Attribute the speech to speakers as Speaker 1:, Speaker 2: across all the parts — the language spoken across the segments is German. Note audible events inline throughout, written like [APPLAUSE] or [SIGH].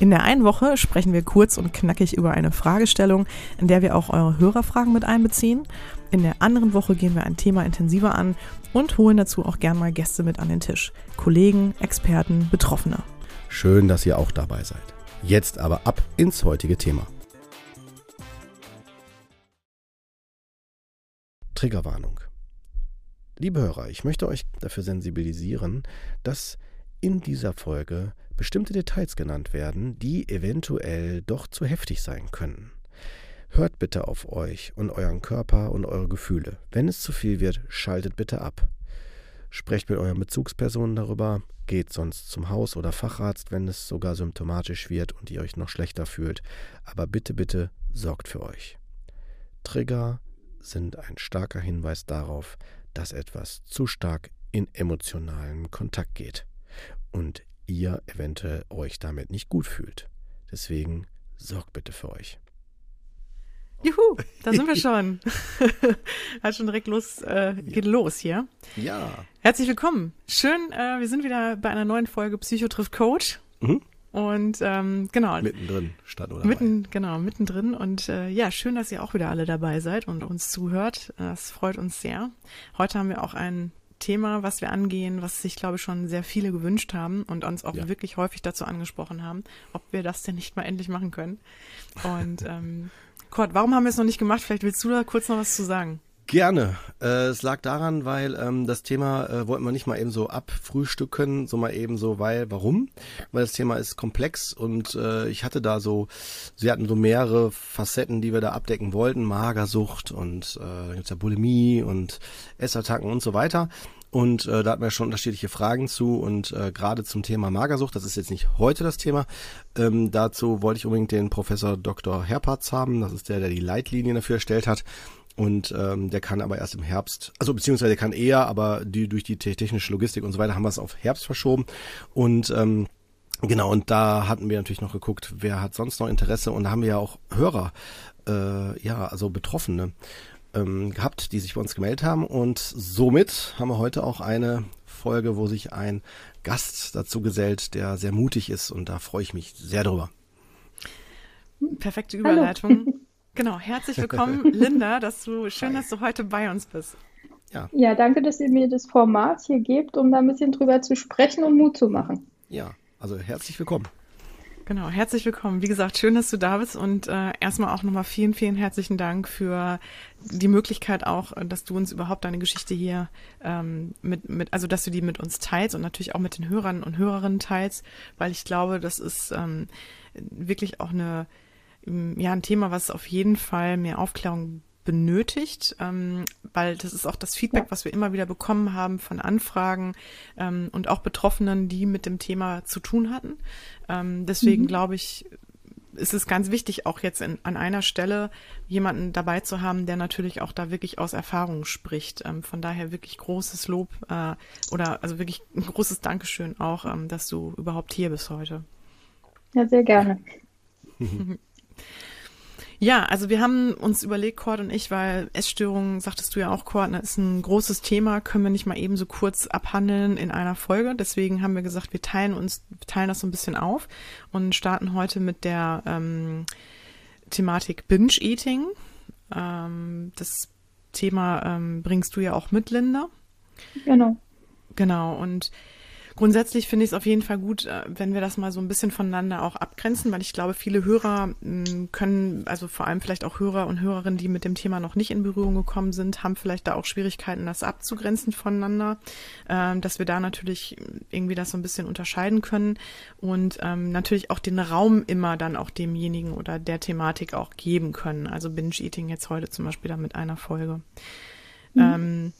Speaker 1: In der einen Woche sprechen wir kurz und knackig über eine Fragestellung, in der wir auch eure Hörerfragen mit einbeziehen. In der anderen Woche gehen wir ein Thema intensiver an und holen dazu auch gern mal Gäste mit an den Tisch. Kollegen, Experten, Betroffene.
Speaker 2: Schön, dass ihr auch dabei seid. Jetzt aber ab ins heutige Thema. Triggerwarnung. Liebe Hörer, ich möchte euch dafür sensibilisieren, dass in dieser Folge bestimmte Details genannt werden, die eventuell doch zu heftig sein können. Hört bitte auf euch und euren Körper und eure Gefühle. Wenn es zu viel wird, schaltet bitte ab. Sprecht mit euren Bezugspersonen darüber, geht sonst zum Haus- oder Facharzt, wenn es sogar symptomatisch wird und ihr euch noch schlechter fühlt. Aber bitte, bitte sorgt für euch. Trigger sind ein starker Hinweis darauf, dass etwas zu stark in emotionalen Kontakt geht und ihr eventuell euch damit nicht gut fühlt. Deswegen sorgt bitte für euch.
Speaker 1: Juhu, da sind wir schon. [LAUGHS] Hat schon direkt los, äh, geht ja. los hier.
Speaker 2: Ja.
Speaker 1: Herzlich willkommen. Schön, äh, wir sind wieder bei einer neuen Folge Psycho trifft Coach. Mhm. Und ähm, genau.
Speaker 2: Mittendrin statt oder
Speaker 1: mitten, Genau, mittendrin. Und äh, ja, schön, dass ihr auch wieder alle dabei seid und uns zuhört. Das freut uns sehr. Heute haben wir auch ein Thema, was wir angehen, was sich, glaube ich, schon sehr viele gewünscht haben und uns auch ja. wirklich häufig dazu angesprochen haben, ob wir das denn nicht mal endlich machen können. Und [LAUGHS] ähm, Kurt, warum haben wir es noch nicht gemacht? Vielleicht willst du da kurz noch was zu sagen.
Speaker 2: Gerne. Äh, es lag daran, weil ähm, das Thema äh, wollten wir nicht mal eben so abfrühstücken, so mal eben so, weil, warum? Weil das Thema ist komplex und äh, ich hatte da so, sie hatten so mehrere Facetten, die wir da abdecken wollten, Magersucht und äh, dann gibt's ja Bulimie und Essattacken und so weiter. Und äh, da hatten wir schon unterschiedliche Fragen zu und äh, gerade zum Thema Magersucht, das ist jetzt nicht heute das Thema, ähm, dazu wollte ich unbedingt den Professor Dr. Herpartz haben, das ist der, der die Leitlinien dafür erstellt hat. Und ähm, der kann aber erst im Herbst, also beziehungsweise der kann eher, aber die durch die technische Logistik und so weiter haben wir es auf Herbst verschoben. Und ähm, Genau, und da hatten wir natürlich noch geguckt, wer hat sonst noch Interesse und da haben wir ja auch Hörer, äh, ja, also Betroffene ähm, gehabt, die sich bei uns gemeldet haben. Und somit haben wir heute auch eine Folge, wo sich ein Gast dazu gesellt, der sehr mutig ist. Und da freue ich mich sehr drüber.
Speaker 1: Perfekte Überleitung. [LAUGHS] Genau, herzlich willkommen, [LAUGHS] Linda, dass du schön, Hi. dass du heute bei uns bist.
Speaker 3: Ja. ja, danke, dass ihr mir das Format hier gebt, um da ein bisschen drüber zu sprechen und Mut zu machen.
Speaker 2: Ja, also herzlich willkommen.
Speaker 1: Genau, herzlich willkommen. Wie gesagt, schön, dass du da bist und äh, erstmal auch nochmal vielen, vielen herzlichen Dank für die Möglichkeit auch, dass du uns überhaupt deine Geschichte hier ähm, mit, mit, also dass du die mit uns teilst und natürlich auch mit den Hörern und Hörerinnen teilst, weil ich glaube, das ist ähm, wirklich auch eine, ja, ein Thema, was auf jeden Fall mehr Aufklärung benötigt, ähm, weil das ist auch das Feedback, was wir immer wieder bekommen haben von Anfragen ähm, und auch Betroffenen, die mit dem Thema zu tun hatten. Ähm, deswegen mhm. glaube ich, ist es ganz wichtig, auch jetzt in, an einer Stelle jemanden dabei zu haben, der natürlich auch da wirklich aus Erfahrung spricht. Ähm, von daher wirklich großes Lob äh, oder also wirklich ein großes Dankeschön auch, ähm, dass du überhaupt hier bist heute.
Speaker 3: Ja, sehr gerne. [LAUGHS]
Speaker 1: Ja, also wir haben uns überlegt, Cord und ich, weil Essstörungen, sagtest du ja auch, Cord, ne, ist ein großes Thema, können wir nicht mal eben so kurz abhandeln in einer Folge. Deswegen haben wir gesagt, wir teilen uns, teilen das so ein bisschen auf und starten heute mit der ähm, Thematik Binge-Eating. Ähm, das Thema ähm, bringst du ja auch mit, Linda.
Speaker 3: Genau.
Speaker 1: Genau, und Grundsätzlich finde ich es auf jeden Fall gut, äh, wenn wir das mal so ein bisschen voneinander auch abgrenzen, weil ich glaube, viele Hörer mm, können, also vor allem vielleicht auch Hörer und Hörerinnen, die mit dem Thema noch nicht in Berührung gekommen sind, haben vielleicht da auch Schwierigkeiten, das abzugrenzen voneinander, ähm, dass wir da natürlich irgendwie das so ein bisschen unterscheiden können und ähm, natürlich auch den Raum immer dann auch demjenigen oder der Thematik auch geben können. Also Binge-Eating jetzt heute zum Beispiel da mit einer Folge. Mhm. Ähm,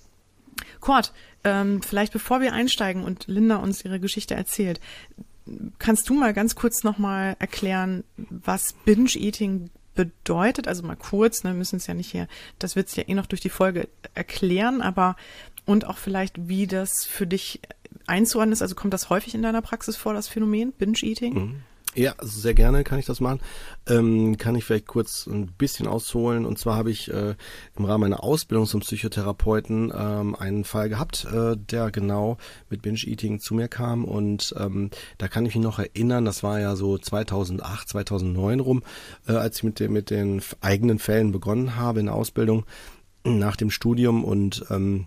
Speaker 1: Kurt, ähm, vielleicht bevor wir einsteigen und Linda uns ihre Geschichte erzählt, kannst du mal ganz kurz nochmal erklären, was Binge-Eating bedeutet, also mal kurz, ne, müssen es ja nicht hier, das wird es ja eh noch durch die Folge erklären, aber und auch vielleicht, wie das für dich einzuordnen ist. Also kommt das häufig in deiner Praxis vor, das Phänomen Binge-Eating?
Speaker 2: Mhm. Ja, sehr gerne kann ich das machen. Ähm, kann ich vielleicht kurz ein bisschen ausholen. Und zwar habe ich äh, im Rahmen meiner Ausbildung zum Psychotherapeuten ähm, einen Fall gehabt, äh, der genau mit Binge-Eating zu mir kam. Und ähm, da kann ich mich noch erinnern, das war ja so 2008, 2009 rum, äh, als ich mit, den mit den eigenen Fällen begonnen habe in der Ausbildung nach dem Studium. Und ähm,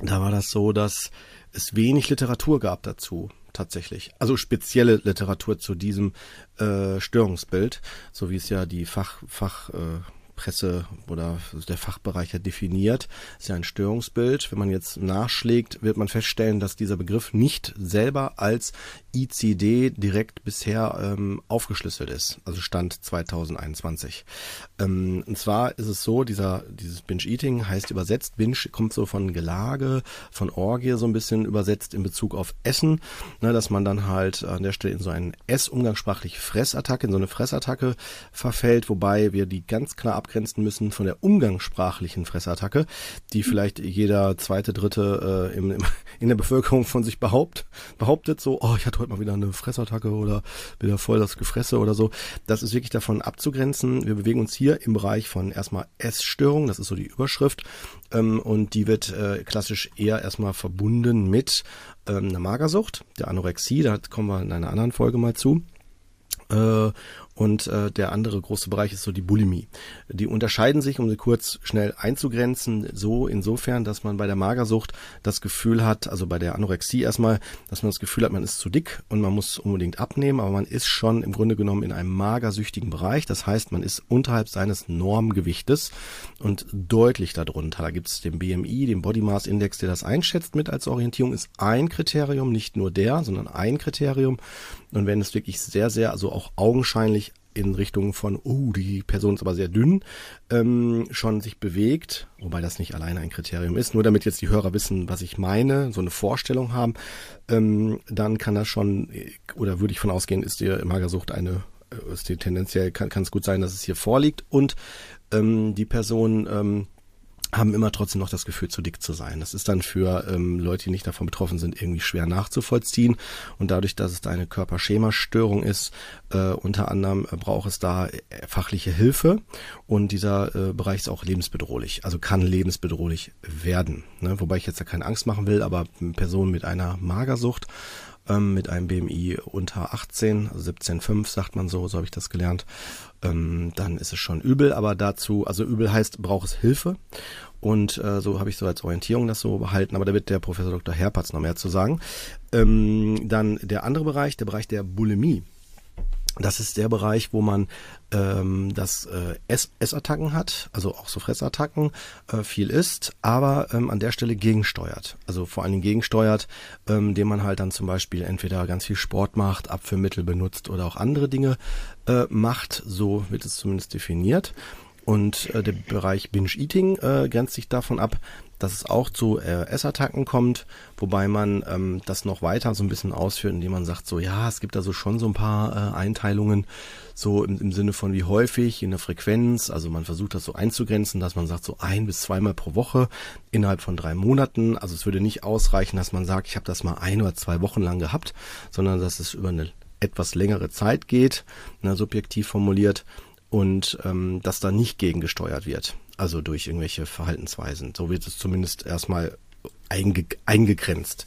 Speaker 2: da war das so, dass es wenig Literatur gab dazu tatsächlich. Also spezielle Literatur zu diesem äh, Störungsbild, so wie es ja die Fach, Fach äh, Presse oder der Fachbereich ja definiert, ist ja ein Störungsbild. Wenn man jetzt nachschlägt, wird man feststellen, dass dieser Begriff nicht selber als ICD direkt bisher ähm, aufgeschlüsselt ist, also Stand 2021. Ähm, und zwar ist es so, dieser dieses Binge-Eating heißt übersetzt, Binge kommt so von Gelage, von Orgie so ein bisschen übersetzt in Bezug auf Essen, ne, dass man dann halt an der Stelle in so einen Ess, umgangssprachlich Fressattacke, in so eine Fressattacke verfällt, wobei wir die ganz klar abgrenzen müssen von der umgangssprachlichen Fressattacke, die vielleicht jeder zweite, dritte äh, im, im, in der Bevölkerung von sich behaupt, behauptet, so, oh, ich hatte heute mal wieder eine Fressattacke oder wieder voll das Gefresse oder so. Das ist wirklich davon abzugrenzen. Wir bewegen uns hier im Bereich von erstmal Essstörung, das ist so die Überschrift. Ähm, und die wird äh, klassisch eher erstmal verbunden mit ähm, einer Magersucht, der Anorexie, da kommen wir in einer anderen Folge mal zu. Äh, und äh, der andere große Bereich ist so die Bulimie. Die unterscheiden sich, um sie kurz schnell einzugrenzen, so insofern, dass man bei der Magersucht das Gefühl hat, also bei der Anorexie erstmal, dass man das Gefühl hat, man ist zu dick und man muss unbedingt abnehmen, aber man ist schon im Grunde genommen in einem magersüchtigen Bereich. Das heißt, man ist unterhalb seines Normgewichtes und deutlich darunter. Da gibt es den BMI, den Body Mass Index, der das einschätzt mit als Orientierung, ist ein Kriterium, nicht nur der, sondern ein Kriterium. Und wenn es wirklich sehr, sehr, also auch augenscheinlich in Richtung von, oh, die Person ist aber sehr dünn, ähm, schon sich bewegt, wobei das nicht alleine ein Kriterium ist, nur damit jetzt die Hörer wissen, was ich meine, so eine Vorstellung haben, ähm, dann kann das schon, oder würde ich von ausgehen, ist die Magersucht eine, äh, ist die tendenziell, kann, kann es gut sein, dass es hier vorliegt. Und ähm, die Person ähm, haben immer trotzdem noch das Gefühl, zu dick zu sein. Das ist dann für ähm, Leute, die nicht davon betroffen sind, irgendwie schwer nachzuvollziehen. Und dadurch, dass es da eine Körperschemastörung ist, äh, unter anderem äh, braucht es da äh, fachliche Hilfe. Und dieser äh, Bereich ist auch lebensbedrohlich, also kann lebensbedrohlich werden. Ne? Wobei ich jetzt da keine Angst machen will, aber Personen mit einer Magersucht ähm, mit einem BMI unter 18, also 17,5 sagt man so, so habe ich das gelernt, ähm, dann ist es schon übel, aber dazu, also übel heißt, braucht es Hilfe. Und äh, so habe ich so als Orientierung das so behalten, aber da wird der Professor Dr. Herpatz noch mehr zu sagen. Ähm, dann der andere Bereich, der Bereich der Bulimie. Das ist der Bereich, wo man ähm, das äh, Ess Essattacken hat, also auch so Fressattacken, äh, viel isst, aber ähm, an der Stelle gegensteuert. Also vor allen Dingen gegensteuert, ähm, indem man halt dann zum Beispiel entweder ganz viel Sport macht, Abführmittel benutzt oder auch andere Dinge äh, macht. So wird es zumindest definiert. Und äh, der Bereich Binge-Eating äh, grenzt sich davon ab, dass es auch zu äh, Essattacken kommt, wobei man ähm, das noch weiter so ein bisschen ausführt, indem man sagt, so ja, es gibt da so schon so ein paar äh, Einteilungen, so im, im Sinne von wie häufig, in der Frequenz, also man versucht das so einzugrenzen, dass man sagt, so ein bis zweimal pro Woche innerhalb von drei Monaten. Also es würde nicht ausreichen, dass man sagt, ich habe das mal ein oder zwei Wochen lang gehabt, sondern dass es über eine etwas längere Zeit geht, na, subjektiv formuliert und ähm, dass da nicht gegengesteuert wird, also durch irgendwelche Verhaltensweisen. So wird es zumindest erstmal einge eingegrenzt.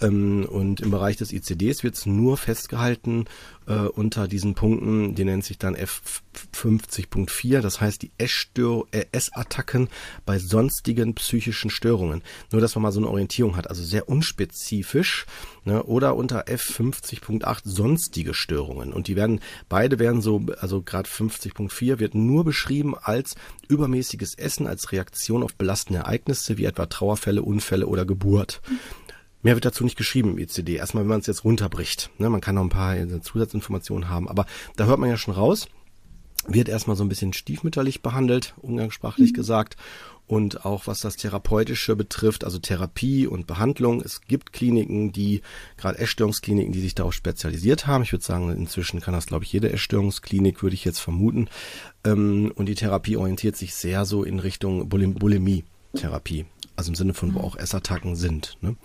Speaker 2: Ähm, und im Bereich des ICDs wird es nur festgehalten äh, unter diesen Punkten, die nennt sich dann F50.4, das heißt die Essattacken bei sonstigen psychischen Störungen. Nur, dass man mal so eine Orientierung hat, also sehr unspezifisch. Ne? Oder unter F50.8 sonstige Störungen. Und die werden, beide werden so, also gerade 50.4 wird nur beschrieben als übermäßiges Essen, als Reaktion auf belastende Ereignisse wie etwa Trauerfälle, Unfälle oder Geburt. Mehr wird dazu nicht geschrieben im ECD. Erstmal, wenn man es jetzt runterbricht. Ne, man kann noch ein paar Zusatzinformationen haben, aber da hört man ja schon raus, wird erstmal so ein bisschen stiefmütterlich behandelt, umgangssprachlich mhm. gesagt. Und auch was das Therapeutische betrifft, also Therapie und Behandlung. Es gibt Kliniken, die, gerade Essstörungskliniken, die sich darauf spezialisiert haben. Ich würde sagen, inzwischen kann das, glaube ich, jede Essstörungsklinik, würde ich jetzt vermuten. Ähm, und die Therapie orientiert sich sehr so in Richtung Bulimie-Therapie. Also im Sinne von, wo mhm. auch Essattacken sind. Ne?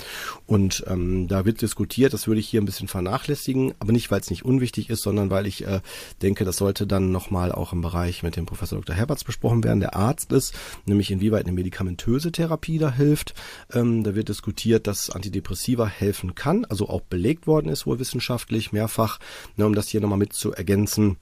Speaker 2: Und ähm, da wird diskutiert, das würde ich hier ein bisschen vernachlässigen, aber nicht, weil es nicht unwichtig ist, sondern weil ich äh, denke, das sollte dann nochmal auch im Bereich mit dem Professor Dr. Herberts besprochen werden, der Arzt ist, nämlich inwieweit eine medikamentöse Therapie da hilft. Ähm, da wird diskutiert, dass Antidepressiva helfen kann, also auch belegt worden ist wohl wissenschaftlich mehrfach, ne, um das hier nochmal mit zu ergänzen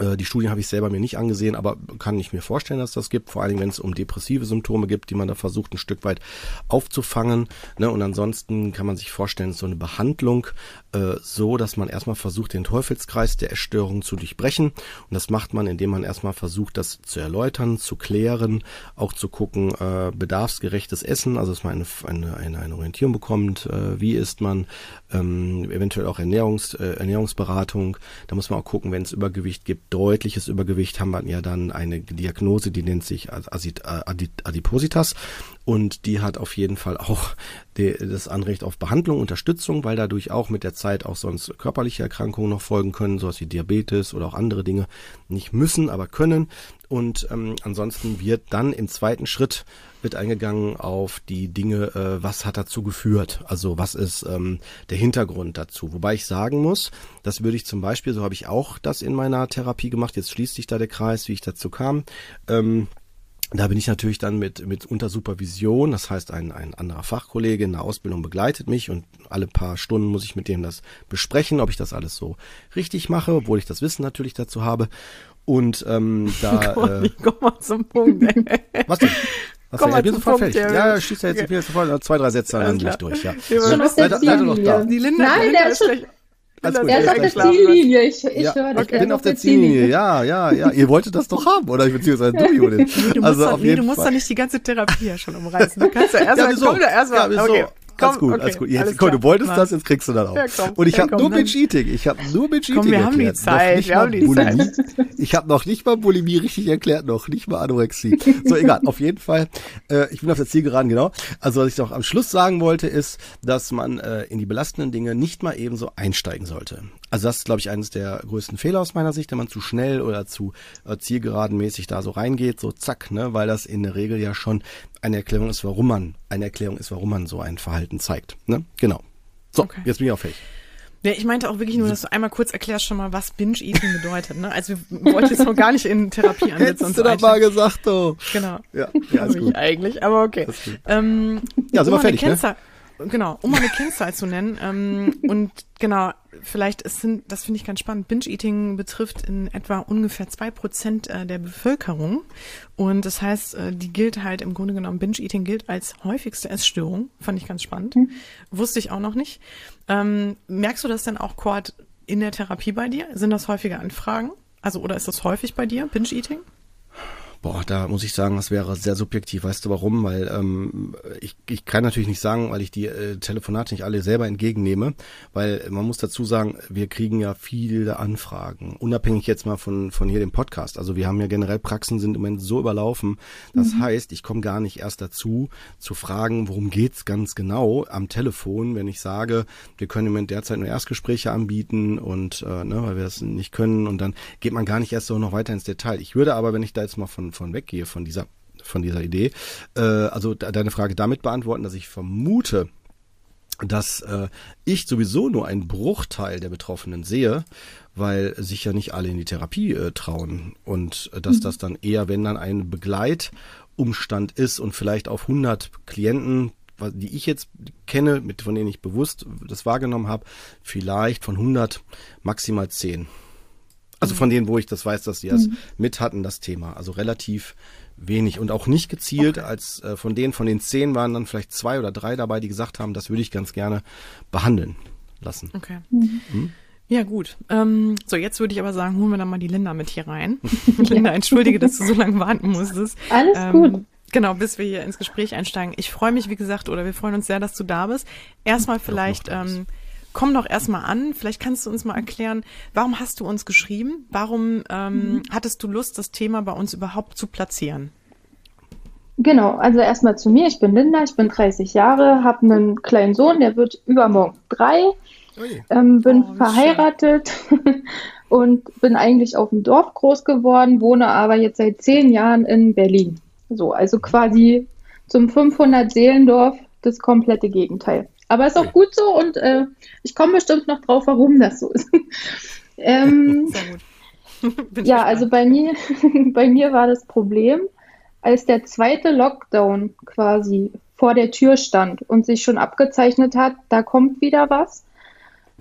Speaker 2: die Studien habe ich selber mir nicht angesehen, aber kann ich mir vorstellen, dass das gibt. Vor allem, wenn es um depressive Symptome gibt, die man da versucht, ein Stück weit aufzufangen. Ne? Und ansonsten kann man sich vorstellen, so eine Behandlung äh, so, dass man erstmal versucht, den Teufelskreis der Essstörung zu durchbrechen. Und das macht man, indem man erstmal versucht, das zu erläutern, zu klären, auch zu gucken, äh, bedarfsgerechtes Essen, also dass man eine, eine, eine, eine Orientierung bekommt, äh, wie isst man, ähm, eventuell auch Ernährungs, äh, Ernährungsberatung. Da muss man auch gucken, wenn es Übergewicht gibt, deutliches Übergewicht, haben wir ja dann eine Diagnose, die nennt sich Adipositas und die hat auf jeden Fall auch die, das Anrecht auf Behandlung, Unterstützung, weil dadurch auch mit der Zeit auch sonst körperliche Erkrankungen noch folgen können, sowas wie Diabetes oder auch andere Dinge nicht müssen, aber können. Und ähm, ansonsten wird dann im zweiten Schritt wird eingegangen auf die Dinge, äh, was hat dazu geführt, also was ist ähm, der Hintergrund dazu. Wobei ich sagen muss, das würde ich zum Beispiel, so habe ich auch das in meiner Therapie gemacht, jetzt schließt sich da der Kreis, wie ich dazu kam. Ähm, da bin ich natürlich dann mit, mit unter Supervision, das heißt ein, ein anderer Fachkollege in der Ausbildung begleitet mich und alle paar Stunden muss ich mit dem das besprechen, ob ich das alles so richtig mache, obwohl ich das Wissen natürlich dazu habe. Und ähm, [LAUGHS] da.
Speaker 1: komm, äh, komm mal zum Punkt. Ey. [LAUGHS]
Speaker 2: Was denn? [LAUGHS] Was komm denn? Ich bin sofort fertig. Ja, ja schießt ja jetzt okay. sofort zwei, drei Sätze, dann bin ich durch. Ja.
Speaker 3: Schon aus der Ziellinie.
Speaker 1: Die Linda, Nein,
Speaker 3: der ist schon... Alles gut, er ist auf der Ziellinie. Ich, ich ja, höre
Speaker 2: okay. Ich bin auf der Ziellinie. Ja, ja, ja. Ihr wolltet das doch haben, oder? Beziehungsweise du, [LAUGHS] Judith.
Speaker 1: Nee, du also musst, doch, nee, du musst doch nicht die ganze Therapie ja schon umreißen. Du kannst ja [LAUGHS] erstmal, ja, komm da erstmal. Ja, okay.
Speaker 2: Alles gut, okay, alles gut. Jetzt, alles komm, du wolltest das, jetzt kriegst du das auch. Ja, komm, und ich ja, habe nur mit Cheating. Ich habe nur mit Cheating
Speaker 1: komm, wir erklärt. Haben die Zeit, wir haben die Bulimie.
Speaker 2: Zeit. Ich habe noch nicht mal Bulimie richtig erklärt, noch nicht mal Anorexie. So, egal. Auf jeden Fall, äh, ich bin auf der Zielgeraden, genau. Also, was ich noch am Schluss sagen wollte, ist, dass man äh, in die belastenden Dinge nicht mal eben so einsteigen sollte. Also das ist, glaube ich, eines der größten Fehler aus meiner Sicht, wenn man zu schnell oder zu äh, zielgeradenmäßig da so reingeht, so zack, ne, weil das in der Regel ja schon eine Erklärung ist, warum man, eine Erklärung ist, warum man so ein Verhalten zeigt. Ne? Genau. So, okay. jetzt bin ich auch fähig.
Speaker 1: Ja, ich meinte auch wirklich nur, dass du einmal kurz erklärst schon mal, was Binge-Eating bedeutet. Ne? Also wir wollten jetzt noch gar nicht in Therapie [LAUGHS] ansetzen.
Speaker 2: Hättest du doch mal gesagt, du.
Speaker 1: Genau.
Speaker 2: Ja, ja ist gut.
Speaker 1: eigentlich, aber okay.
Speaker 2: Ähm, ja, sind wir fertig, ne?
Speaker 1: Genau, um mal eine Kennzahl zu nennen. Ähm, und genau, vielleicht es sind, das finde ich ganz spannend. Binge-Eating betrifft in etwa ungefähr zwei Prozent äh, der Bevölkerung. Und das heißt, äh, die gilt halt im Grunde genommen, Binge-Eating gilt als häufigste Essstörung. Fand ich ganz spannend. Mhm. Wusste ich auch noch nicht. Ähm, merkst du das denn auch, Cord, in der Therapie bei dir? Sind das häufige Anfragen? Also, oder ist das häufig bei dir, Binge-Eating?
Speaker 2: Boah, da muss ich sagen, das wäre sehr subjektiv. Weißt du warum? Weil ähm, ich, ich kann natürlich nicht sagen, weil ich die äh, Telefonate nicht alle selber entgegennehme, weil man muss dazu sagen, wir kriegen ja viele Anfragen, unabhängig jetzt mal von von hier dem Podcast. Also wir haben ja generell Praxen sind im Moment so überlaufen. Das mhm. heißt, ich komme gar nicht erst dazu zu fragen, worum geht's ganz genau am Telefon, wenn ich sage, wir können im Moment derzeit nur Erstgespräche anbieten und äh, ne, weil wir das nicht können und dann geht man gar nicht erst so noch weiter ins Detail. Ich würde aber, wenn ich da jetzt mal von von, weggehe, von dieser, von dieser Idee. Äh, also deine Frage damit beantworten, dass ich vermute, dass äh, ich sowieso nur einen Bruchteil der Betroffenen sehe, weil sich ja nicht alle in die Therapie äh, trauen und äh, dass mhm. das dann eher, wenn dann ein Begleitumstand ist und vielleicht auf 100 Klienten, die ich jetzt kenne, mit von denen ich bewusst das wahrgenommen habe, vielleicht von 100 maximal 10 also von denen, wo ich das weiß, dass sie das mhm. mit hatten, das Thema. Also relativ wenig und auch nicht gezielt. Okay. Als äh, von denen, von den zehn waren dann vielleicht zwei oder drei dabei, die gesagt haben, das würde ich ganz gerne behandeln lassen.
Speaker 1: Okay. Mhm. Hm? Ja, gut. Ähm, so, jetzt würde ich aber sagen, holen wir dann mal die Linda mit hier rein. [LAUGHS] [LAUGHS] Linda, entschuldige, dass du so lange warten musstest.
Speaker 3: Alles ähm, gut.
Speaker 1: Genau, bis wir hier ins Gespräch einsteigen. Ich freue mich, wie gesagt, oder wir freuen uns sehr, dass du da bist. Erstmal vielleicht, ähm, komm doch erstmal an. Vielleicht kannst du uns mal erklären, warum hast du uns geschrieben? Warum ähm, mhm. hattest du Lust, das Thema bei uns überhaupt zu platzieren?
Speaker 3: Genau, also erstmal zu mir. Ich bin Linda, ich bin 30 Jahre, habe einen kleinen Sohn, der wird übermorgen drei. Ähm, bin oh, verheiratet [LAUGHS] und bin eigentlich auf dem Dorf groß geworden, wohne aber jetzt seit zehn Jahren in Berlin. So, also quasi zum 500 Seelendorf das komplette Gegenteil. Aber ist auch gut so und äh, ich komme bestimmt noch drauf, warum das so ist. [LAUGHS] ähm, Sehr gut. [LAUGHS] ja, also bei mir, [LAUGHS] bei mir war das Problem, als der zweite Lockdown quasi vor der Tür stand und sich schon abgezeichnet hat, da kommt wieder was,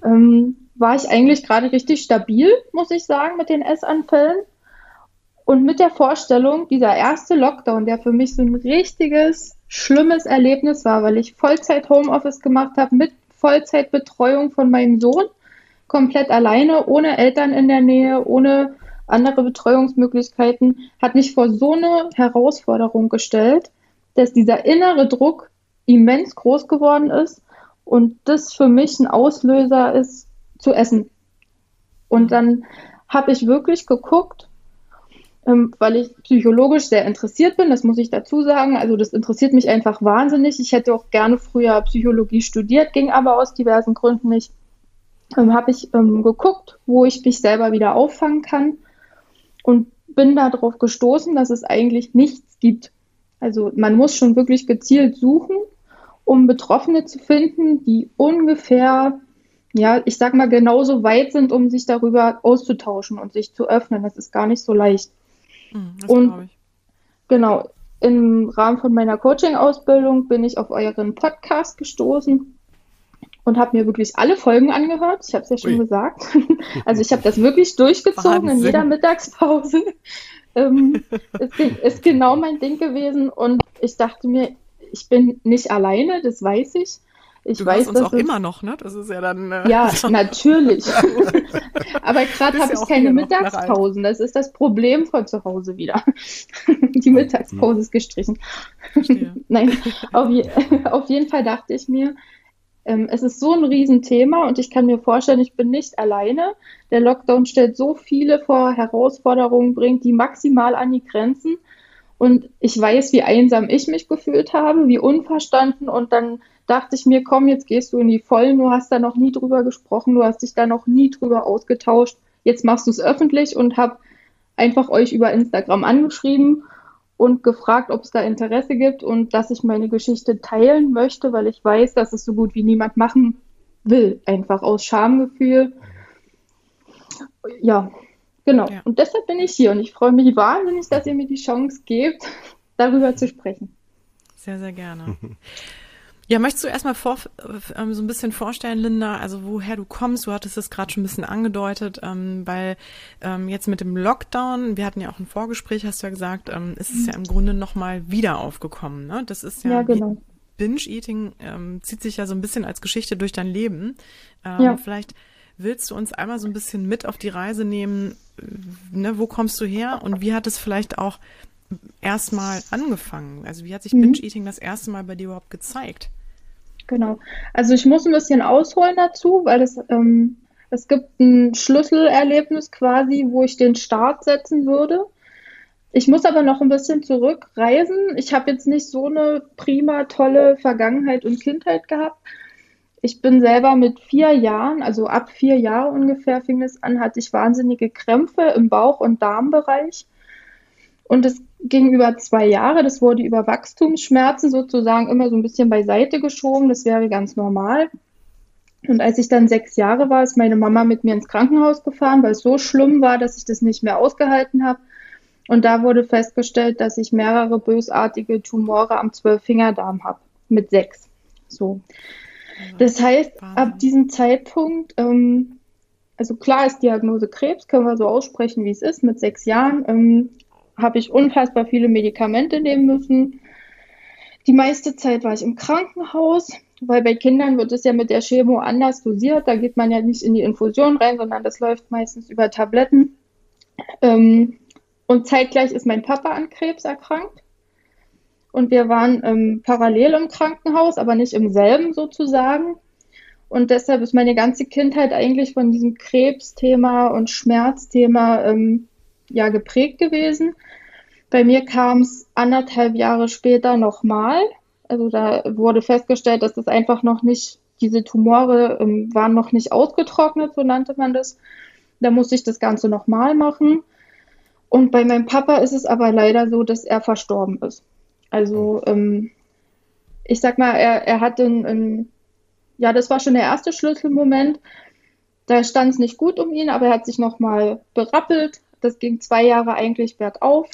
Speaker 3: ähm, war ich eigentlich gerade richtig stabil, muss ich sagen, mit den Essanfällen. Und mit der Vorstellung, dieser erste Lockdown, der für mich so ein richtiges, schlimmes Erlebnis war, weil ich Vollzeit Homeoffice gemacht habe mit Vollzeitbetreuung von meinem Sohn, komplett alleine, ohne Eltern in der Nähe, ohne andere Betreuungsmöglichkeiten, hat mich vor so eine Herausforderung gestellt, dass dieser innere Druck immens groß geworden ist und das für mich ein Auslöser ist, zu essen. Und dann habe ich wirklich geguckt, weil ich psychologisch sehr interessiert bin, das muss ich dazu sagen. Also das interessiert mich einfach wahnsinnig. Ich hätte auch gerne früher Psychologie studiert, ging aber aus diversen Gründen nicht. Ähm, habe ich ähm, geguckt, wo ich mich selber wieder auffangen kann und bin darauf gestoßen, dass es eigentlich nichts gibt. Also man muss schon wirklich gezielt suchen, um Betroffene zu finden, die ungefähr ja, ich sag mal, genauso weit sind, um sich darüber auszutauschen und sich zu öffnen. Das ist gar nicht so leicht. Mhm, und genau, im Rahmen von meiner Coaching-Ausbildung bin ich auf euren Podcast gestoßen und habe mir wirklich alle Folgen angehört. Ich habe es ja schon Ui. gesagt. [LAUGHS] Also ich habe das wirklich durchgezogen Wahnsinn. in jeder Mittagspause. [LAUGHS] ähm, [LAUGHS] ist, ist genau mein Ding gewesen und ich dachte mir, ich bin nicht alleine, das weiß ich. Ich
Speaker 1: du
Speaker 3: weiß
Speaker 1: uns auch immer noch, ne? Das ist ja dann.
Speaker 3: Äh, ja, [LAUGHS] natürlich. [LAUGHS] Aber gerade habe ich keine Mittagspausen. Das ist das Problem von zu Hause wieder. [LAUGHS] Die Mittagspause ist gestrichen. Nein, auf, je auf, jeden Fall dachte ich mir, ähm, es ist so ein Riesenthema und ich kann mir vorstellen, ich bin nicht alleine. Der Lockdown stellt so viele vor Herausforderungen, bringt die maximal an die Grenzen. Und ich weiß, wie einsam ich mich gefühlt habe, wie unverstanden. Und dann dachte ich mir, komm, jetzt gehst du in die Vollen, du hast da noch nie drüber gesprochen, du hast dich da noch nie drüber ausgetauscht. Jetzt machst du es öffentlich und habe einfach euch über Instagram angeschrieben und gefragt, ob es da Interesse gibt und dass ich meine Geschichte teilen möchte, weil ich weiß, dass es so gut wie niemand machen will, einfach aus Schamgefühl. Ja, genau. Ja. Und deshalb bin ich hier und ich freue mich wahnsinnig, dass ihr mir die Chance gebt, darüber zu sprechen.
Speaker 1: Sehr, sehr gerne. [LAUGHS] Ja, möchtest du erstmal vor, ähm, so ein bisschen vorstellen, Linda, also woher du kommst? Du hattest es gerade schon ein bisschen angedeutet, ähm, weil ähm, jetzt mit dem Lockdown, wir hatten ja auch ein Vorgespräch, hast du ja gesagt, ähm, ist es ja im Grunde nochmal wieder aufgekommen. Ne? Das ist ja,
Speaker 3: ja genau.
Speaker 1: Binge-Eating ähm, zieht sich ja so ein bisschen als Geschichte durch dein Leben. Ähm, ja. Vielleicht willst du uns einmal so ein bisschen mit auf die Reise nehmen, ne, wo kommst du her und wie hat es vielleicht auch erstmal angefangen? Also wie hat sich mhm. Binge-Eating das erste Mal bei dir überhaupt gezeigt?
Speaker 3: Genau. Also ich muss ein bisschen ausholen dazu, weil es, ähm, es gibt ein Schlüsselerlebnis quasi, wo ich den Start setzen würde. Ich muss aber noch ein bisschen zurückreisen. Ich habe jetzt nicht so eine prima tolle Vergangenheit und Kindheit gehabt. Ich bin selber mit vier Jahren, also ab vier Jahren ungefähr fing es an, hatte ich wahnsinnige Krämpfe im Bauch- und Darmbereich. Und es ging über zwei Jahre. Das wurde über Wachstumsschmerzen sozusagen immer so ein bisschen beiseite geschoben. Das wäre ganz normal. Und als ich dann sechs Jahre war, ist meine Mama mit mir ins Krankenhaus gefahren, weil es so schlimm war, dass ich das nicht mehr ausgehalten habe. Und da wurde festgestellt, dass ich mehrere bösartige Tumore am Zwölffingerdarm habe. Mit sechs. So. Das heißt, ab diesem Zeitpunkt, ähm, also klar ist Diagnose Krebs, können wir so aussprechen, wie es ist, mit sechs Jahren. Ähm, habe ich unfassbar viele Medikamente nehmen müssen. Die meiste Zeit war ich im Krankenhaus, weil bei Kindern wird es ja mit der Chemo anders dosiert. Da geht man ja nicht in die Infusion rein, sondern das läuft meistens über Tabletten. Ähm, und zeitgleich ist mein Papa an Krebs erkrankt. Und wir waren ähm, parallel im Krankenhaus, aber nicht im selben sozusagen. Und deshalb ist meine ganze Kindheit eigentlich von diesem Krebsthema und Schmerzthema ähm, ja geprägt gewesen. Bei mir kam es anderthalb Jahre später nochmal. Also da wurde festgestellt, dass das einfach noch nicht, diese Tumore ähm, waren noch nicht ausgetrocknet, so nannte man das. Da musste ich das Ganze nochmal machen. Und bei meinem Papa ist es aber leider so, dass er verstorben ist. Also ähm, ich sag mal, er, er hatte ein, ja, das war schon der erste Schlüsselmoment. Da stand es nicht gut um ihn, aber er hat sich nochmal berappelt. Das ging zwei Jahre eigentlich bergauf.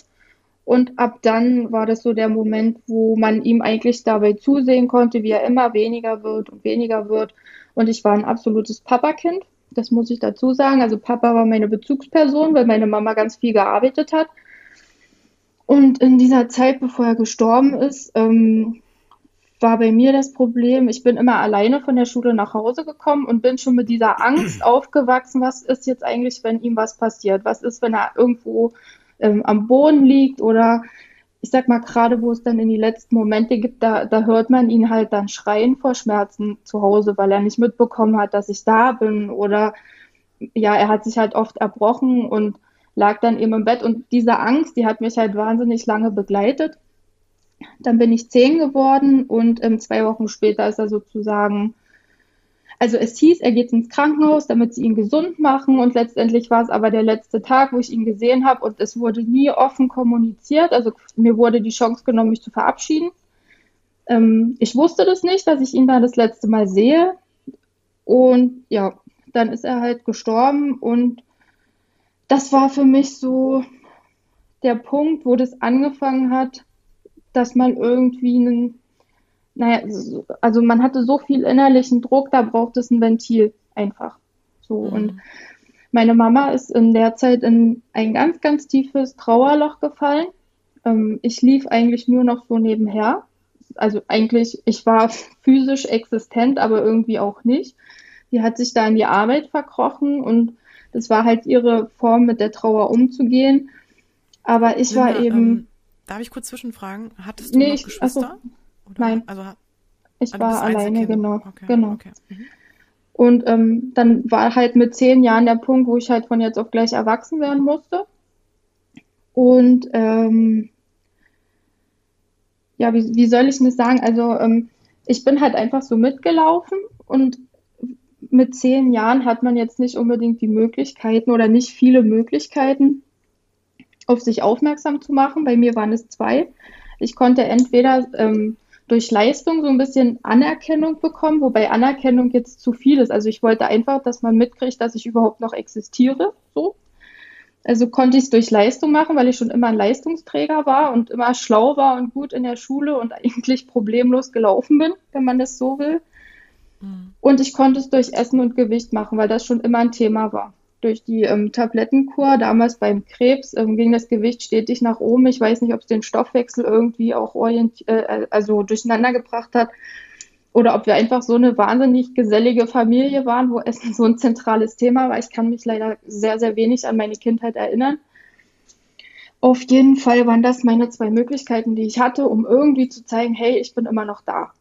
Speaker 3: Und ab dann war das so der Moment, wo man ihm eigentlich dabei zusehen konnte, wie er immer weniger wird und weniger wird. Und ich war ein absolutes Papakind. Das muss ich dazu sagen. Also Papa war meine Bezugsperson, weil meine Mama ganz viel gearbeitet hat. Und in dieser Zeit, bevor er gestorben ist, ähm, war bei mir das Problem, ich bin immer alleine von der Schule nach Hause gekommen und bin schon mit dieser Angst aufgewachsen, was ist jetzt eigentlich, wenn ihm was passiert? Was ist, wenn er irgendwo ähm, am Boden liegt oder ich sag mal, gerade wo es dann in die letzten Momente gibt, da, da hört man ihn halt dann schreien vor Schmerzen zu Hause, weil er nicht mitbekommen hat, dass ich da bin oder ja, er hat sich halt oft erbrochen und lag dann eben im Bett und diese Angst, die hat mich halt wahnsinnig lange begleitet. Dann bin ich zehn geworden und ähm, zwei Wochen später ist er sozusagen, also es hieß, er geht ins Krankenhaus, damit sie ihn gesund machen und letztendlich war es aber der letzte Tag, wo ich ihn gesehen habe und es wurde nie offen kommuniziert. Also mir wurde die Chance genommen, mich zu verabschieden. Ähm, ich wusste das nicht, dass ich ihn da das letzte Mal sehe und ja, dann ist er halt gestorben und das war für mich so der Punkt, wo das angefangen hat, dass man irgendwie einen, naja, also man hatte so viel innerlichen Druck, da braucht es ein Ventil einfach. So mhm. und meine Mama ist in der Zeit in ein ganz, ganz tiefes Trauerloch gefallen. Ähm, ich lief eigentlich nur noch so nebenher. Also eigentlich, ich war [LAUGHS] physisch existent, aber irgendwie auch nicht. Die hat sich da in die Arbeit verkrochen und das war halt ihre Form, mit der Trauer umzugehen. Aber ich Linda, war eben. Ähm,
Speaker 1: Darf ich kurz zwischenfragen? Hattest du nee, noch ich, Geschwister?
Speaker 3: Also, nein. Also, ich also war alleine, genau. Okay, genau. Okay. Mhm. Und ähm, dann war halt mit zehn Jahren der Punkt, wo ich halt von jetzt auf gleich erwachsen werden musste. Und ähm, ja, wie, wie soll ich das sagen? Also ähm, ich bin halt einfach so mitgelaufen und mit zehn Jahren hat man jetzt nicht unbedingt die Möglichkeiten oder nicht viele Möglichkeiten, auf sich aufmerksam zu machen. Bei mir waren es zwei. Ich konnte entweder ähm, durch Leistung so ein bisschen Anerkennung bekommen, wobei Anerkennung jetzt zu viel ist. Also ich wollte einfach, dass man mitkriegt, dass ich überhaupt noch existiere. So. Also konnte ich es durch Leistung machen, weil ich schon immer ein Leistungsträger war und immer schlau war und gut in der Schule und [LAUGHS] eigentlich problemlos gelaufen bin, wenn man das so will. Mhm. Und ich konnte es durch Essen und Gewicht machen, weil das schon immer ein Thema war durch die ähm, Tablettenkur, damals beim Krebs, ähm, ging das Gewicht stetig nach oben. Ich weiß nicht, ob es den Stoffwechsel irgendwie auch orient äh, also durcheinander gebracht hat oder ob wir einfach so eine wahnsinnig gesellige Familie waren, wo Essen [LAUGHS] so ein zentrales Thema war. Ich kann mich leider sehr, sehr wenig an meine Kindheit erinnern. Auf jeden Fall waren das meine zwei Möglichkeiten, die ich hatte, um irgendwie zu zeigen, hey, ich bin immer noch da.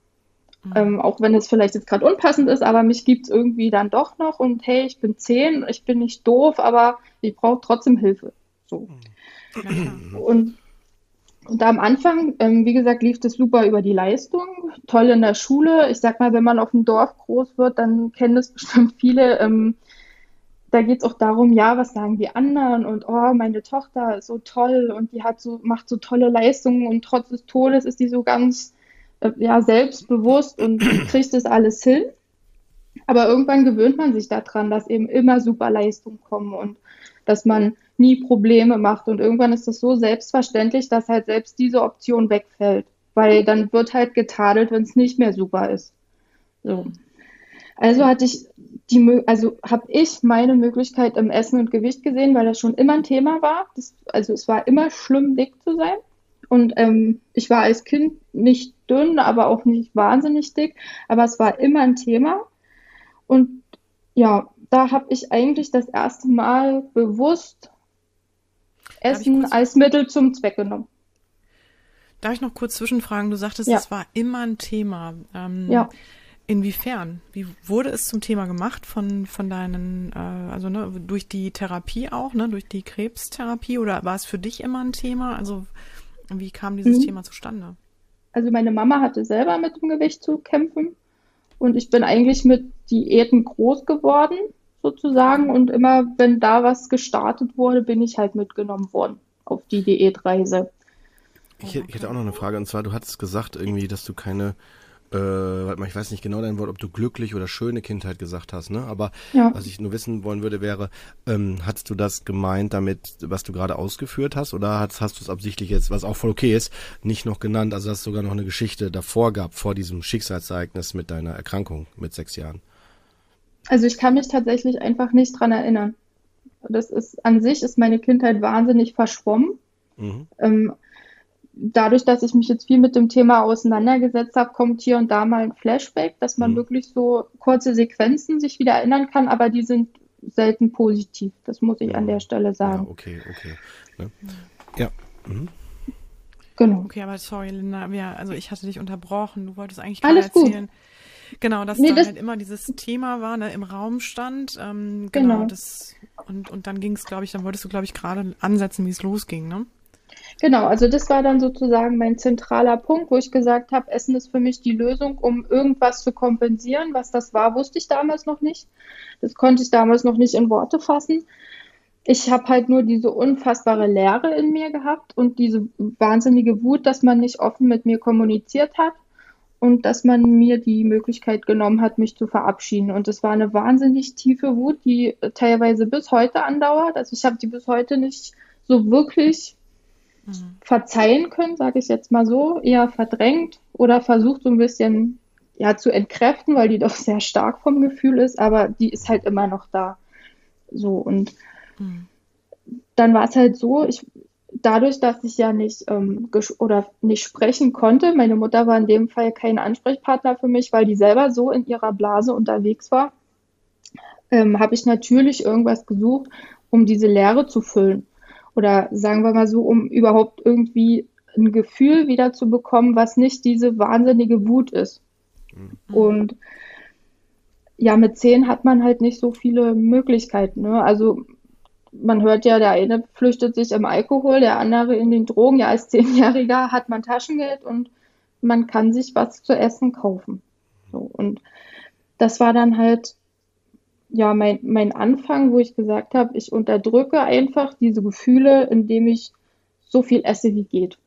Speaker 3: Mhm. Ähm, auch wenn es vielleicht jetzt gerade unpassend ist, aber mich gibt es irgendwie dann doch noch und hey, ich bin zehn, ich bin nicht doof, aber ich brauche trotzdem Hilfe. So. Mhm. Und, und am Anfang, ähm, wie gesagt, lief das super über die Leistung, toll in der Schule. Ich sag mal, wenn man auf dem Dorf groß wird, dann kennen das [LAUGHS] bestimmt viele. Ähm, da geht es auch darum, ja, was sagen die anderen und oh, meine Tochter ist so toll und die hat so, macht so tolle Leistungen und trotz des Todes ist die so ganz äh, ja, selbstbewusst und [CLEARS THROAT] kriegt das alles hin. Aber irgendwann gewöhnt man sich daran, dass eben immer super Leistungen kommen und dass man nie Probleme macht. Und irgendwann ist das so selbstverständlich, dass halt selbst diese Option wegfällt. Weil dann wird halt getadelt, wenn es nicht mehr super ist. So. Also hatte ich die, also habe ich meine Möglichkeit im Essen und Gewicht gesehen, weil das schon immer ein Thema war. Das, also es war immer schlimm, dick zu sein. Und ähm, ich war als Kind nicht dünn, aber auch nicht wahnsinnig dick. Aber es war immer ein Thema. Und ja, da habe ich eigentlich das erste Mal bewusst Essen als Mittel zum Zweck genommen.
Speaker 1: Darf ich noch kurz zwischenfragen? Du sagtest, ja. es war immer ein Thema. Ähm,
Speaker 3: ja.
Speaker 1: Inwiefern? Wie wurde es zum Thema gemacht von, von deinen, äh, also ne, durch die Therapie auch, ne, durch die Krebstherapie oder war es für dich immer ein Thema? Also wie kam dieses mhm. Thema zustande?
Speaker 3: Also meine Mama hatte selber mit dem Gewicht zu kämpfen und ich bin eigentlich mit Diäten groß geworden, sozusagen. Und immer, wenn da was gestartet wurde, bin ich halt mitgenommen worden auf die Diätreise.
Speaker 2: Ich, ich hätte auch noch eine Frage, und zwar, du hattest gesagt irgendwie, dass du keine äh, ich weiß nicht genau dein Wort, ob du glücklich oder schöne Kindheit gesagt hast, ne? Aber ja. was ich nur wissen wollen würde, wäre, ähm, hast du das gemeint damit, was du gerade ausgeführt hast, oder hast, hast du es absichtlich jetzt, was auch voll okay ist, nicht noch genannt, also dass es sogar noch eine Geschichte davor gab, vor diesem Schicksalsereignis mit deiner Erkrankung mit sechs Jahren?
Speaker 3: Also ich kann mich tatsächlich einfach nicht dran erinnern. Das ist an sich ist meine Kindheit wahnsinnig verschwommen. Mhm. Ähm, dadurch, dass ich mich jetzt viel mit dem Thema auseinandergesetzt habe, kommt hier und da mal ein Flashback, dass man mhm. wirklich so kurze Sequenzen sich wieder erinnern kann, aber die sind selten positiv. Das muss ich ja. an der Stelle sagen.
Speaker 2: Ja, okay, okay. Ne? Ja. Mhm.
Speaker 1: Genau. Okay, aber sorry, Linda, wir, also ich hatte dich unterbrochen. Du wolltest eigentlich gerade erzählen. Gut. Genau, dass nee, da das, halt immer dieses Thema war, ne, im Raum stand. Ähm, genau, genau. Das, und, und dann ging es, glaube ich, dann wolltest du, glaube ich, gerade ansetzen, wie es losging, ne?
Speaker 3: Genau, also das war dann sozusagen mein zentraler Punkt, wo ich gesagt habe, Essen ist für mich die Lösung, um irgendwas zu kompensieren. Was das war, wusste ich damals noch nicht. Das konnte ich damals noch nicht in Worte fassen. Ich habe halt nur diese unfassbare Leere in mir gehabt und diese wahnsinnige Wut, dass man nicht offen mit mir kommuniziert hat und dass man mir die Möglichkeit genommen hat, mich zu verabschieden. Und es war eine wahnsinnig tiefe Wut, die teilweise bis heute andauert. Also ich habe die bis heute nicht so wirklich mhm. verzeihen können, sage ich jetzt mal so, eher verdrängt oder versucht so ein bisschen ja zu entkräften, weil die [LAUGHS] doch sehr stark vom Gefühl ist, aber die ist halt immer noch da. So und mhm. dann war es halt so, ich dadurch, dass ich ja nicht ähm, oder nicht sprechen konnte, meine Mutter war in dem Fall kein Ansprechpartner für mich, weil die selber so in ihrer Blase unterwegs war, ähm, habe ich natürlich irgendwas gesucht, um diese Leere zu füllen oder sagen wir mal so, um überhaupt irgendwie ein Gefühl wieder zu bekommen, was nicht diese wahnsinnige Wut ist. Mhm. Und ja, mit zehn hat man halt nicht so viele Möglichkeiten. Ne? Also man hört ja, der eine flüchtet sich im Alkohol, der andere in den Drogen. Ja, als Zehnjähriger hat man Taschengeld und man kann sich was zu essen kaufen. So, und das war dann halt ja, mein, mein Anfang, wo ich gesagt habe, ich unterdrücke einfach diese Gefühle, indem ich so viel esse, wie geht.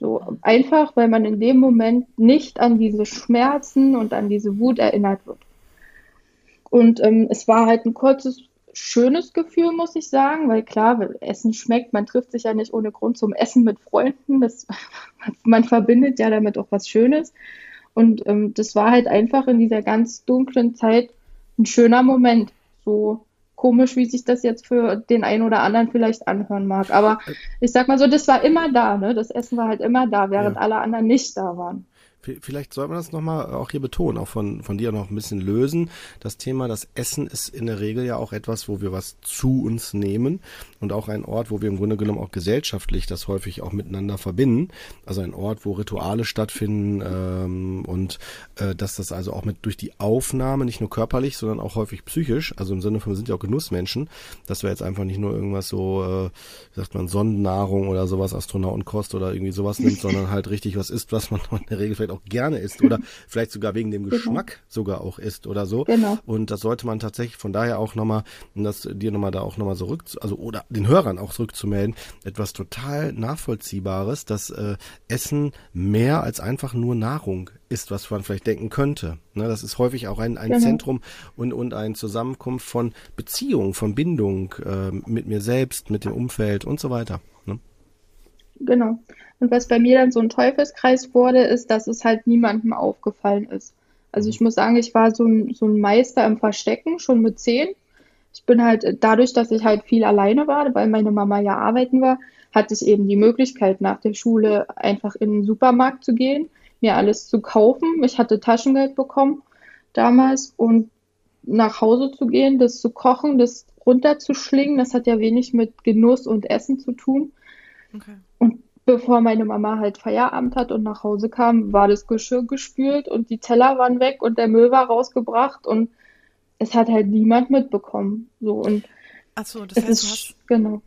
Speaker 3: So einfach, weil man in dem Moment nicht an diese Schmerzen und an diese Wut erinnert wird. Und ähm, es war halt ein kurzes, schönes Gefühl, muss ich sagen, weil klar, Essen schmeckt, man trifft sich ja nicht ohne Grund zum Essen mit Freunden. Das, [LAUGHS] man verbindet ja damit auch was Schönes. Und ähm, das war halt einfach in dieser ganz dunklen Zeit ein schöner Moment. So komisch, wie sich das jetzt für den einen oder anderen vielleicht anhören mag. Aber ich sag mal so, das war immer da, ne? Das Essen war halt immer da, während ja. alle anderen nicht da waren.
Speaker 2: Vielleicht soll man das nochmal auch hier betonen, auch von, von dir noch ein bisschen lösen. Das Thema, das Essen ist in der Regel ja auch etwas, wo wir was zu uns nehmen und auch ein Ort, wo wir im Grunde genommen auch gesellschaftlich das häufig auch miteinander verbinden. Also ein Ort, wo Rituale stattfinden ähm, und äh, dass das also auch mit durch die Aufnahme, nicht nur körperlich, sondern auch häufig psychisch, also im Sinne von, wir sind ja auch Genussmenschen, dass wir jetzt einfach nicht nur irgendwas so, äh, wie sagt man, Sondennahrung oder sowas, Astronautenkost oder irgendwie sowas nimmt, [LAUGHS] sondern halt richtig was isst, was man in der Regel vielleicht auch gerne isst oder [LAUGHS] vielleicht sogar wegen dem genau. Geschmack genau. sogar auch isst oder so. Genau. Und das sollte man tatsächlich von daher auch nochmal, um das dir nochmal da auch nochmal zurück, also oder den Hörern auch zurückzumelden, etwas total nachvollziehbares, dass äh, Essen mehr als einfach nur Nahrung ist, was man vielleicht denken könnte. Ne, das ist häufig auch ein, ein genau. Zentrum und, und ein Zusammenkunft von Beziehung, von Bindung äh, mit mir selbst, mit dem Umfeld und so weiter. Ne?
Speaker 3: Genau. Und was bei mir dann so ein Teufelskreis wurde, ist, dass es halt niemandem aufgefallen ist. Also ich muss sagen, ich war so ein, so ein Meister im Verstecken, schon mit zehn. Ich bin halt dadurch, dass ich halt viel alleine war, weil meine Mama ja arbeiten war, hatte ich eben die Möglichkeit, nach der Schule einfach in den Supermarkt zu gehen, mir alles zu kaufen. Ich hatte Taschengeld bekommen damals und nach Hause zu gehen, das zu kochen, das runterzuschlingen, das hat ja wenig mit Genuss und Essen zu tun. Okay. Bevor meine Mama halt Feierabend hat und nach Hause kam, war das Geschirr gespült und die Teller waren weg und der Müll war rausgebracht und es hat halt niemand mitbekommen. So und
Speaker 1: Ach so, das heißt, ist, du hast,
Speaker 3: genau.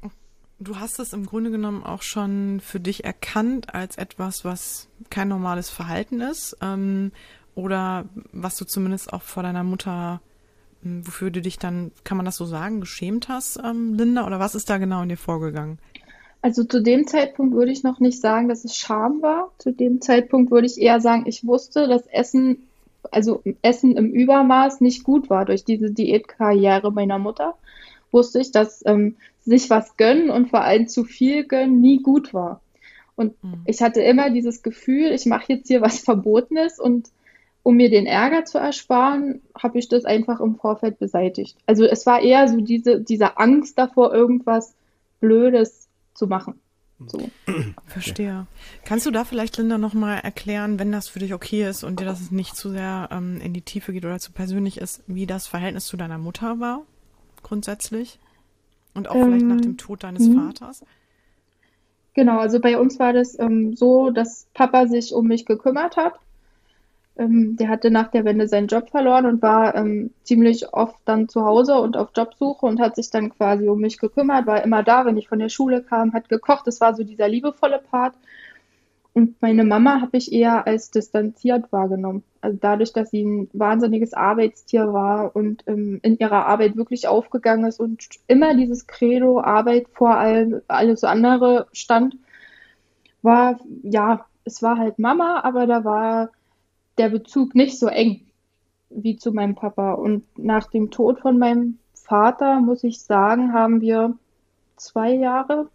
Speaker 1: Du hast es im Grunde genommen auch schon für dich erkannt als etwas, was kein normales Verhalten ist, ähm, oder was du zumindest auch vor deiner Mutter, hm, wofür du dich dann, kann man das so sagen, geschämt hast, ähm, Linda, oder was ist da genau in dir vorgegangen?
Speaker 3: Also zu dem Zeitpunkt würde ich noch nicht sagen, dass es Scham war. Zu dem Zeitpunkt würde ich eher sagen, ich wusste, dass Essen, also Essen im Übermaß nicht gut war durch diese Diätkarriere meiner Mutter. Wusste ich, dass ähm, sich was gönnen und vor allem zu viel gönnen nie gut war. Und mhm. ich hatte immer dieses Gefühl, ich mache jetzt hier was Verbotenes und um mir den Ärger zu ersparen, habe ich das einfach im Vorfeld beseitigt. Also es war eher so diese, diese Angst davor, irgendwas Blödes zu machen. So.
Speaker 1: Verstehe. Kannst du da vielleicht, Linda, nochmal erklären, wenn das für dich okay ist und dir das nicht zu sehr ähm, in die Tiefe geht oder zu persönlich ist, wie das Verhältnis zu deiner Mutter war, grundsätzlich? Und auch ähm, vielleicht nach dem Tod deines mh. Vaters?
Speaker 3: Genau, also bei uns war das ähm, so, dass Papa sich um mich gekümmert hat ähm, der hatte nach der Wende seinen Job verloren und war ähm, ziemlich oft dann zu Hause und auf Jobsuche und hat sich dann quasi um mich gekümmert, war immer da, wenn ich von der Schule kam, hat gekocht. Das war so dieser liebevolle Part. Und meine Mama habe ich eher als distanziert wahrgenommen. Also dadurch, dass sie ein wahnsinniges Arbeitstier war und ähm, in ihrer Arbeit wirklich aufgegangen ist und immer dieses Credo Arbeit vor allem alles andere stand, war, ja, es war halt Mama, aber da war der Bezug nicht so eng wie zu meinem Papa. Und nach dem Tod von meinem Vater, muss ich sagen, haben wir zwei Jahre,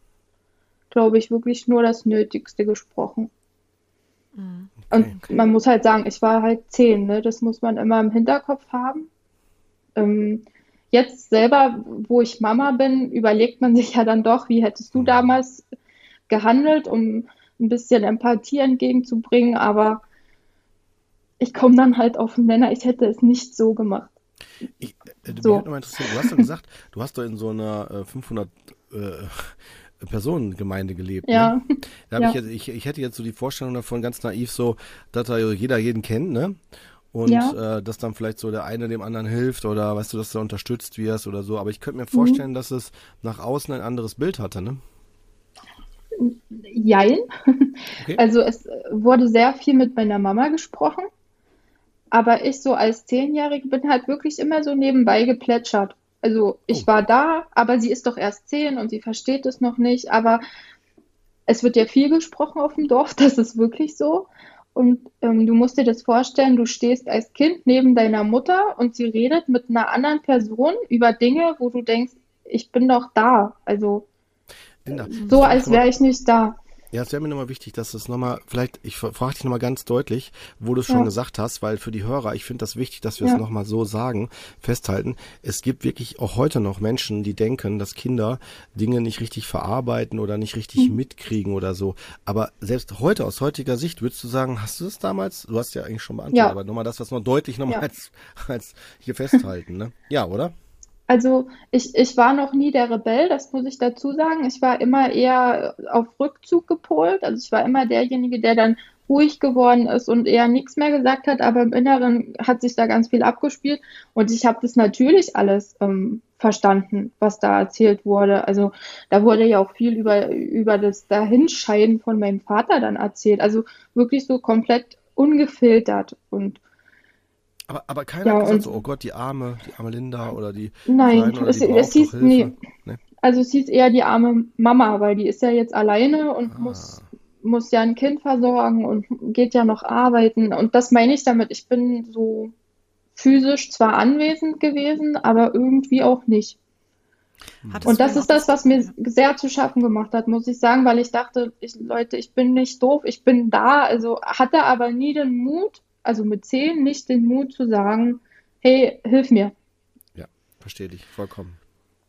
Speaker 3: glaube ich, wirklich nur das Nötigste gesprochen. Mhm. Okay, und okay. man muss halt sagen, ich war halt zehn, ne? das muss man immer im Hinterkopf haben. Ähm, jetzt selber, wo ich Mama bin, überlegt man sich ja dann doch, wie hättest du mhm. damals gehandelt, um ein bisschen Empathie entgegenzubringen, aber ich komme dann halt auf den Nenner, ich hätte es nicht so gemacht.
Speaker 2: Ich, äh, so. Mich mal interessiert, du hast doch gesagt, du hast doch in so einer äh, 500 äh, Personengemeinde gelebt.
Speaker 3: Ja.
Speaker 2: Ne? Da ja. Ich, jetzt, ich, ich hätte jetzt so die Vorstellung davon ganz naiv so, dass da jeder jeden kennt, ne? Und ja. äh, dass dann vielleicht so der eine dem anderen hilft oder weißt du, dass du unterstützt wirst oder so. Aber ich könnte mir mhm. vorstellen, mhm. dass es nach außen ein anderes Bild hatte, ne?
Speaker 3: Jein. Okay. Also es wurde sehr viel mit meiner Mama gesprochen. Aber ich so als Zehnjährige bin halt wirklich immer so nebenbei geplätschert. Also ich oh. war da, aber sie ist doch erst zehn und sie versteht es noch nicht. Aber es wird ja viel gesprochen auf dem Dorf, [LAUGHS] das ist wirklich so. Und ähm, du musst dir das vorstellen, du stehst als Kind neben deiner Mutter und sie redet mit einer anderen Person über Dinge, wo du denkst, ich bin doch da. Also so, als wäre ich nicht da.
Speaker 2: Ja, es wäre mir nochmal wichtig, dass es nochmal, vielleicht, ich frage dich nochmal ganz deutlich, wo du es ja. schon gesagt hast, weil für die Hörer, ich finde das wichtig, dass wir ja. es nochmal so sagen, festhalten. Es gibt wirklich auch heute noch Menschen, die denken, dass Kinder Dinge nicht richtig verarbeiten oder nicht richtig mhm. mitkriegen oder so. Aber selbst heute, aus heutiger Sicht, würdest du sagen, hast du es damals? Du hast ja eigentlich schon beantwortet, ja. aber nochmal das, was noch deutlich nochmal ja. als, als hier festhalten, ne? Ja, oder?
Speaker 3: Also ich, ich war noch nie der Rebell, das muss ich dazu sagen. Ich war immer eher auf Rückzug gepolt. Also ich war immer derjenige, der dann ruhig geworden ist und eher nichts mehr gesagt hat, aber im Inneren hat sich da ganz viel abgespielt. Und ich habe das natürlich alles ähm, verstanden, was da erzählt wurde. Also da wurde ja auch viel über, über das Dahinscheiden von meinem Vater dann erzählt. Also wirklich so komplett ungefiltert. Und
Speaker 2: aber, aber keiner ja, hat gesagt, so, oh Gott, die arme, die arme Linda oder die.
Speaker 3: Nein, oder es, die es hieß, nee. nee. Also es hieß eher die arme Mama, weil die ist ja jetzt alleine und ah. muss, muss ja ein Kind versorgen und geht ja noch arbeiten. Und das meine ich damit. Ich bin so physisch zwar anwesend gewesen, aber irgendwie auch nicht. Hattest und das ist das, was mir sehr zu schaffen gemacht hat, muss ich sagen, weil ich dachte, ich, Leute, ich bin nicht doof, ich bin da, also hatte aber nie den Mut, also mit zehn, nicht den Mut zu sagen, hey, hilf mir.
Speaker 2: Ja, verstehe dich vollkommen.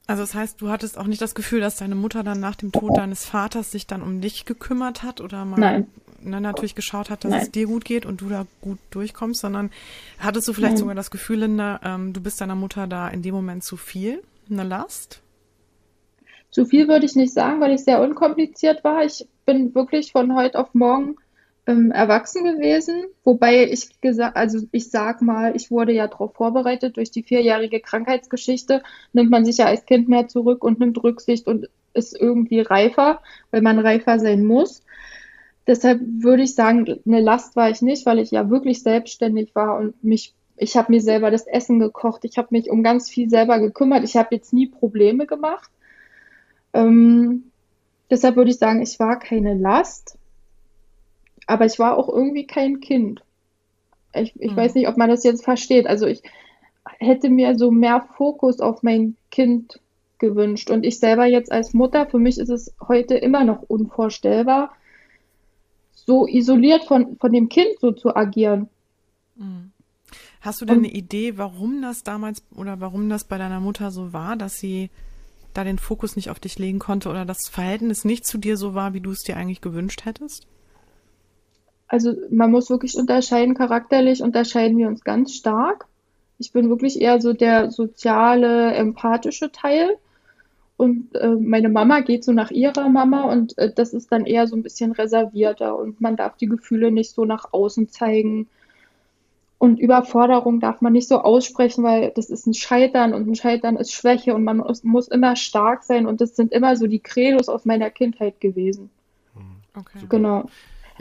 Speaker 1: Also das heißt, du hattest auch nicht das Gefühl, dass deine Mutter dann nach dem Tod deines Vaters sich dann um dich gekümmert hat oder mal
Speaker 3: Nein.
Speaker 1: Ne, natürlich geschaut hat, dass Nein. es dir gut geht und du da gut durchkommst, sondern hattest du vielleicht Nein. sogar das Gefühl, Linda, ähm, du bist deiner Mutter da in dem Moment zu viel, eine Last?
Speaker 3: Zu viel würde ich nicht sagen, weil ich sehr unkompliziert war. Ich bin wirklich von heute auf morgen ähm, erwachsen gewesen, wobei ich gesagt, also ich sag mal, ich wurde ja darauf vorbereitet durch die vierjährige Krankheitsgeschichte, nimmt man sich ja als Kind mehr zurück und nimmt Rücksicht und ist irgendwie reifer, weil man reifer sein muss. Deshalb würde ich sagen, eine Last war ich nicht, weil ich ja wirklich selbstständig war und mich, ich habe mir selber das Essen gekocht, ich habe mich um ganz viel selber gekümmert, ich habe jetzt nie Probleme gemacht. Ähm, deshalb würde ich sagen, ich war keine Last aber ich war auch irgendwie kein Kind. Ich, ich mhm. weiß nicht, ob man das jetzt versteht. Also ich hätte mir so mehr Fokus auf mein Kind gewünscht. Und ich selber jetzt als Mutter, für mich ist es heute immer noch unvorstellbar, so isoliert von, von dem Kind so zu agieren.
Speaker 1: Mhm. Hast du denn Und, eine Idee, warum das damals oder warum das bei deiner Mutter so war, dass sie da den Fokus nicht auf dich legen konnte oder das Verhältnis nicht zu dir so war, wie du es dir eigentlich gewünscht hättest?
Speaker 3: Also man muss wirklich unterscheiden, charakterlich unterscheiden wir uns ganz stark. Ich bin wirklich eher so der soziale, empathische Teil. Und äh, meine Mama geht so nach ihrer Mama und äh, das ist dann eher so ein bisschen reservierter und man darf die Gefühle nicht so nach außen zeigen. Und Überforderung darf man nicht so aussprechen, weil das ist ein Scheitern und ein Scheitern ist Schwäche und man muss, muss immer stark sein und das sind immer so die Credos aus meiner Kindheit gewesen. Okay. Genau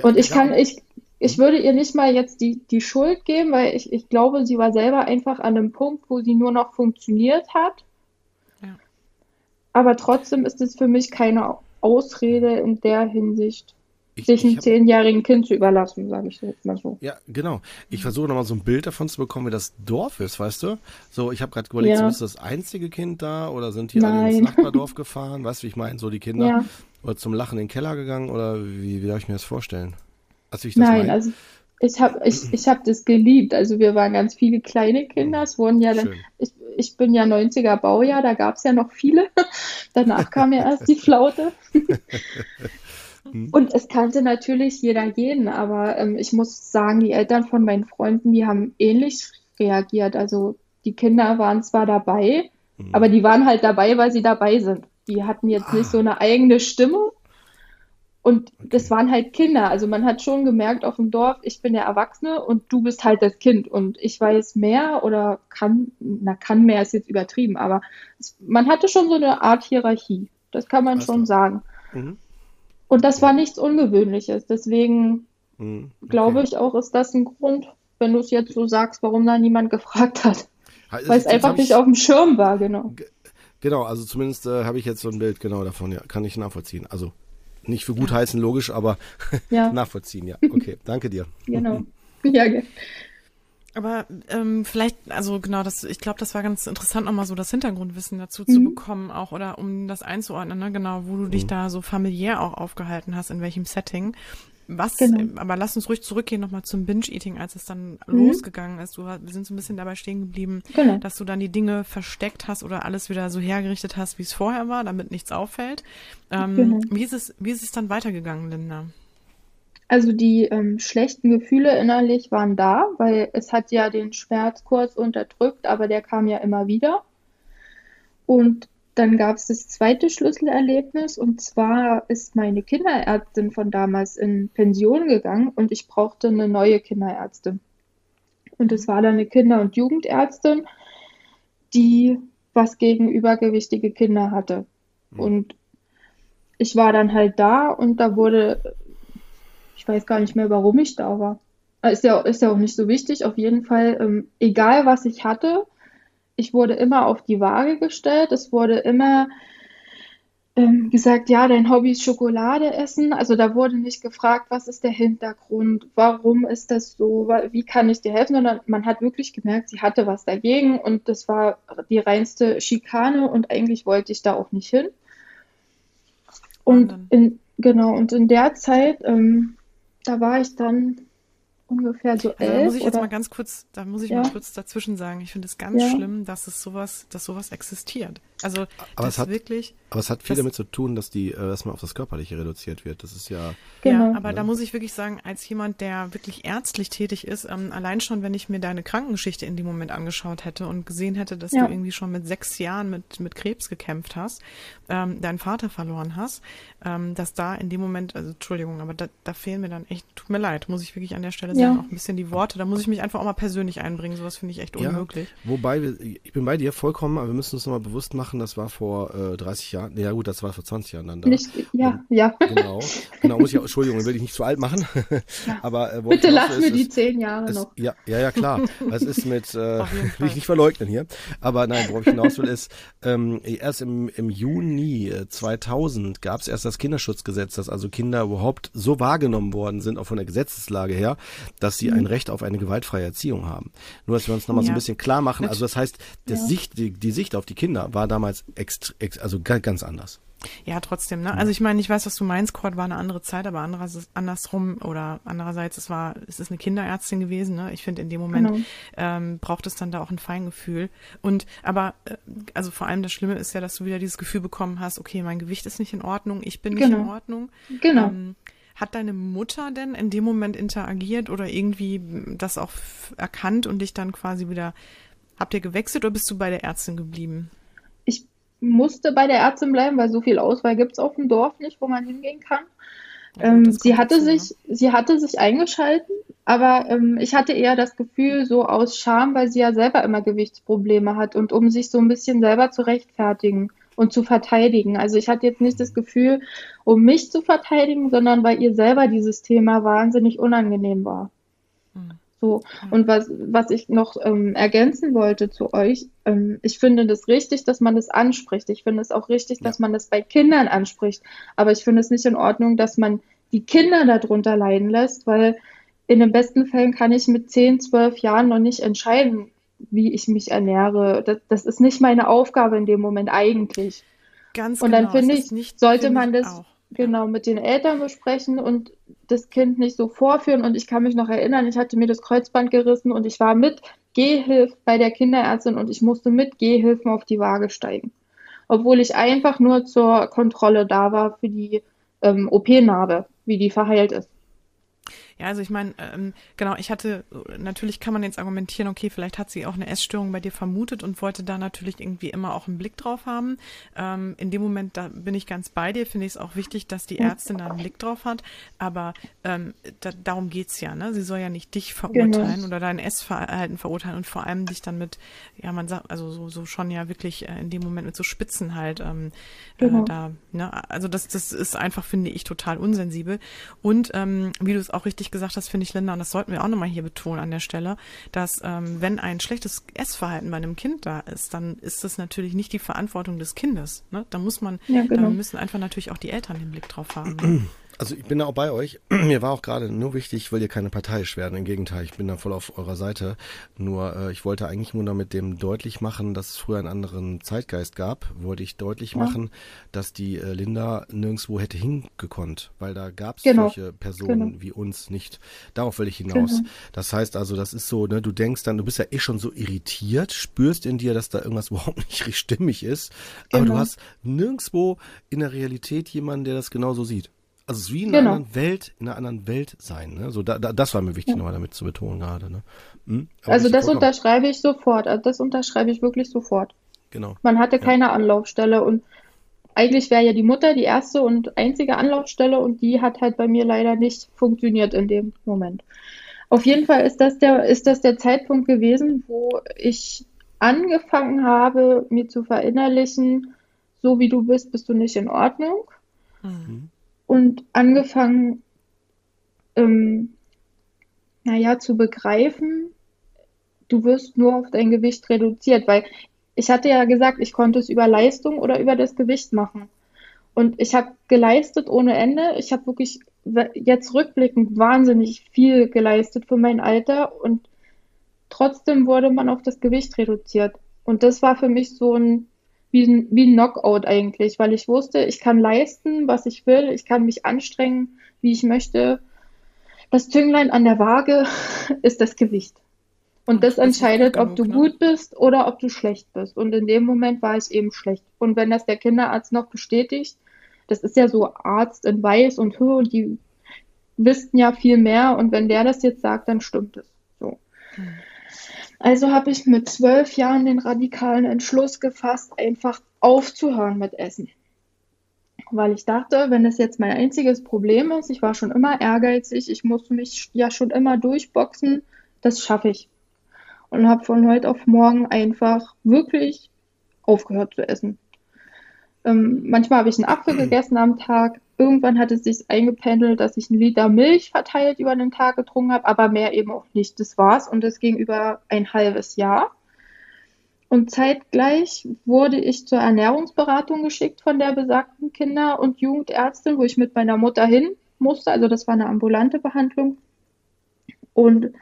Speaker 3: und ich kann, ich, ich würde ihr nicht mal jetzt die, die Schuld geben, weil ich, ich glaube, sie war selber einfach an einem Punkt, wo sie nur noch funktioniert hat. Ja. Aber trotzdem ist es für mich keine Ausrede in der Hinsicht, ich, sich einem zehnjährigen Kind zu überlassen, sage ich jetzt mal so.
Speaker 2: Ja, genau. Ich versuche nochmal so ein Bild davon zu bekommen, wie das Dorf ist, weißt du? So, ich habe gerade überlegt, ja. ist das einzige Kind da oder sind die alle ins Nachbardorf [LAUGHS] gefahren? Weißt du, wie ich meine? So die Kinder. Ja. Oder zum Lachen in den Keller gegangen oder wie, wie darf ich mir das vorstellen?
Speaker 3: Also ich das Nein, mein? also ich habe ich, ich hab das geliebt. Also wir waren ganz viele kleine Kinder. Es wurden ja dann, ich, ich bin ja 90er Baujahr, da gab es ja noch viele. [LAUGHS] Danach kam ja erst die Flaute. [LAUGHS] Hm. Und es kannte natürlich jeder jeden, aber ähm, ich muss sagen, die Eltern von meinen Freunden, die haben ähnlich reagiert. Also die Kinder waren zwar dabei, mhm. aber die waren halt dabei, weil sie dabei sind. Die hatten jetzt ah. nicht so eine eigene Stimme. Und okay. das waren halt Kinder. Also man hat schon gemerkt auf dem Dorf, ich bin der Erwachsene und du bist halt das Kind. Und ich weiß mehr oder kann, na kann mehr ist jetzt übertrieben, aber es, man hatte schon so eine Art Hierarchie. Das kann man also. schon sagen. Mhm. Und das war nichts Ungewöhnliches. Deswegen mhm. okay. glaube ich auch, ist das ein Grund, wenn du es jetzt so sagst, warum da niemand gefragt hat. Also Weil es einfach nicht auf dem Schirm war, genau.
Speaker 2: Genau, also zumindest äh, habe ich jetzt so ein Bild genau davon, ja, kann ich nachvollziehen. Also nicht für gut heißen, logisch, aber ja. [LAUGHS] nachvollziehen, ja. Okay, danke dir. Genau. [LAUGHS] Ja,
Speaker 1: aber ähm, vielleicht, also genau, das, ich glaube, das war ganz interessant, nochmal so das Hintergrundwissen dazu mhm. zu bekommen, auch oder um das einzuordnen, ne? genau, wo du dich mhm. da so familiär auch aufgehalten hast, in welchem Setting. Was, genau. aber lass uns ruhig zurückgehen nochmal zum Binge-Eating, als es dann mhm. losgegangen ist. Du, wir sind so ein bisschen dabei stehen geblieben, genau. dass du dann die Dinge versteckt hast oder alles wieder so hergerichtet hast, wie es vorher war, damit nichts auffällt. Ähm, genau. wie, ist es, wie ist es dann weitergegangen, Linda?
Speaker 3: Also die ähm, schlechten Gefühle innerlich waren da, weil es hat ja den Schmerz kurz unterdrückt, aber der kam ja immer wieder. Und dann gab es das zweite Schlüsselerlebnis und zwar ist meine Kinderärztin von damals in Pension gegangen und ich brauchte eine neue Kinderärztin. Und es war dann eine Kinder- und Jugendärztin, die was gegen übergewichtige Kinder hatte. Mhm. Und ich war dann halt da und da wurde, ich weiß gar nicht mehr, warum ich da war. Ist ja, ist ja auch nicht so wichtig. Auf jeden Fall, ähm, egal was ich hatte, ich wurde immer auf die Waage gestellt. Es wurde immer ähm, gesagt, ja, dein Hobby ist Schokolade essen. Also da wurde nicht gefragt, was ist der Hintergrund, warum ist das so, wie kann ich dir helfen, sondern man hat wirklich gemerkt, sie hatte was dagegen und das war die reinste Schikane und eigentlich wollte ich da auch nicht hin. Und in, genau, und in der Zeit, ähm, da war ich dann ungefähr so elf.
Speaker 1: Also da muss ich jetzt
Speaker 3: oder?
Speaker 1: mal ganz kurz, da muss ich ja. mal kurz dazwischen sagen. Ich finde es ganz ja. schlimm, dass es sowas, dass sowas existiert. Also
Speaker 2: aber
Speaker 1: das
Speaker 2: es hat,
Speaker 1: wirklich.
Speaker 2: Aber es hat viel damit zu tun, dass die, äh, dass man auf das Körperliche reduziert wird. Das ist ja.
Speaker 1: Genau. Ja, aber ne? da muss ich wirklich sagen, als jemand, der wirklich ärztlich tätig ist, ähm, allein schon, wenn ich mir deine Krankengeschichte in dem Moment angeschaut hätte und gesehen hätte, dass ja. du irgendwie schon mit sechs Jahren mit mit Krebs gekämpft hast, ähm, deinen Vater verloren hast, ähm, dass da in dem Moment, also Entschuldigung, aber da, da fehlen mir dann echt, tut mir leid, muss ich wirklich an der Stelle sagen, auch ein bisschen die Worte. Da muss ich mich einfach auch mal persönlich einbringen. Sowas finde ich echt unmöglich.
Speaker 2: wobei, wir, ich bin bei dir vollkommen, aber wir müssen uns nochmal bewusst machen, das war vor äh, 30 Jahren. Ja gut, das war vor 20 Jahren dann da.
Speaker 3: Nicht, ja, und, ja.
Speaker 2: Genau, genau, muss ich auch, Entschuldigung, will ich nicht zu alt machen. [LAUGHS] aber
Speaker 3: äh, Bitte lass mir die zehn Jahre
Speaker 2: es,
Speaker 3: noch.
Speaker 2: Ja, ja, ja, klar. [LAUGHS] Es ist mit, äh, will ich nicht verleugnen hier. Aber nein, worauf ich hinaus will, ist, ähm, erst im, im Juni 2000 gab es erst das Kinderschutzgesetz, dass also Kinder überhaupt so wahrgenommen worden sind, auch von der Gesetzeslage her, dass sie mhm. ein Recht auf eine gewaltfreie Erziehung haben. Nur, dass wir uns nochmal ja. so ein bisschen klar machen. Also das heißt, das ja. Sicht, die, die Sicht auf die Kinder war damals ext, also ganz anders.
Speaker 1: Ja, trotzdem, ne? Also ich meine, ich weiß, was du meinst, Kurt war eine andere Zeit, aber andererseits, andersrum oder andererseits, es war, es ist eine Kinderärztin gewesen, ne? Ich finde, in dem Moment genau. ähm, braucht es dann da auch ein Feingefühl. Und aber, äh, also vor allem das Schlimme ist ja, dass du wieder dieses Gefühl bekommen hast, okay, mein Gewicht ist nicht in Ordnung, ich bin nicht genau. in Ordnung.
Speaker 3: Genau. Ähm,
Speaker 1: hat deine Mutter denn in dem Moment interagiert oder irgendwie das auch erkannt und dich dann quasi wieder, habt ihr gewechselt oder bist du bei der Ärztin geblieben?
Speaker 3: Ich musste bei der Ärztin bleiben, weil so viel Auswahl gibt es auf dem Dorf nicht, wo man hingehen kann. Ja, ähm, sie hatte zu, sich, ne? sie hatte sich eingeschalten, aber ähm, ich hatte eher das Gefühl, so aus Scham, weil sie ja selber immer Gewichtsprobleme hat und um sich so ein bisschen selber zu rechtfertigen und zu verteidigen. Also ich hatte jetzt nicht das Gefühl, um mich zu verteidigen, sondern weil ihr selber dieses Thema wahnsinnig unangenehm war. Mhm. So, und was, was ich noch ähm, ergänzen wollte zu euch, ähm, ich finde das richtig, dass man das anspricht. Ich finde es auch richtig, ja. dass man das bei Kindern anspricht. Aber ich finde es nicht in Ordnung, dass man die Kinder darunter leiden lässt, weil in den besten Fällen kann ich mit 10, 12 Jahren noch nicht entscheiden, wie ich mich ernähre. Das, das ist nicht meine Aufgabe in dem Moment eigentlich.
Speaker 1: Ganz
Speaker 3: und
Speaker 1: genau.
Speaker 3: dann finde ich, nicht, sollte find man das auch. genau mit den Eltern besprechen und das Kind nicht so vorführen. Und ich kann mich noch erinnern, ich hatte mir das Kreuzband gerissen und ich war mit Gehhilf bei der Kinderärztin und ich musste mit Gehhilfen auf die Waage steigen. Obwohl ich einfach nur zur Kontrolle da war für die ähm, OP-Narbe, wie die verheilt ist.
Speaker 1: Ja, also ich meine, ähm, genau, ich hatte, natürlich kann man jetzt argumentieren, okay, vielleicht hat sie auch eine Essstörung bei dir vermutet und wollte da natürlich irgendwie immer auch einen Blick drauf haben. Ähm, in dem Moment, da bin ich ganz bei dir, finde ich es auch wichtig, dass die Ärztin da einen Blick drauf hat. Aber ähm, da, darum geht's ja, ne? Sie soll ja nicht dich verurteilen genau. oder dein Essverhalten verurteilen und vor allem dich dann mit, ja, man sagt, also so, so schon ja wirklich äh, in dem Moment mit so Spitzen halt ähm, äh, genau. äh, da, ne? Also das, das ist einfach, finde ich, total unsensibel. Und ähm, wie du es auch richtig gesagt hast, finde ich, Linda, und das sollten wir auch nochmal hier betonen an der Stelle, dass ähm, wenn ein schlechtes Essverhalten bei einem Kind da ist, dann ist das natürlich nicht die Verantwortung des Kindes. Ne? Da muss man, ja, genau. da müssen einfach natürlich auch die Eltern den Blick drauf haben. [CLEARS THROAT]
Speaker 2: Also ich bin da auch bei euch. [CLEARS THROAT] Mir war auch gerade nur wichtig, ich will ihr keine parteiisch werden. Im Gegenteil, ich bin da voll auf eurer Seite. Nur äh, ich wollte eigentlich nur damit dem deutlich machen, dass es früher einen anderen Zeitgeist gab. Wollte ich deutlich ja. machen, dass die äh, Linda nirgendwo hätte hingekonnt, weil da gab es genau. solche Personen genau. wie uns nicht. Darauf will ich hinaus. Genau. Das heißt also, das ist so, ne, du denkst dann, du bist ja eh schon so irritiert, spürst in dir, dass da irgendwas [LAUGHS] überhaupt nicht richtig stimmig ist, aber du genau. hast nirgendwo in der Realität jemanden, der das genauso sieht. Also es ist wie in einer genau. anderen Welt, in einer anderen Welt sein. Ne? So, da, da, das war mir wichtig, ja. nochmal damit zu betonen gerade. Ne?
Speaker 3: Hm? Also das unterschreibe ich sofort. Also das unterschreibe ich wirklich sofort.
Speaker 2: Genau.
Speaker 3: Man hatte keine ja. Anlaufstelle und eigentlich wäre ja die Mutter die erste und einzige Anlaufstelle und die hat halt bei mir leider nicht funktioniert in dem Moment. Auf jeden Fall ist das der, ist das der Zeitpunkt gewesen, wo ich angefangen habe, mir zu verinnerlichen, so wie du bist, bist du nicht in Ordnung. Mhm und angefangen, ähm, naja, zu begreifen, du wirst nur auf dein Gewicht reduziert, weil ich hatte ja gesagt, ich konnte es über Leistung oder über das Gewicht machen. Und ich habe geleistet ohne Ende. Ich habe wirklich jetzt rückblickend wahnsinnig viel geleistet für mein Alter und trotzdem wurde man auf das Gewicht reduziert. Und das war für mich so ein wie ein, wie ein Knockout eigentlich, weil ich wusste, ich kann leisten, was ich will, ich kann mich anstrengen, wie ich möchte. Das Zünglein an der Waage [LAUGHS] ist das Gewicht. Und das entscheidet, ob du ne? gut bist oder ob du schlecht bist. Und in dem Moment war ich eben schlecht. Und wenn das der Kinderarzt noch bestätigt, das ist ja so Arzt in Weiß und Höhe und die wissen ja viel mehr. Und wenn der das jetzt sagt, dann stimmt es. So. Hm. Also habe ich mit zwölf Jahren den radikalen Entschluss gefasst, einfach aufzuhören mit Essen. Weil ich dachte, wenn das jetzt mein einziges Problem ist, ich war schon immer ehrgeizig, ich musste mich ja schon immer durchboxen, das schaffe ich. Und habe von heute auf morgen einfach wirklich aufgehört zu essen. Ähm, manchmal habe ich einen Apfel [CLEARS THROAT] gegessen am Tag. Irgendwann hat es sich eingependelt, dass ich einen Liter Milch verteilt über den Tag getrunken habe, aber mehr eben auch nicht. Das war's und das ging über ein halbes Jahr. Und zeitgleich wurde ich zur Ernährungsberatung geschickt von der besagten Kinder- und Jugendärztin, wo ich mit meiner Mutter hin musste. Also das war eine ambulante Behandlung. Und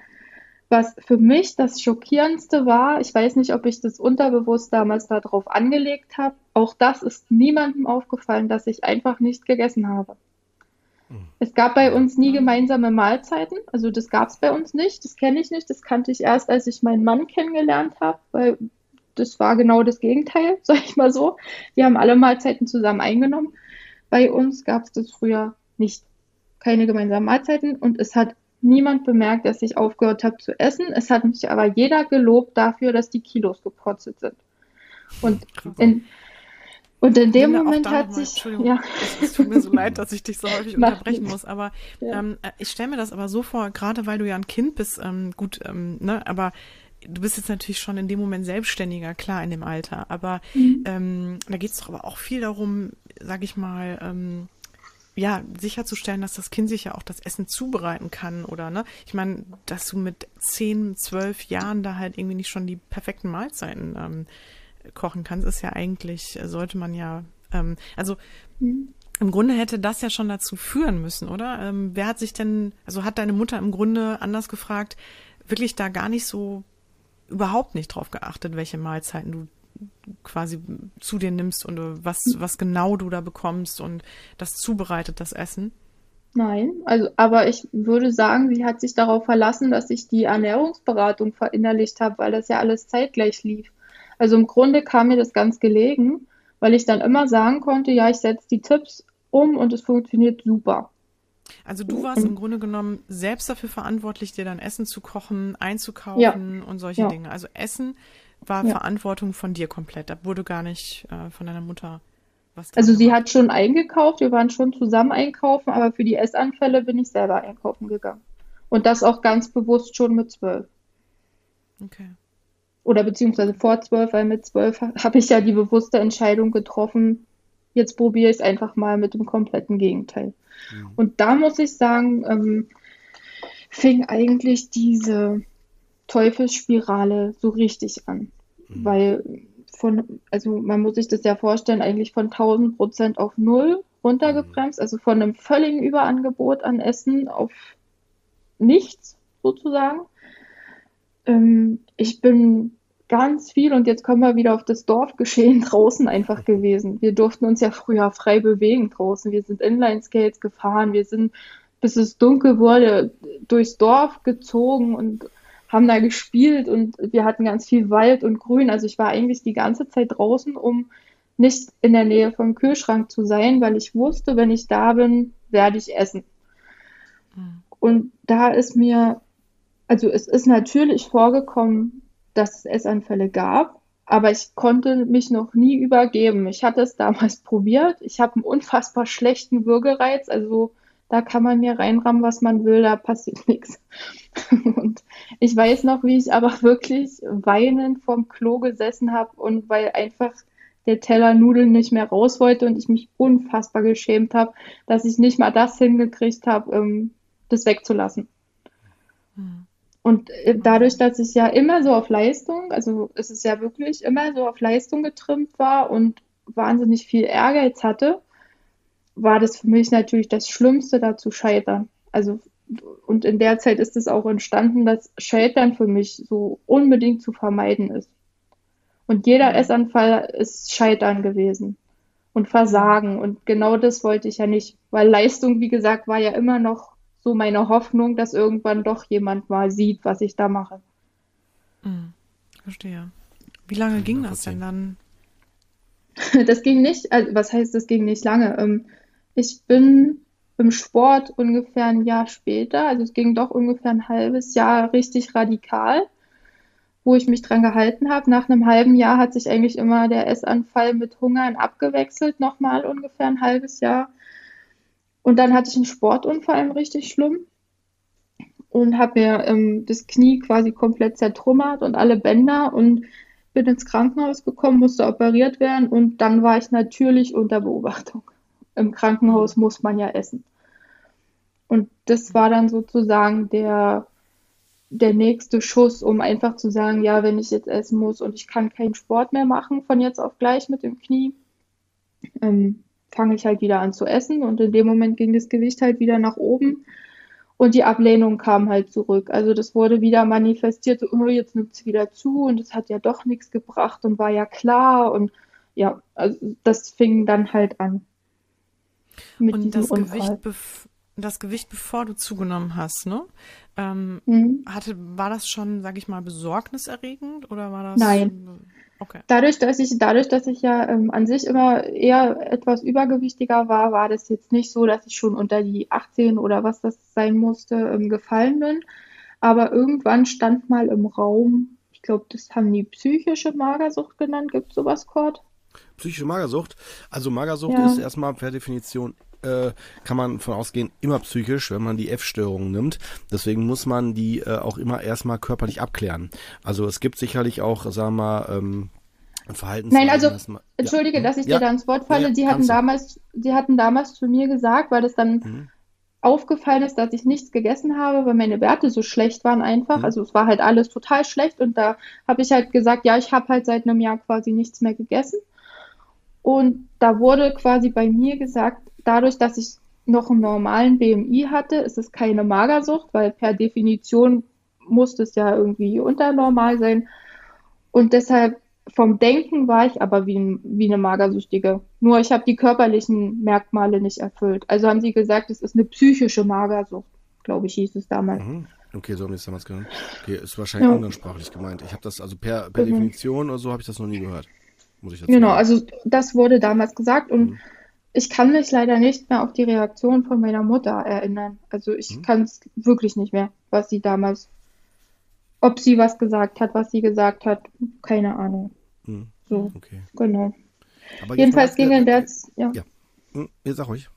Speaker 3: was für mich das Schockierendste war, ich weiß nicht, ob ich das unterbewusst damals darauf angelegt habe, auch das ist niemandem aufgefallen, dass ich einfach nicht gegessen habe. Hm. Es gab bei uns nie gemeinsame Mahlzeiten, also das gab es bei uns nicht, das kenne ich nicht, das kannte ich erst, als ich meinen Mann kennengelernt habe, weil das war genau das Gegenteil, [LAUGHS] sag ich mal so. Wir haben alle Mahlzeiten zusammen eingenommen. Bei uns gab es das früher nicht. Keine gemeinsamen Mahlzeiten und es hat niemand bemerkt, dass ich aufgehört habe zu essen. Es hat mich aber jeder gelobt dafür, dass die Kilos geprotzelt sind. Und in, und in dem Moment hat sich.
Speaker 1: Ja. Es, tut mir so leid, dass ich dich so häufig [LAUGHS] unterbrechen muss, aber ja. ähm, äh, ich stelle mir das aber so vor, gerade weil du ja ein Kind bist, ähm, gut, ähm, ne, aber du bist jetzt natürlich schon in dem Moment selbstständiger, klar, in dem Alter, aber mhm. ähm, da geht es doch aber auch viel darum, sag ich mal, ähm, ja, sicherzustellen, dass das Kind sich ja auch das Essen zubereiten kann oder ne? Ich meine, dass du mit zehn, zwölf Jahren da halt irgendwie nicht schon die perfekten Mahlzeiten ähm, kochen kannst, ist ja eigentlich, sollte man ja, ähm, also im Grunde hätte das ja schon dazu führen müssen, oder? Ähm, wer hat sich denn, also hat deine Mutter im Grunde anders gefragt, wirklich da gar nicht so überhaupt nicht drauf geachtet, welche Mahlzeiten du quasi zu dir nimmst und was, was genau du da bekommst und das zubereitet, das Essen?
Speaker 3: Nein, also aber ich würde sagen, sie hat sich darauf verlassen, dass ich die Ernährungsberatung verinnerlicht habe, weil das ja alles zeitgleich lief. Also im Grunde kam mir das ganz gelegen, weil ich dann immer sagen konnte, ja, ich setze die Tipps um und es funktioniert super.
Speaker 1: Also du warst im Grunde genommen selbst dafür verantwortlich, dir dann Essen zu kochen, einzukaufen ja. und solche ja. Dinge. Also Essen war ja. Verantwortung von dir komplett. Da wurde gar nicht äh, von deiner Mutter was.
Speaker 3: Also sie hat schon eingekauft, wir waren schon zusammen einkaufen, aber für die Essanfälle bin ich selber einkaufen gegangen. Und das auch ganz bewusst schon mit zwölf. Okay. Oder beziehungsweise vor zwölf, weil mit zwölf habe ich ja die bewusste Entscheidung getroffen, jetzt probiere ich es einfach mal mit dem kompletten Gegenteil. Mhm. Und da muss ich sagen, ähm, fing eigentlich diese Teufelsspirale so richtig an. Mhm. Weil von, also man muss sich das ja vorstellen, eigentlich von 1000 Prozent auf null runtergebremst, mhm. also von einem völligen Überangebot an Essen auf nichts sozusagen. Ähm, ich bin ganz viel und jetzt kommen wir wieder auf das Dorfgeschehen [LAUGHS] draußen einfach gewesen. Wir durften uns ja früher frei bewegen draußen. Wir sind Inline-Skates gefahren, wir sind, bis es dunkel wurde, durchs Dorf gezogen und haben da gespielt und wir hatten ganz viel Wald und Grün. Also ich war eigentlich die ganze Zeit draußen, um nicht in der Nähe vom Kühlschrank zu sein, weil ich wusste, wenn ich da bin, werde ich essen. Mhm. Und da ist mir, also es ist natürlich vorgekommen, dass es Essanfälle gab, aber ich konnte mich noch nie übergeben. Ich hatte es damals [LAUGHS] probiert. Ich habe einen unfassbar schlechten Würgereiz, also da kann man mir reinrammen, was man will, da passiert [LAUGHS] nichts. Und ich weiß noch, wie ich aber wirklich weinend vorm Klo gesessen habe und weil einfach der Teller Nudeln nicht mehr raus wollte und ich mich unfassbar geschämt habe, dass ich nicht mal das hingekriegt habe, ähm, das wegzulassen. Hm. Und äh, dadurch, dass ich ja immer so auf Leistung, also es ist ja wirklich immer so auf Leistung getrimmt war und wahnsinnig viel Ehrgeiz hatte, war das für mich natürlich das Schlimmste, da zu scheitern. Also, und in der Zeit ist es auch entstanden, dass Scheitern für mich so unbedingt zu vermeiden ist. Und jeder. Essanfall ist Scheitern gewesen und Versagen. Und genau das wollte ich ja nicht, weil Leistung, wie gesagt, war ja immer noch so meine Hoffnung, dass irgendwann doch jemand mal sieht, was ich da mache.
Speaker 1: Hm, verstehe. Wie lange ging das denn dann? [LAUGHS]
Speaker 3: Das ging nicht, also was heißt, das ging nicht lange. Ich bin im Sport ungefähr ein Jahr später, also es ging doch ungefähr ein halbes Jahr richtig radikal, wo ich mich dran gehalten habe. Nach einem halben Jahr hat sich eigentlich immer der Essanfall mit Hungern abgewechselt, nochmal ungefähr ein halbes Jahr. Und dann hatte ich einen Sportunfall richtig schlimm und habe mir ähm, das Knie quasi komplett zertrümmert und alle Bänder und bin ins Krankenhaus gekommen, musste operiert werden und dann war ich natürlich unter Beobachtung im Krankenhaus muss man ja essen. Und das war dann sozusagen der, der nächste Schuss, um einfach zu sagen, ja, wenn ich jetzt essen muss und ich kann keinen Sport mehr machen von jetzt auf gleich mit dem Knie, ähm, fange ich halt wieder an zu essen und in dem Moment ging das Gewicht halt wieder nach oben und die Ablehnung kam halt zurück. Also das wurde wieder manifestiert, oh, jetzt nimmt es wieder zu und es hat ja doch nichts gebracht und war ja klar und ja, also das fing dann halt an
Speaker 1: mit und das Gewicht, das Gewicht, bevor du zugenommen hast, ne? Ähm, mhm. hatte, war das schon, sag ich mal, besorgniserregend oder war das?
Speaker 3: Nein. Okay. Dadurch, dass ich, dadurch, dass ich ja ähm, an sich immer eher etwas übergewichtiger war, war das jetzt nicht so, dass ich schon unter die 18 oder was das sein musste, ähm, gefallen bin. Aber irgendwann stand mal im Raum, ich glaube, das haben die psychische Magersucht genannt. Gibt es sowas, Kurt?
Speaker 2: Psychische Magersucht. Also Magersucht ja. ist erstmal per Definition äh, kann man von ausgehen, immer psychisch, wenn man die F-Störung nimmt. Deswegen muss man die äh, auch immer erstmal körperlich abklären. Also es gibt sicherlich auch, sagen wir mal, ähm, Verhaltens
Speaker 3: Nein, also man, entschuldige, ja. dass ich ja. dir da ins Wort falle. Ja, sie hatten damals, sie hatten damals zu mir gesagt, weil das dann mhm. aufgefallen ist, dass ich nichts gegessen habe, weil meine Werte so schlecht waren einfach. Mhm. Also es war halt alles total schlecht und da habe ich halt gesagt, ja, ich habe halt seit einem Jahr quasi nichts mehr gegessen. Und da wurde quasi bei mir gesagt, dadurch, dass ich noch einen normalen BMI hatte, ist es keine Magersucht, weil per Definition muss es ja irgendwie unternormal sein. Und deshalb vom Denken war ich aber wie, wie eine Magersüchtige. Nur ich habe die körperlichen Merkmale nicht erfüllt. Also haben sie gesagt, es ist eine psychische Magersucht, glaube ich, hieß es damals. Mhm.
Speaker 2: Okay, so haben die es damals genannt. Okay, ist wahrscheinlich ja. umgangssprachlich gemeint. Ich habe das, also per, per mhm. Definition oder so habe ich das noch nie gehört
Speaker 3: muss ich dazu Genau, sagen. also das wurde damals gesagt und mhm. ich kann mich leider nicht mehr auf die Reaktion von meiner Mutter erinnern. Also ich mhm. kann es wirklich nicht mehr, was sie damals, ob sie was gesagt hat, was sie gesagt hat, keine Ahnung. Mhm. So, okay. genau. Aber Jedenfalls ging in der, ja. ja.
Speaker 2: Hm, jetzt sag ruhig.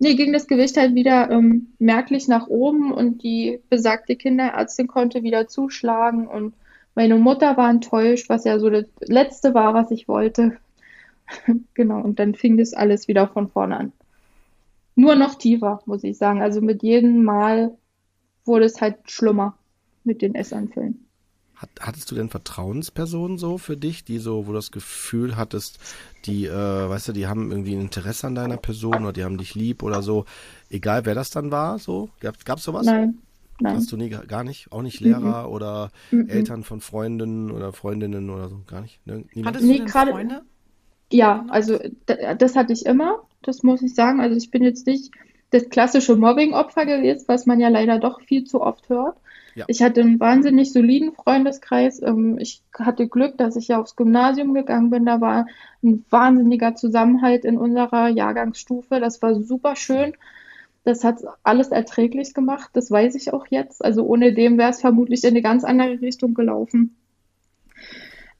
Speaker 3: Nee, ging das Gewicht halt wieder ähm, merklich nach oben und die besagte Kinderärztin konnte wieder zuschlagen und meine Mutter war enttäuscht, was ja so das Letzte war, was ich wollte. [LAUGHS] genau, und dann fing das alles wieder von vorne an. Nur noch tiefer, muss ich sagen. Also mit jedem Mal wurde es halt schlimmer mit den Essanfällen.
Speaker 2: Hat, hattest du denn Vertrauenspersonen so für dich, die so, wo du das Gefühl hattest, die, äh, weißt du, die haben irgendwie ein Interesse an deiner Person oder die haben dich lieb oder so, egal wer das dann war, so? Gab es sowas?
Speaker 3: Nein, Nein.
Speaker 2: Hast du nie, gar nicht? Auch nicht Lehrer mhm. oder mhm. Eltern von Freundinnen oder Freundinnen oder so? Gar nicht?
Speaker 1: Ne? Hattest nee, du denn Freunde?
Speaker 3: Ja, also das hatte ich immer, das muss ich sagen. Also ich bin jetzt nicht das klassische Mobbing-Opfer gewesen, was man ja leider doch viel zu oft hört. Ja. Ich hatte einen wahnsinnig soliden Freundeskreis. Ähm, ich hatte Glück, dass ich ja aufs Gymnasium gegangen bin. Da war ein wahnsinniger Zusammenhalt in unserer Jahrgangsstufe. Das war super schön. Das hat alles erträglich gemacht, das weiß ich auch jetzt. Also ohne dem wäre es vermutlich in eine ganz andere Richtung gelaufen.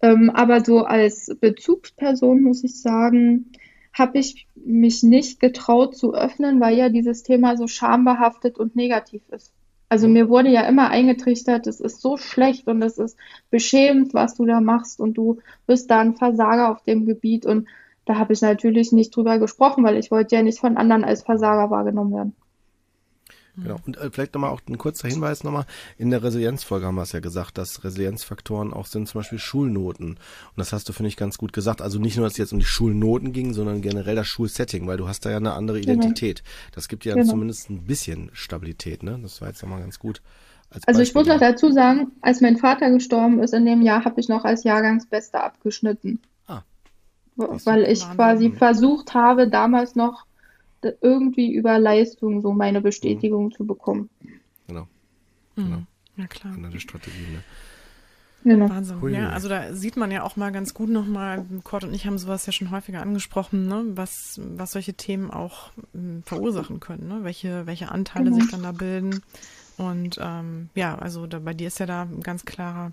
Speaker 3: Ähm, aber so als Bezugsperson muss ich sagen, habe ich mich nicht getraut zu öffnen, weil ja dieses Thema so schambehaftet und negativ ist. Also mir wurde ja immer eingetrichtert, es ist so schlecht und es ist beschämend, was du da machst und du bist da ein Versager auf dem Gebiet und da habe ich natürlich nicht drüber gesprochen, weil ich wollte ja nicht von anderen als Versager wahrgenommen werden.
Speaker 2: Genau. Und äh, vielleicht nochmal auch ein kurzer Hinweis nochmal. In der Resilienzfolge haben wir es ja gesagt, dass Resilienzfaktoren auch sind, zum Beispiel Schulnoten. Und das hast du, finde ich, ganz gut gesagt. Also nicht nur, dass es jetzt um die Schulnoten ging, sondern generell das Schulsetting, weil du hast da ja eine andere genau. Identität. Genau. Das gibt ja genau. zumindest ein bisschen Stabilität, ne? Das war jetzt nochmal ganz gut.
Speaker 3: also ich muss noch dazu sagen, als mein Vater gestorben ist in dem Jahr, habe ich noch als Jahrgangsbester abgeschnitten weil ich quasi versucht habe, damals noch irgendwie über Leistung so meine Bestätigung mhm. zu bekommen.
Speaker 2: Genau.
Speaker 1: Mhm. genau. Ja, klar.
Speaker 2: Andere Strategien, ne?
Speaker 1: Genau. Wahnsinn. Hui. Ja, also da sieht man ja auch mal ganz gut nochmal, Kurt und ich haben sowas ja schon häufiger angesprochen, ne, was, was solche Themen auch m, hm, verursachen können, ne? welche, welche Anteile genau. sich dann da bilden. Und ähm, ja, also da, bei dir ist ja da ein ganz klarer,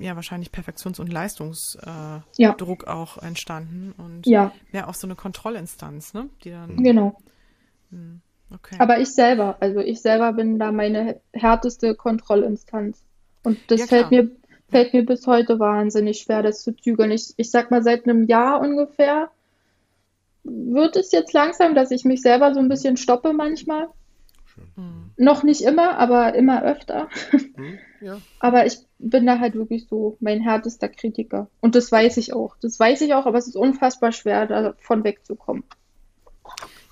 Speaker 1: ja, wahrscheinlich Perfektions- und Leistungsdruck äh, ja. auch entstanden. Und
Speaker 3: ja.
Speaker 1: ja, auch so eine Kontrollinstanz, ne? Die dann.
Speaker 3: Genau. Mh, hm, okay. Aber ich selber, also ich selber bin da meine härteste Kontrollinstanz. Und das ja, fällt mir fällt mir bis heute wahnsinnig schwer, das zu zügeln. Ich, ich sag mal, seit einem Jahr ungefähr wird es jetzt langsam, dass ich mich selber so ein bisschen stoppe manchmal. Mhm. Noch nicht immer, aber immer öfter. Mhm, ja. [LAUGHS] Aber ich bin da halt wirklich so mein härtester Kritiker. Und das weiß ich auch. Das weiß ich auch, aber es ist unfassbar schwer, davon wegzukommen.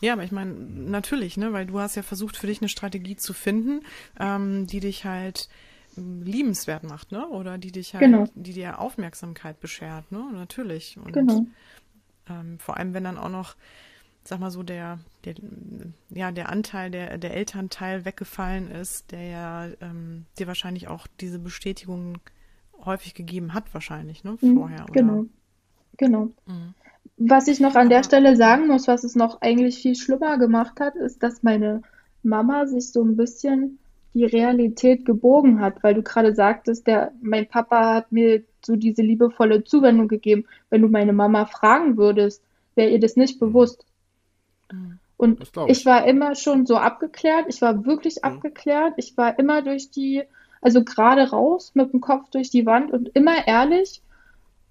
Speaker 1: Ja, aber ich meine, natürlich, ne, weil du hast ja versucht, für dich eine Strategie zu finden, ähm, die dich halt liebenswert macht, ne? Oder die dich halt, genau. die dir Aufmerksamkeit beschert, ne? Natürlich. Und genau. ähm, vor allem, wenn dann auch noch, sag mal so, der, der ja, der Anteil, der, der Elternteil weggefallen ist, der ja ähm, dir wahrscheinlich auch diese Bestätigung häufig gegeben hat, wahrscheinlich, ne? Mhm, Vorher.
Speaker 3: Oder? Genau. Genau. Mhm. Was ich noch an der Stelle sagen muss, was es noch eigentlich viel schlimmer gemacht hat, ist, dass meine Mama sich so ein bisschen die Realität gebogen hat, weil du gerade sagtest, der, mein Papa hat mir so diese liebevolle Zuwendung gegeben. Wenn du meine Mama fragen würdest, wäre ihr das nicht bewusst. Und ich. ich. war immer schon so abgeklärt, ich war wirklich mhm. abgeklärt, ich war immer durch die, also gerade raus mit dem Kopf durch die Wand und immer ehrlich.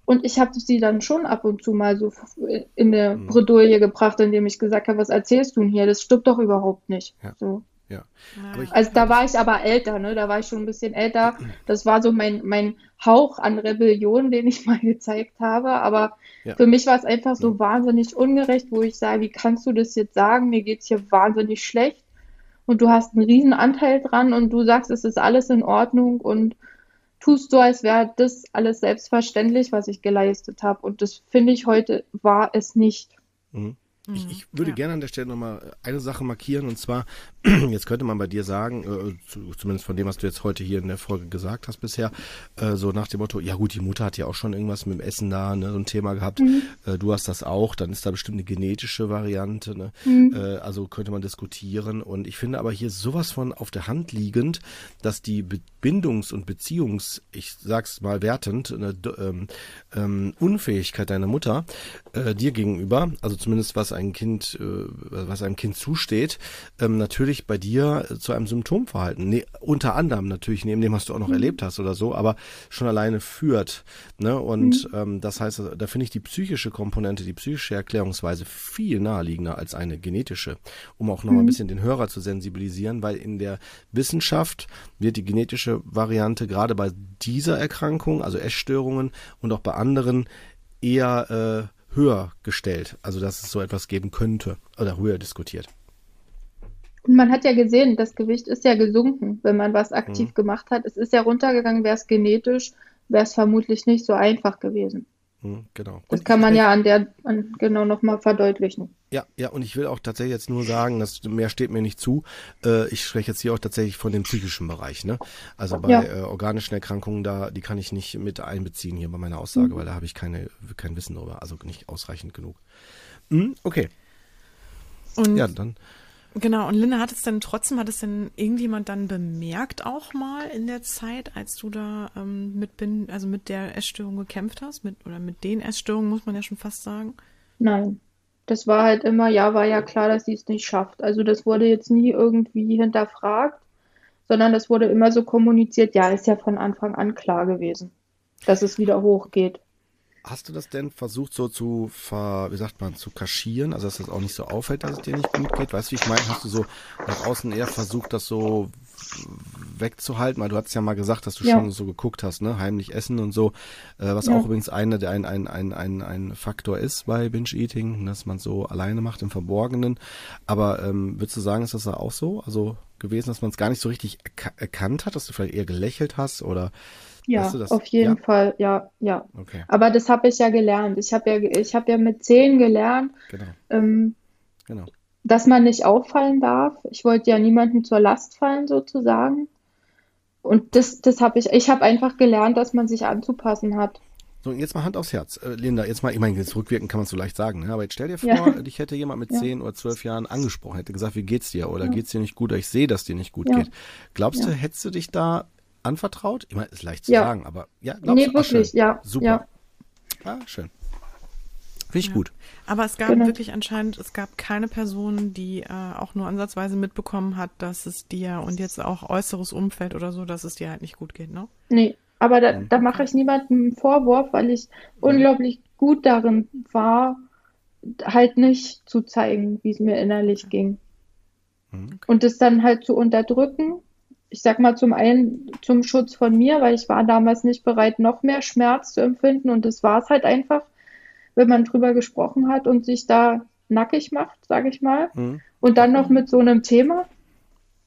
Speaker 3: Und ich habe sie dann schon ab und zu mal so in eine mhm. Bredouille gebracht, indem ich gesagt habe, was erzählst du denn hier? Das stimmt doch überhaupt nicht.
Speaker 2: Ja.
Speaker 3: So.
Speaker 2: Ja.
Speaker 3: Ich, also da war ich aber älter, ne? Da war ich schon ein bisschen älter. Das war so mein, mein Hauch an Rebellion, den ich [LAUGHS] mal gezeigt habe. Aber ja. für mich war es einfach so ja. wahnsinnig ungerecht, wo ich sage, wie kannst du das jetzt sagen? Mir geht es hier wahnsinnig schlecht. Und du hast einen riesen Anteil dran und du sagst, es ist alles in Ordnung und tust so, als wäre das alles selbstverständlich, was ich geleistet habe. Und das finde ich heute war es nicht.
Speaker 2: Mhm. Ich, mhm. ich würde ja. gerne an der Stelle nochmal eine Sache markieren und zwar, [CLEARS THROAT] jetzt könnte man bei dir sagen, äh, zu, zumindest von dem, was du jetzt heute hier in der Folge gesagt hast bisher, äh, so nach dem Motto, ja gut, die Mutter hat ja auch schon irgendwas mit dem Essen da, ne, so ein Thema gehabt, mhm. äh, du hast das auch, dann ist da bestimmt eine genetische Variante, ne? Mhm. Äh, also könnte man diskutieren und ich finde aber hier sowas von auf der Hand liegend, dass die Bindungs- und Beziehungs-, ich sag's mal wertend, eine ähm, ähm, Unfähigkeit deiner Mutter äh, dir gegenüber, also zumindest was ein Kind, äh, was einem Kind zusteht, ähm, natürlich bei dir äh, zu einem Symptomverhalten, ne, unter anderem natürlich neben dem, was du auch noch mhm. erlebt hast oder so, aber schon alleine führt. Ne? Und mhm. ähm, das heißt, da finde ich die psychische Komponente, die psychische Erklärungsweise viel naheliegender als eine genetische, um auch noch mhm. ein bisschen den Hörer zu sensibilisieren, weil in der Wissenschaft wird die genetische Variante gerade bei dieser Erkrankung, also Essstörungen und auch bei anderen eher äh, höher gestellt. Also dass es so etwas geben könnte oder höher diskutiert.
Speaker 3: Und man hat ja gesehen, das Gewicht ist ja gesunken, wenn man was aktiv mhm. gemacht hat. Es ist ja runtergegangen, wäre es genetisch, wäre es vermutlich nicht so einfach gewesen.
Speaker 2: Mhm, genau.
Speaker 3: Das und kann man ja an der an, genau nochmal verdeutlichen.
Speaker 2: Ja, ja, und ich will auch tatsächlich jetzt nur sagen, dass mehr steht mir nicht zu. Äh, ich spreche jetzt hier auch tatsächlich von dem psychischen Bereich. Ne? Also bei ja. äh, organischen Erkrankungen, da die kann ich nicht mit einbeziehen hier bei meiner Aussage, mhm. weil da habe ich keine, kein Wissen darüber, also nicht ausreichend genug. Mhm, okay.
Speaker 1: Und ja, dann. Genau, und Linda, hat es denn trotzdem, hat es denn irgendjemand dann bemerkt auch mal in der Zeit, als du da ähm, mit bin, also mit der Essstörung gekämpft hast, mit oder mit den Essstörungen muss man ja schon fast sagen?
Speaker 3: Nein. Das war halt immer, ja, war ja klar, dass sie es nicht schafft. Also das wurde jetzt nie irgendwie hinterfragt, sondern das wurde immer so kommuniziert, ja, ist ja von Anfang an klar gewesen, dass es wieder hochgeht.
Speaker 2: Hast du das denn versucht so zu, ver, wie sagt man, zu kaschieren, also dass das auch nicht so auffällt, dass es dir nicht gut geht? Weißt du, wie ich meine? Hast du so nach außen eher versucht, das so wegzuhalten? Weil du hast ja mal gesagt, dass du ja. schon so geguckt hast, ne? Heimlich essen und so, äh, was ja. auch übrigens eine, der ein, ein, ein, ein, ein Faktor ist bei Binge-Eating, dass man so alleine macht im Verborgenen. Aber ähm, würdest du sagen, ist das da auch so? Also gewesen, dass man es gar nicht so richtig erka erkannt hat, dass du vielleicht eher gelächelt hast oder
Speaker 3: ja, weißt du auf jeden ja? Fall, ja, ja. Okay. Aber das habe ich ja gelernt. Ich habe ja, ich habe ja mit zehn gelernt.
Speaker 2: Genau.
Speaker 3: Ähm, genau. dass man nicht auffallen darf. Ich wollte ja niemandem zur Last fallen, sozusagen. Und das, das habe ich, ich habe einfach gelernt, dass man sich anzupassen hat.
Speaker 2: So, jetzt mal Hand aufs Herz. Äh, Linda, jetzt mal, ich meine, jetzt rückwirken kann man so leicht sagen, ne? aber jetzt stell dir vor, ja. dich hätte jemand mit ja. 10 oder 12 Jahren angesprochen, hätte gesagt, wie geht's dir oder ja. geht's dir nicht gut oder ich sehe, dass dir nicht gut geht. Glaubst du, hättest du dich da anvertraut? Ich meine, ist leicht zu sagen, aber ja, glaubst
Speaker 3: nee, du? Wirklich, ja.
Speaker 2: Super. Ah, schön. Finde ich ja. gut.
Speaker 1: Aber es gab genau. wirklich anscheinend, es gab keine Person, die äh, auch nur ansatzweise mitbekommen hat, dass es dir und jetzt auch äußeres Umfeld oder so, dass es dir halt nicht gut geht, ne?
Speaker 3: Nee, aber da, da mache ich niemandem einen Vorwurf, weil ich unglaublich gut darin war, halt nicht zu zeigen, wie es mir innerlich ging. Mhm. Okay. Und es dann halt zu unterdrücken. Ich sag mal zum einen zum Schutz von mir, weil ich war damals nicht bereit, noch mehr Schmerz zu empfinden und das war es halt einfach wenn man drüber gesprochen hat und sich da nackig macht, sage ich mal. Mhm. Und dann noch mit so einem Thema.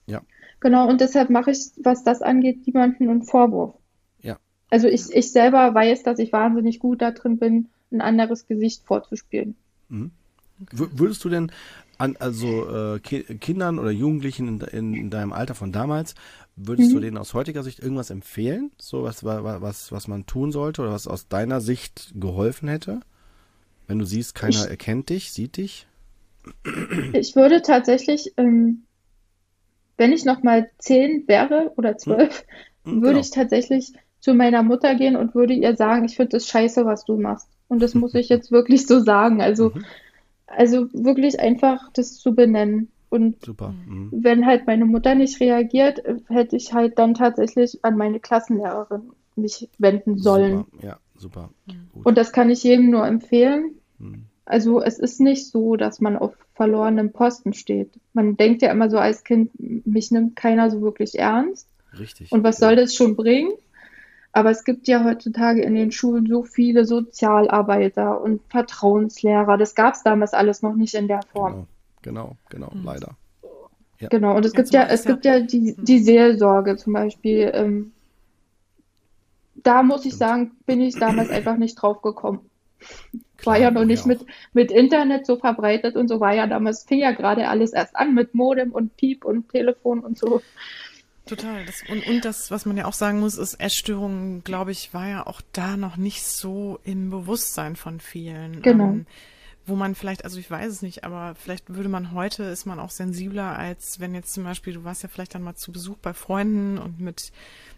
Speaker 2: Ja.
Speaker 3: Genau, und deshalb mache ich, was das angeht, niemanden einen Vorwurf.
Speaker 2: Ja.
Speaker 3: Also ich, ich selber weiß, dass ich wahnsinnig gut da drin bin, ein anderes Gesicht vorzuspielen.
Speaker 2: Mhm. Würdest du denn an also äh, Kindern oder Jugendlichen in, in, in, deinem Alter von damals, würdest mhm. du denen aus heutiger Sicht irgendwas empfehlen? So was, was, was man tun sollte oder was aus deiner Sicht geholfen hätte? Wenn du siehst, keiner ich, erkennt dich, sieht dich?
Speaker 3: Ich würde tatsächlich, ähm, wenn ich noch mal zehn wäre oder zwölf, hm. würde genau. ich tatsächlich zu meiner Mutter gehen und würde ihr sagen, ich finde das scheiße, was du machst. Und das muss ich jetzt wirklich so sagen. Also, mhm. Also wirklich einfach das zu benennen. Und mhm. wenn halt meine Mutter nicht reagiert, hätte ich halt dann tatsächlich an meine Klassenlehrerin mich wenden sollen.
Speaker 2: Super. Ja, super.
Speaker 3: Gut. Und das kann ich jedem nur empfehlen. Also es ist nicht so, dass man auf verlorenem Posten steht. Man denkt ja immer so als Kind, mich nimmt keiner so wirklich ernst.
Speaker 2: Richtig.
Speaker 3: Und was ja. soll das schon bringen? Aber es gibt ja heutzutage in den Schulen so viele Sozialarbeiter und Vertrauenslehrer. Das gab es damals alles noch nicht in der Form.
Speaker 2: Genau, genau, genau mhm. leider.
Speaker 3: Ja. Genau, und es gibt ja, es gibt ja die, die Seelsorge zum Beispiel. Ähm, da muss ich sagen, bin ich damals einfach nicht drauf gekommen. Klar, war ja noch nicht mit, mit Internet so verbreitet und so war ja damals, fing ja gerade alles erst an mit Modem und Piep und Telefon und so.
Speaker 1: Total. Das, und, und das, was man ja auch sagen muss, ist, Essstörungen, glaube ich, war ja auch da noch nicht so im Bewusstsein von vielen.
Speaker 3: Genau. Ähm,
Speaker 1: wo man vielleicht, also ich weiß es nicht, aber vielleicht würde man heute, ist man auch sensibler, als wenn jetzt zum Beispiel, du warst ja vielleicht dann mal zu Besuch bei Freunden und mit,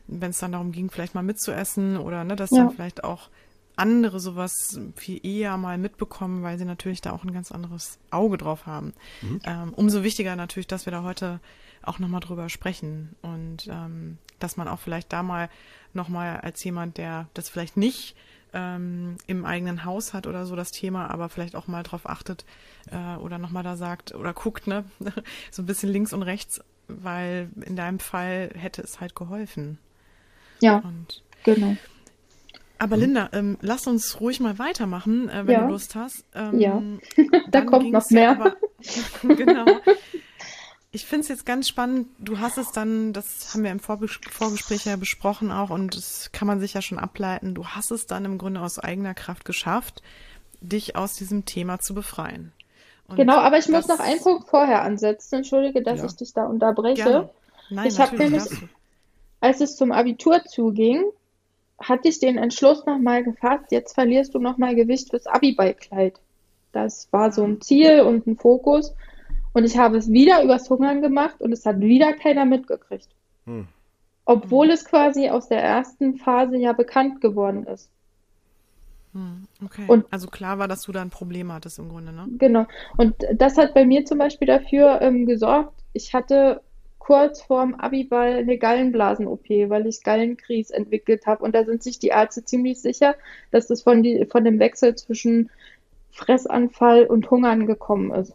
Speaker 1: wenn es dann darum ging, vielleicht mal mitzuessen oder ne, dass ja. dann vielleicht auch andere sowas viel eher mal mitbekommen, weil sie natürlich da auch ein ganz anderes Auge drauf haben. Mhm. Ähm, umso wichtiger natürlich, dass wir da heute auch nochmal drüber sprechen und ähm, dass man auch vielleicht da mal nochmal als jemand, der das vielleicht nicht ähm, im eigenen Haus hat oder so das Thema, aber vielleicht auch mal drauf achtet äh, oder nochmal da sagt oder guckt, ne, [LAUGHS] so ein bisschen links und rechts, weil in deinem Fall hätte es halt geholfen.
Speaker 3: Ja, und genau.
Speaker 1: Aber Linda, ähm, lass uns ruhig mal weitermachen, äh, wenn ja. du Lust hast.
Speaker 3: Ähm, ja, [LAUGHS] da kommt noch mehr. Aber, [LAUGHS]
Speaker 1: genau. Ich finde es jetzt ganz spannend. Du hast es dann, das haben wir im Vorbes Vorgespräch ja besprochen auch, und das kann man sich ja schon ableiten. Du hast es dann im Grunde aus eigener Kraft geschafft, dich aus diesem Thema zu befreien.
Speaker 3: Und genau, aber ich muss noch einen Punkt vorher ansetzen. Entschuldige, dass ja. ich dich da unterbreche. Gerne. Nein, ich habe nämlich, als es zum Abitur zuging, hatte ich den Entschluss nochmal gefasst, jetzt verlierst du nochmal Gewicht fürs Abiballkleid. Das war so ein Ziel und ein Fokus. Und ich habe es wieder übers Hungern gemacht und es hat wieder keiner mitgekriegt. Hm. Obwohl es quasi aus der ersten Phase ja bekannt geworden ist.
Speaker 1: Hm, okay. Und, also klar war, dass du da ein Problem hattest im Grunde, ne?
Speaker 3: Genau. Und das hat bei mir zum Beispiel dafür ähm, gesorgt, ich hatte kurz vorm Abiball eine Gallenblasen-OP, weil ich Gallenkries entwickelt habe. Und da sind sich die Ärzte ziemlich sicher, dass das von, die, von dem Wechsel zwischen Fressanfall und Hungern gekommen ist.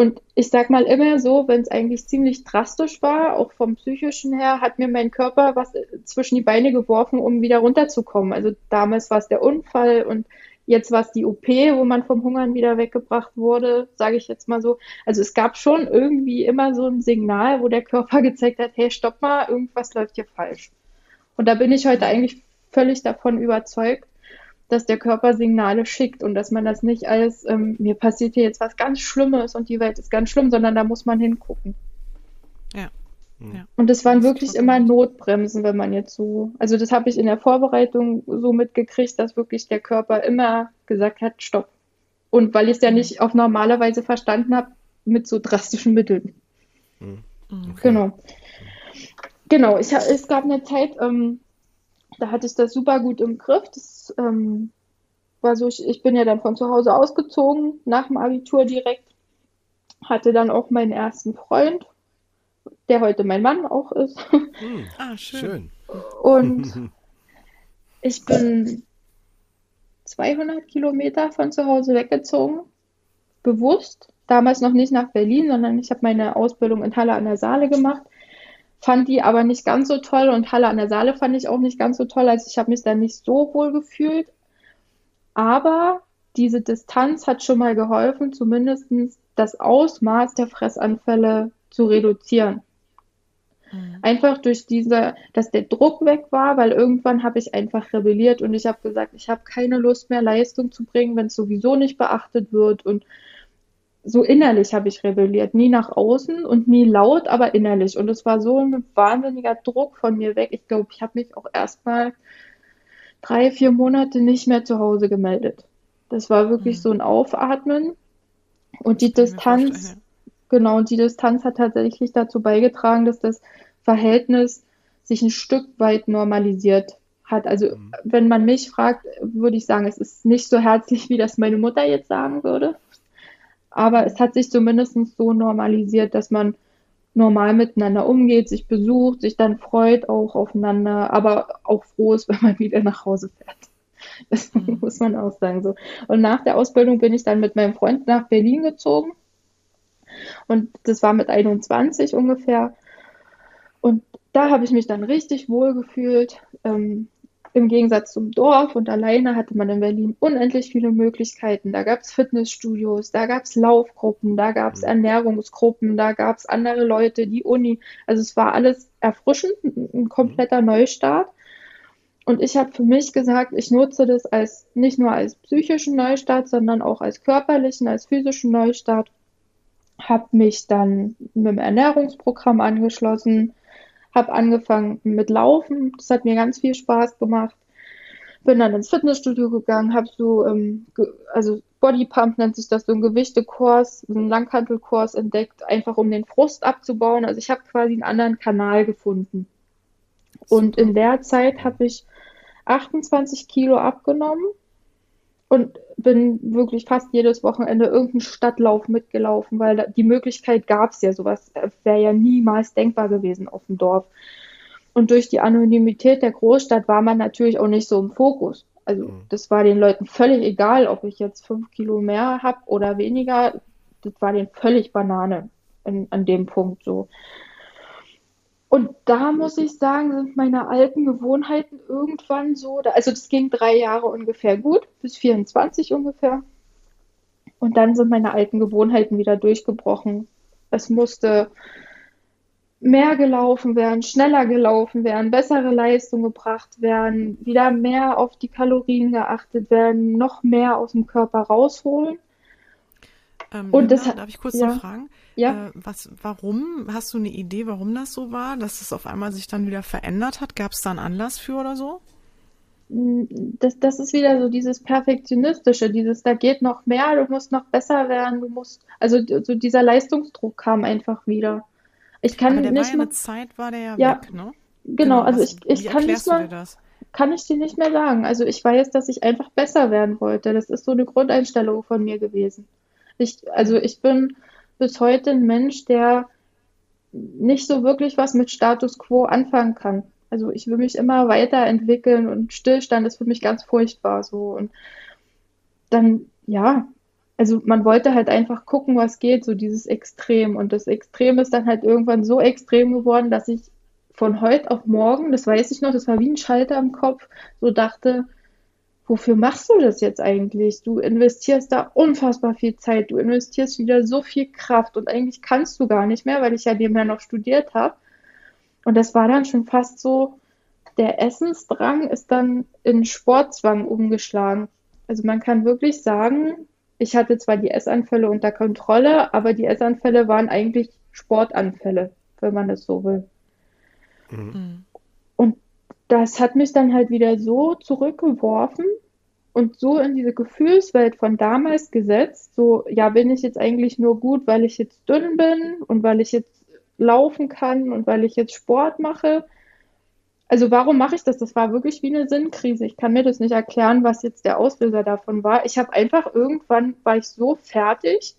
Speaker 3: Und ich sag mal immer so, wenn es eigentlich ziemlich drastisch war, auch vom psychischen her, hat mir mein Körper was zwischen die Beine geworfen, um wieder runterzukommen. Also damals war es der Unfall und Jetzt war es die OP, wo man vom Hungern wieder weggebracht wurde, sage ich jetzt mal so. Also es gab schon irgendwie immer so ein Signal, wo der Körper [LAUGHS] gezeigt hat, hey, stopp mal, irgendwas läuft hier falsch. Und da bin ich heute eigentlich völlig davon überzeugt, dass der Körper Signale schickt und dass man das nicht als, ähm, mir passiert hier jetzt was ganz Schlimmes und die Welt ist ganz schlimm, sondern da muss man hingucken.
Speaker 1: Ja.
Speaker 3: Hm. ja. Und das waren wirklich immer Notbremsen, wenn man jetzt so, also das habe ich in der Vorbereitung so mitgekriegt, dass wirklich der Körper immer gesagt hat, stopp. Und weil ich es ja nicht auf normale Weise verstanden habe, mit so drastischen Mitteln. Hm. Okay. Genau. Genau, ich, es gab eine Zeit, ähm, da hatte ich das super gut im Griff. Das ähm, war so, ich, ich bin ja dann von zu Hause ausgezogen, nach dem Abitur direkt. Hatte dann auch meinen ersten Freund, der heute mein Mann auch ist.
Speaker 2: Hm, ah, schön.
Speaker 3: Und [LAUGHS] ich bin 200 Kilometer von zu Hause weggezogen, bewusst. Damals noch nicht nach Berlin, sondern ich habe meine Ausbildung in Halle an der Saale gemacht fand die aber nicht ganz so toll und Halle an der Saale fand ich auch nicht ganz so toll. Also ich habe mich da nicht so wohl gefühlt. Aber diese Distanz hat schon mal geholfen, zumindest das Ausmaß der Fressanfälle zu reduzieren. Mhm. Einfach durch diese, dass der Druck weg war, weil irgendwann habe ich einfach rebelliert und ich habe gesagt, ich habe keine Lust mehr, Leistung zu bringen, wenn es sowieso nicht beachtet wird und so innerlich habe ich rebelliert, nie nach außen und nie laut, aber innerlich. Und es war so ein wahnsinniger Druck von mir weg. Ich glaube, ich habe mich auch erstmal drei, vier Monate nicht mehr zu Hause gemeldet. Das war wirklich mhm. so ein Aufatmen. Und die Distanz, genau, und die Distanz hat tatsächlich dazu beigetragen, dass das Verhältnis sich ein Stück weit normalisiert hat. Also, mhm. wenn man mich fragt, würde ich sagen, es ist nicht so herzlich, wie das meine Mutter jetzt sagen würde. Aber es hat sich zumindest so normalisiert, dass man normal miteinander umgeht, sich besucht, sich dann freut auch aufeinander, aber auch froh ist, [LAUGHS] wenn man wieder nach Hause fährt. Das mhm. muss man auch sagen so. Und nach der Ausbildung bin ich dann mit meinem Freund nach Berlin gezogen. Und das war mit 21 ungefähr. Und da habe ich mich dann richtig wohl gefühlt. Ähm, im Gegensatz zum Dorf und alleine hatte man in Berlin unendlich viele Möglichkeiten. Da gab es Fitnessstudios, da gab es Laufgruppen, da gab es mhm. Ernährungsgruppen, da gab es andere Leute, die Uni. Also es war alles erfrischend, ein kompletter Neustart. Und ich habe für mich gesagt, ich nutze das als nicht nur als psychischen Neustart, sondern auch als körperlichen, als physischen Neustart. Habe mich dann mit dem Ernährungsprogramm angeschlossen, habe angefangen mit Laufen. Das hat mir ganz viel Spaß gemacht. Bin dann ins Fitnessstudio gegangen, habe so, ähm, ge also Bodypump nennt sich das, so ein Gewichtekurs, so einen Langhantelkurs entdeckt, einfach um den Frust abzubauen. Also ich habe quasi einen anderen Kanal gefunden. Und in der Zeit habe ich 28 Kilo abgenommen und bin wirklich fast jedes Wochenende irgendeinen Stadtlauf mitgelaufen, weil da, die Möglichkeit gab es ja, sowas wäre ja niemals denkbar gewesen auf dem Dorf. Und durch die Anonymität der Großstadt war man natürlich auch nicht so im Fokus. Also mhm. das war den Leuten völlig egal, ob ich jetzt fünf Kilo mehr habe oder weniger. Das war denen völlig Banane in, an dem Punkt so. Und da muss ich sagen, sind meine alten Gewohnheiten irgendwann so, also das ging drei Jahre ungefähr gut, bis 24 ungefähr. Und dann sind meine alten Gewohnheiten wieder durchgebrochen. Es musste mehr gelaufen werden, schneller gelaufen werden, bessere Leistung gebracht werden, wieder mehr auf die Kalorien geachtet werden, noch mehr aus dem Körper rausholen.
Speaker 1: Ähm, und Linda, das, darf ich kurz ja. noch fragen? Ja. Äh, was, warum? Hast du eine Idee, warum das so war, dass es auf einmal sich dann wieder verändert hat? Gab es da einen Anlass für oder so?
Speaker 3: Mm, das, das ist wieder so dieses Perfektionistische, dieses, da geht noch mehr, du musst noch besser werden, du musst, also so dieser Leistungsdruck kam einfach wieder. Ich kann
Speaker 1: Aber der
Speaker 3: nicht
Speaker 1: war ja eine Zeit, war der ja, ja weg, ne?
Speaker 3: Genau, genau also was, ich, ich kann nicht mal, kann ich dir nicht mehr sagen. Also ich weiß, dass ich einfach besser werden wollte. Das ist so eine Grundeinstellung von mir gewesen. Ich, also ich bin bis heute ein Mensch, der nicht so wirklich was mit Status quo anfangen kann. Also ich will mich immer weiterentwickeln und Stillstand ist für mich ganz furchtbar so. Und dann, ja, also man wollte halt einfach gucken, was geht, so dieses Extrem. Und das Extrem ist dann halt irgendwann so extrem geworden, dass ich von heute auf morgen, das weiß ich noch, das war wie ein Schalter im Kopf, so dachte, wofür machst du das jetzt eigentlich? Du investierst da unfassbar viel Zeit, du investierst wieder so viel Kraft und eigentlich kannst du gar nicht mehr, weil ich ja nebenher noch studiert habe. Und das war dann schon fast so der Essensdrang ist dann in Sportzwang umgeschlagen. Also man kann wirklich sagen, ich hatte zwar die Essanfälle unter Kontrolle, aber die Essanfälle waren eigentlich Sportanfälle, wenn man das so will. Mhm. Das hat mich dann halt wieder so zurückgeworfen und so in diese Gefühlswelt von damals gesetzt, so, ja, bin ich jetzt eigentlich nur gut, weil ich jetzt dünn bin und weil ich jetzt laufen kann und weil ich jetzt Sport mache. Also warum mache ich das? Das war wirklich wie eine Sinnkrise. Ich kann mir das nicht erklären, was jetzt der Auslöser davon war. Ich habe einfach irgendwann war ich so fertig,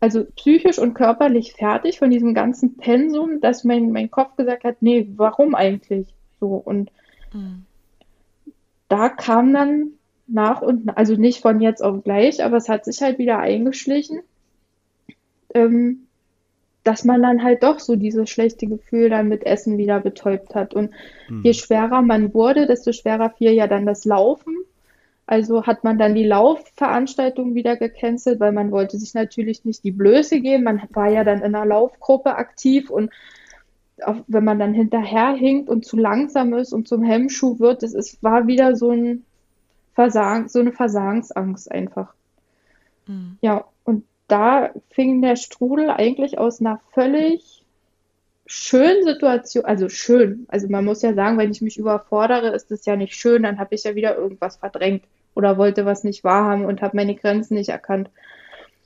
Speaker 3: also psychisch und körperlich fertig von diesem ganzen Pensum, dass mein, mein Kopf gesagt hat, nee, warum eigentlich so? Und mhm. da kam dann nach und also nicht von jetzt auf gleich, aber es hat sich halt wieder eingeschlichen. Ähm, dass man dann halt doch so dieses schlechte Gefühl dann mit Essen wieder betäubt hat. Und mhm. je schwerer man wurde, desto schwerer fiel ja dann das Laufen. Also hat man dann die Laufveranstaltung wieder gecancelt, weil man wollte sich natürlich nicht die Blöße geben. Man war ja dann in einer Laufgruppe aktiv und auch wenn man dann hinterherhinkt und zu langsam ist und zum Hemmschuh wird, das ist, war wieder so ein Versagen, so eine Versagensangst einfach. Mhm. Ja, und da fing der Strudel eigentlich aus einer völlig schönen Situation, also schön, also man muss ja sagen, wenn ich mich überfordere, ist es ja nicht schön, dann habe ich ja wieder irgendwas verdrängt oder wollte was nicht wahrhaben und habe meine Grenzen nicht erkannt.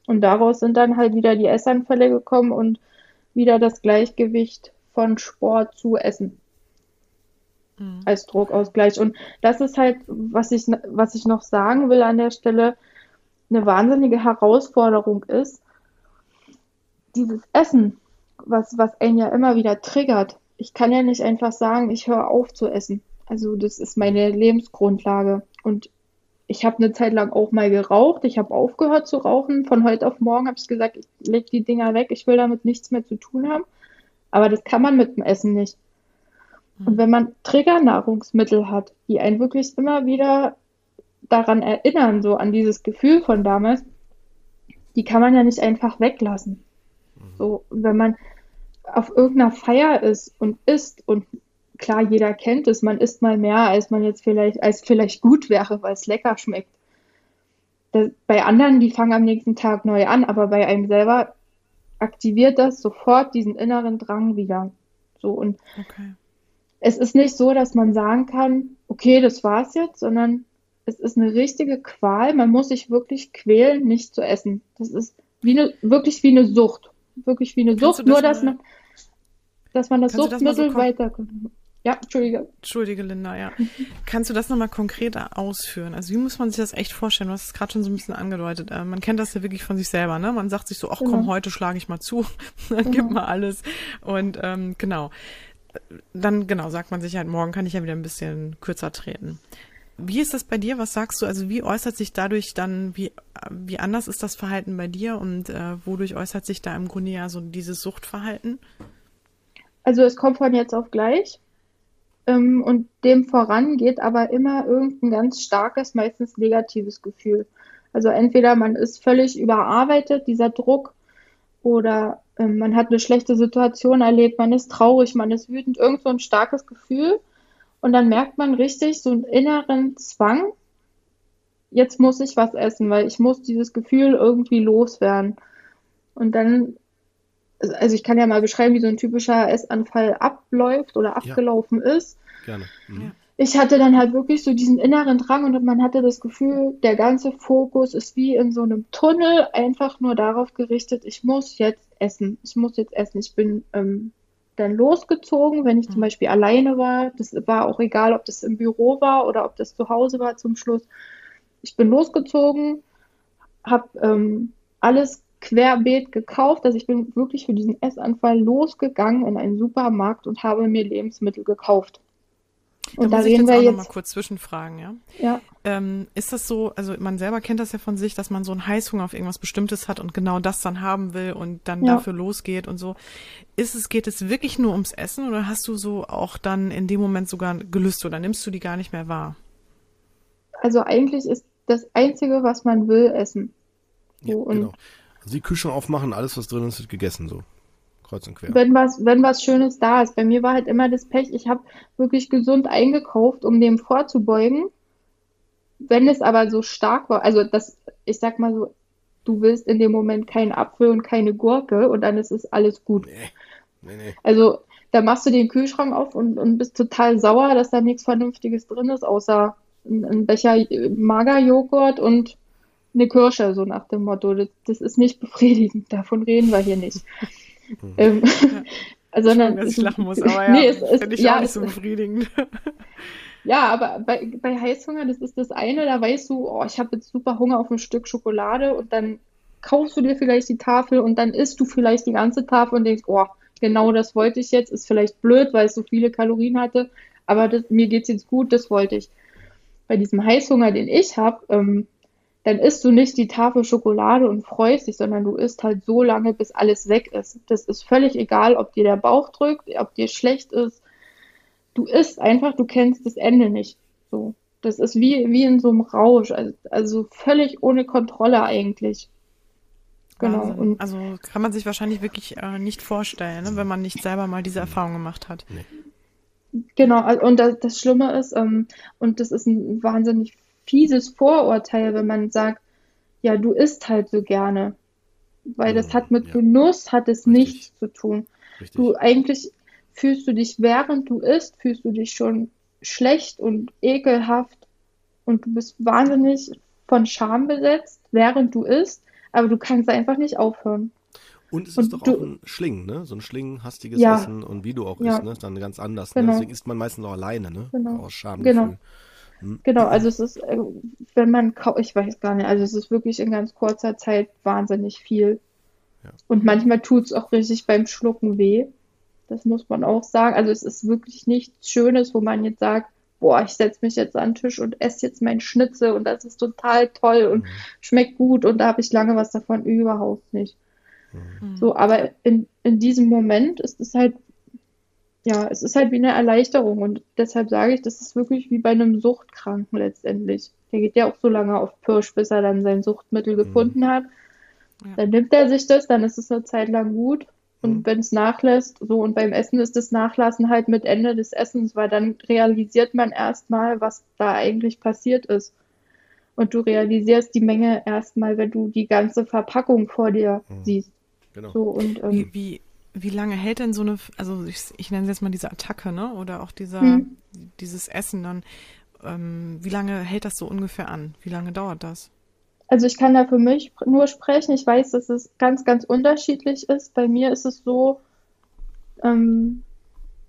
Speaker 3: Und daraus sind dann halt wieder die Essanfälle gekommen und wieder das Gleichgewicht von Sport zu Essen mhm. als Druckausgleich. Und das ist halt, was ich, was ich noch sagen will an der Stelle, eine wahnsinnige Herausforderung ist, dieses Essen, was, was einen ja immer wieder triggert. Ich kann ja nicht einfach sagen, ich höre auf zu essen. Also das ist meine Lebensgrundlage. Und ich habe eine Zeit lang auch mal geraucht. Ich habe aufgehört zu rauchen. Von heute auf morgen habe ich gesagt, ich lege die Dinger weg. Ich will damit nichts mehr zu tun haben. Aber das kann man mit dem Essen nicht. Und wenn man Triggernahrungsmittel hat, die einen wirklich immer wieder daran erinnern, so an dieses Gefühl von damals, die kann man ja nicht einfach weglassen. Mhm. So, wenn man auf irgendeiner Feier ist und isst und klar, jeder kennt es, man isst mal mehr, als man jetzt vielleicht, als vielleicht gut wäre, weil es lecker schmeckt. Das, bei anderen, die fangen am nächsten Tag neu an, aber bei einem selber aktiviert das sofort diesen inneren Drang wieder. So und okay. es ist nicht so, dass man sagen kann, okay, das war's jetzt, sondern es ist eine richtige Qual. Man muss sich wirklich quälen, nicht zu essen. Das ist wie eine, wirklich wie eine Sucht. Wirklich wie eine Kannst Sucht, das nur dass man, dass man das Suchtmittel so weiter. Ja, Entschuldige.
Speaker 1: Entschuldige, Linda, ja. Kannst du das nochmal konkreter ausführen? Also wie muss man sich das echt vorstellen? Du hast es gerade schon so ein bisschen angedeutet. Äh, man kennt das ja wirklich von sich selber, ne? Man sagt sich so, ach komm, genau. heute schlage ich mal zu, [LAUGHS] dann genau. gib mal alles. Und ähm, genau. Dann, genau, sagt man sich halt, morgen kann ich ja wieder ein bisschen kürzer treten. Wie ist das bei dir? Was sagst du? Also wie äußert sich dadurch dann, wie, wie anders ist das Verhalten bei dir und äh, wodurch äußert sich da im Grunde ja so dieses Suchtverhalten?
Speaker 3: Also es kommt von jetzt auf gleich ähm, und dem voran geht aber immer irgendein ganz starkes, meistens negatives Gefühl. Also entweder man ist völlig überarbeitet, dieser Druck, oder ähm, man hat eine schlechte Situation erlebt, man ist traurig, man ist wütend, irgend so ein starkes Gefühl und dann merkt man richtig so einen inneren Zwang, jetzt muss ich was essen, weil ich muss dieses Gefühl irgendwie loswerden. Und dann, also ich kann ja mal beschreiben, wie so ein typischer Essanfall abläuft oder abgelaufen ja. ist. Gerne. Mhm. Ich hatte dann halt wirklich so diesen inneren Drang und man hatte das Gefühl, der ganze Fokus ist wie in so einem Tunnel einfach nur darauf gerichtet, ich muss jetzt essen. Ich muss jetzt essen. Ich bin ähm, dann losgezogen, wenn ich zum mhm. Beispiel alleine war. Das war auch egal, ob das im Büro war oder ob das zu Hause war zum Schluss. Ich bin losgezogen, habe ähm, alles querbeet gekauft. Also ich bin wirklich für diesen Essanfall losgegangen in einen Supermarkt und habe mir Lebensmittel gekauft.
Speaker 1: Und da, da reden wir jetzt, noch mal kurz zwischenfragen, ja? Ja. Ähm, ist das so, also man selber kennt das ja von sich, dass man so einen Heißhunger auf irgendwas Bestimmtes hat und genau das dann haben will und dann ja. dafür losgeht und so. Ist es, geht es wirklich nur ums Essen oder hast du so auch dann in dem Moment sogar Gelüste oder nimmst du die gar nicht mehr wahr?
Speaker 3: Also eigentlich ist das Einzige, was man will, Essen.
Speaker 2: So, ja, genau. Also die Küche aufmachen, alles was drin ist, wird gegessen so. kreuz und quer.
Speaker 3: Wenn was, wenn was Schönes da ist. Bei mir war halt immer das Pech, ich habe wirklich gesund eingekauft, um dem vorzubeugen. Wenn es aber so stark war, also das, ich sag mal so, du willst in dem Moment keinen Apfel und keine Gurke und dann ist es alles gut. Nee. Nee, nee. Also da machst du den Kühlschrank auf und, und bist total sauer, dass da nichts Vernünftiges drin ist, außer ein, ein Becher Magerjoghurt und eine Kirsche, so nach dem Motto. Das, das ist nicht befriedigend, [LAUGHS] davon reden wir hier nicht.
Speaker 1: Mhm. ähm, ja. [LAUGHS] sondern, dass ich lachen muss, aber [LAUGHS] ja, nee, es, es, ich ja, auch nicht so befriedigend.
Speaker 3: Ja, aber bei, bei Heißhunger, das ist das eine, da weißt du, oh, ich habe jetzt super Hunger auf ein Stück Schokolade und dann kaufst du dir vielleicht die Tafel und dann isst du vielleicht die ganze Tafel und denkst, oh, genau das wollte ich jetzt, ist vielleicht blöd, weil es so viele Kalorien hatte, aber das, mir es jetzt gut, das wollte ich. Bei diesem Heißhunger, den ich habe, ähm, dann isst du nicht die Tafel Schokolade und freust dich, sondern du isst halt so lange, bis alles weg ist. Das ist völlig egal, ob dir der Bauch drückt, ob dir schlecht ist. Du isst einfach, du kennst das Ende nicht. So. Das ist wie, wie in so einem Rausch, also, also völlig ohne Kontrolle eigentlich.
Speaker 1: Genau. Und also kann man sich wahrscheinlich wirklich äh, nicht vorstellen, ne, wenn man nicht selber mal diese Erfahrung gemacht hat.
Speaker 3: Nee. Genau, also, und das, das Schlimme ist, ähm, und das ist ein wahnsinnig fieses Vorurteil, wenn man sagt, ja, du isst halt so gerne. Weil das hat mit ja. Genuss, hat es Richtig. nichts zu tun. Richtig. Du eigentlich fühlst du dich, während du isst, fühlst du dich schon schlecht und ekelhaft und du bist wahnsinnig von Scham besetzt, während du isst aber du kannst einfach nicht aufhören.
Speaker 2: Und es und ist doch du, auch ein Schlingen, ne? So ein schlingenhastiges ja, Essen und wie du auch ja, isst, ne? Ist dann ganz anders. Ne? Genau. Ne? Deswegen isst man meistens auch alleine, ne? Genau. Aus Schamgefühl.
Speaker 3: Genau. Hm. Genau, also es ist, äh, wenn man, ich weiß gar nicht, also es ist wirklich in ganz kurzer Zeit wahnsinnig viel. Ja. Und manchmal tut es auch richtig beim Schlucken weh. Das muss man auch sagen. Also es ist wirklich nichts Schönes, wo man jetzt sagt, boah, ich setze mich jetzt an den Tisch und esse jetzt mein Schnitzel und das ist total toll und mhm. schmeckt gut und da habe ich lange was davon überhaupt nicht. Mhm. So, aber in, in diesem Moment ist es halt, ja, es ist halt wie eine Erleichterung und deshalb sage ich, das ist wirklich wie bei einem Suchtkranken letztendlich. Der geht ja auch so lange auf Pirsch, bis er dann sein Suchtmittel mhm. gefunden hat. Ja. Dann nimmt er sich das, dann ist es eine Zeit lang gut und mhm. wenn es nachlässt, so und beim Essen ist das Nachlassen halt mit Ende des Essens, weil dann realisiert man erstmal, was da eigentlich passiert ist. Und du realisierst die Menge erstmal, wenn du die ganze Verpackung vor dir mhm. siehst.
Speaker 1: Genau. So, und, ähm, wie, wie, wie lange hält denn so eine, also ich, ich nenne es jetzt mal diese Attacke, ne? Oder auch dieser, mhm. dieses Essen dann, ähm, wie lange hält das so ungefähr an? Wie lange dauert das?
Speaker 3: Also ich kann da für mich nur sprechen. Ich weiß, dass es ganz, ganz unterschiedlich ist. Bei mir ist es so, ähm,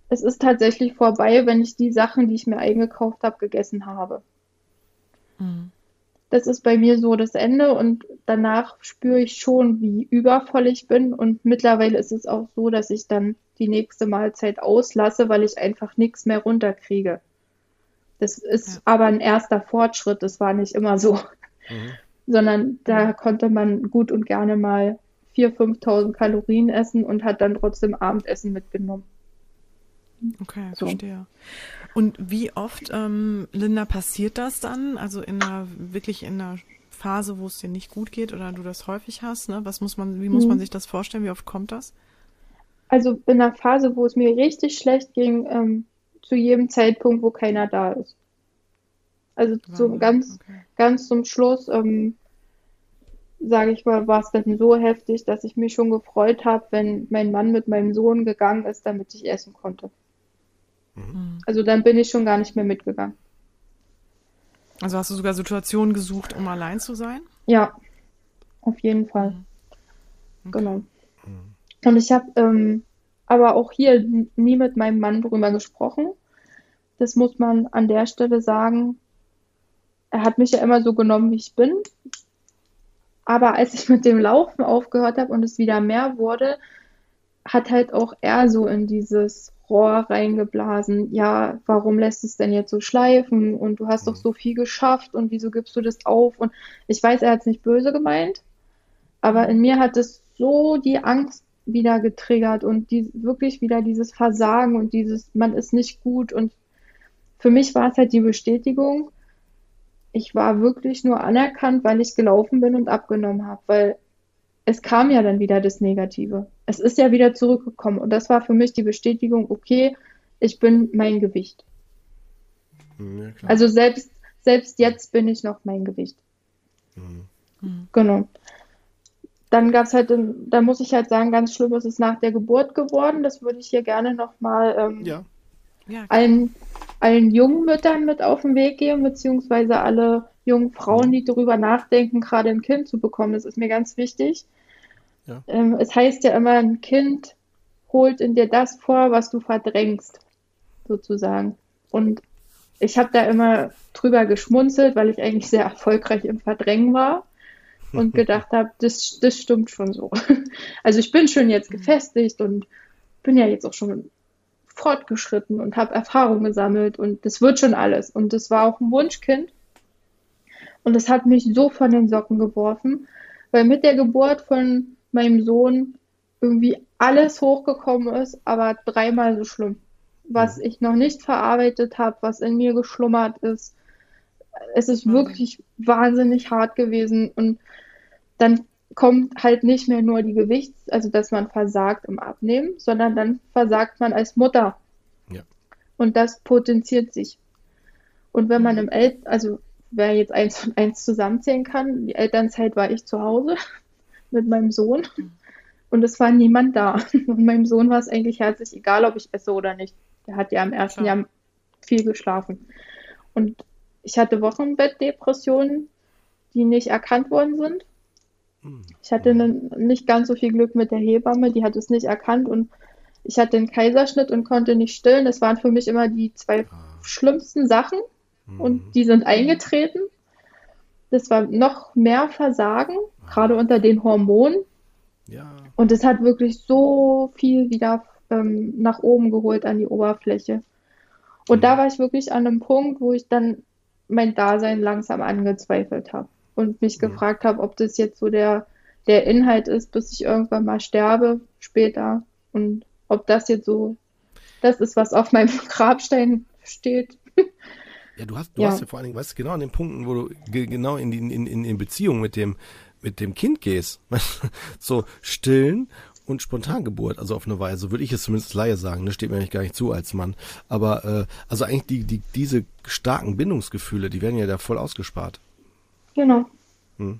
Speaker 3: es ist tatsächlich vorbei, wenn ich die Sachen, die ich mir eingekauft habe, gegessen habe. Mhm. Das ist bei mir so das Ende und danach spüre ich schon, wie übervoll ich bin. Und mittlerweile ist es auch so, dass ich dann die nächste Mahlzeit auslasse, weil ich einfach nichts mehr runterkriege. Das ist ja. aber ein erster Fortschritt. Das war nicht immer so. Mhm sondern da konnte man gut und gerne mal 4.000, 5.000 Kalorien essen und hat dann trotzdem Abendessen mitgenommen.
Speaker 1: Okay, so. verstehe. Und wie oft, ähm, Linda, passiert das dann? Also in einer, wirklich in einer Phase, wo es dir nicht gut geht oder du das häufig hast, ne? Was muss man, wie muss mhm. man sich das vorstellen? Wie oft kommt das?
Speaker 3: Also in einer Phase, wo es mir richtig schlecht ging, ähm, zu jedem Zeitpunkt, wo keiner da ist. Also zum, ganz, okay. ganz zum Schluss, ähm, sage ich mal, war es dann so heftig, dass ich mich schon gefreut habe, wenn mein Mann mit meinem Sohn gegangen ist, damit ich essen konnte. Mhm. Also dann bin ich schon gar nicht mehr mitgegangen.
Speaker 1: Also hast du sogar Situationen gesucht, um allein zu sein?
Speaker 3: Ja, auf jeden Fall. Mhm. Genau. Mhm. Und ich habe ähm, aber auch hier nie mit meinem Mann drüber gesprochen. Das muss man an der Stelle sagen er hat mich ja immer so genommen, wie ich bin. Aber als ich [LAUGHS] mit dem Laufen aufgehört habe und es wieder mehr wurde, hat halt auch er so in dieses Rohr reingeblasen. Ja, warum lässt es denn jetzt so schleifen? Und du hast doch so viel geschafft und wieso gibst du das auf? Und ich weiß, er hat es nicht böse gemeint, aber in mir hat es so die Angst wieder getriggert und die, wirklich wieder dieses Versagen und dieses, man ist nicht gut. Und für mich war es halt die Bestätigung, ich war wirklich nur anerkannt, weil ich gelaufen bin und abgenommen habe, weil es kam ja dann wieder das Negative. Es ist ja wieder zurückgekommen. Und das war für mich die Bestätigung, okay, ich bin mein Gewicht. Ja, also selbst, selbst jetzt bin ich noch mein Gewicht. Mhm. Genau. Dann gab es halt, da muss ich halt sagen, ganz schlimm ist es nach der Geburt geworden. Das würde ich hier gerne nochmal ähm, ja. ja, allen, allen jungen Müttern mit auf den Weg geben, beziehungsweise alle jungen Frauen, mhm. die darüber nachdenken, gerade ein Kind zu bekommen. Das ist mir ganz wichtig. Ja. Ähm, es heißt ja immer, ein Kind holt in dir das vor, was du verdrängst, sozusagen. Und ich habe da immer drüber geschmunzelt, weil ich eigentlich sehr erfolgreich im Verdrängen war und [LAUGHS] gedacht habe, das, das stimmt schon so. [LAUGHS] Also ich bin schon jetzt gefestigt und bin ja jetzt auch schon fortgeschritten und habe Erfahrung gesammelt und das wird schon alles. Und das war auch ein Wunschkind. Und das hat mich so von den Socken geworfen, weil mit der Geburt von meinem Sohn irgendwie alles hochgekommen ist, aber dreimal so schlimm. Was mhm. ich noch nicht verarbeitet habe, was in mir geschlummert ist. Es ist mhm. wirklich wahnsinnig hart gewesen und dann kommt halt nicht mehr nur die Gewichts-, also dass man versagt im Abnehmen, sondern dann versagt man als Mutter. Ja. Und das potenziert sich. Und wenn man mhm. im El also wer jetzt eins und eins zusammenzählen kann, die Elternzeit war ich zu Hause mit meinem Sohn und es war niemand da. [LAUGHS] Und meinem Sohn war es eigentlich herzlich egal, ob ich esse oder nicht. Der hat ja im ersten ja. Jahr viel geschlafen. Und ich hatte Wochenbettdepressionen, die nicht erkannt worden sind. Hm. Ich hatte ne, nicht ganz so viel Glück mit der Hebamme, die hat es nicht erkannt und ich hatte einen Kaiserschnitt und konnte nicht stillen. Das waren für mich immer die zwei ah. schlimmsten Sachen und hm. die sind eingetreten. Das war noch mehr Versagen, gerade unter den Hormonen. Ja. Und es hat wirklich so viel wieder ähm, nach oben geholt an die Oberfläche. Und mhm. da war ich wirklich an einem Punkt, wo ich dann mein Dasein langsam angezweifelt habe und mich mhm. gefragt habe, ob das jetzt so der, der Inhalt ist, bis ich irgendwann mal sterbe später und ob das jetzt so das ist, was auf meinem [LAUGHS] Grabstein steht.
Speaker 2: Ja, du hast, du ja. hast ja vor allen Dingen, weißt du, genau an den Punkten, wo du genau in, in, in, in Beziehung mit dem, mit dem Kind gehst. [LAUGHS] so stillen und Spontangeburt, also auf eine Weise, würde ich es zumindest Laie sagen, ne, steht mir eigentlich gar nicht zu als Mann. Aber äh, also eigentlich die, die, diese starken Bindungsgefühle, die werden ja da voll ausgespart.
Speaker 3: Genau. Hm.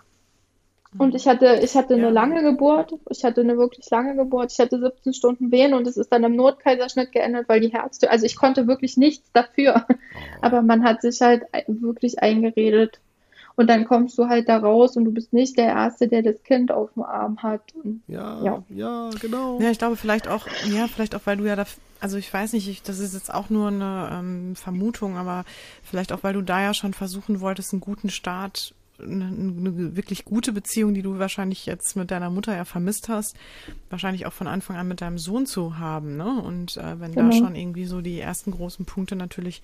Speaker 3: Und ich hatte, ich hatte ja. eine lange Geburt, ich hatte eine wirklich lange Geburt, ich hatte 17 Stunden Wehen und es ist dann im Notkaiserschnitt geendet, weil die Ärzte, also ich konnte wirklich nichts dafür. Oh. Aber man hat sich halt wirklich eingeredet, und dann kommst du halt da raus und du bist nicht der Erste, der das Kind auf dem Arm hat. Und,
Speaker 2: ja, ja, ja, genau.
Speaker 1: Ja, ich glaube vielleicht auch, ja, vielleicht auch, weil du ja da, also ich weiß nicht, ich, das ist jetzt auch nur eine ähm, Vermutung, aber vielleicht auch, weil du da ja schon versuchen wolltest, einen guten Start eine, eine, wirklich gute Beziehung, die du wahrscheinlich jetzt mit deiner Mutter ja vermisst hast, wahrscheinlich auch von Anfang an mit deinem Sohn zu haben, ne? Und äh, wenn genau. da schon irgendwie so die ersten großen Punkte natürlich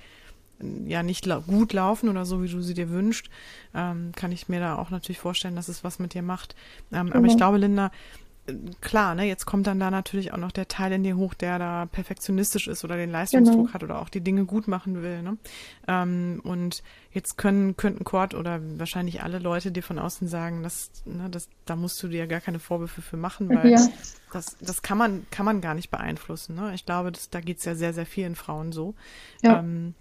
Speaker 1: ja nicht la gut laufen oder so, wie du sie dir wünschst, ähm, kann ich mir da auch natürlich vorstellen, dass es was mit dir macht. Ähm, mhm. Aber ich mhm. glaube, Linda, äh, klar, ne, jetzt kommt dann da natürlich auch noch der Teil in dir hoch, der da perfektionistisch ist oder den Leistungsdruck genau. hat oder auch die Dinge gut machen will. Ne? Ähm, und jetzt können, könnten Cord oder wahrscheinlich alle Leute dir von außen sagen, dass, ne, dass da musst du dir ja gar keine Vorwürfe für machen, weil ja. das, das kann man, kann man gar nicht beeinflussen. Ne? Ich glaube, das, da geht's ja sehr, sehr vielen Frauen so. Ja. Ähm,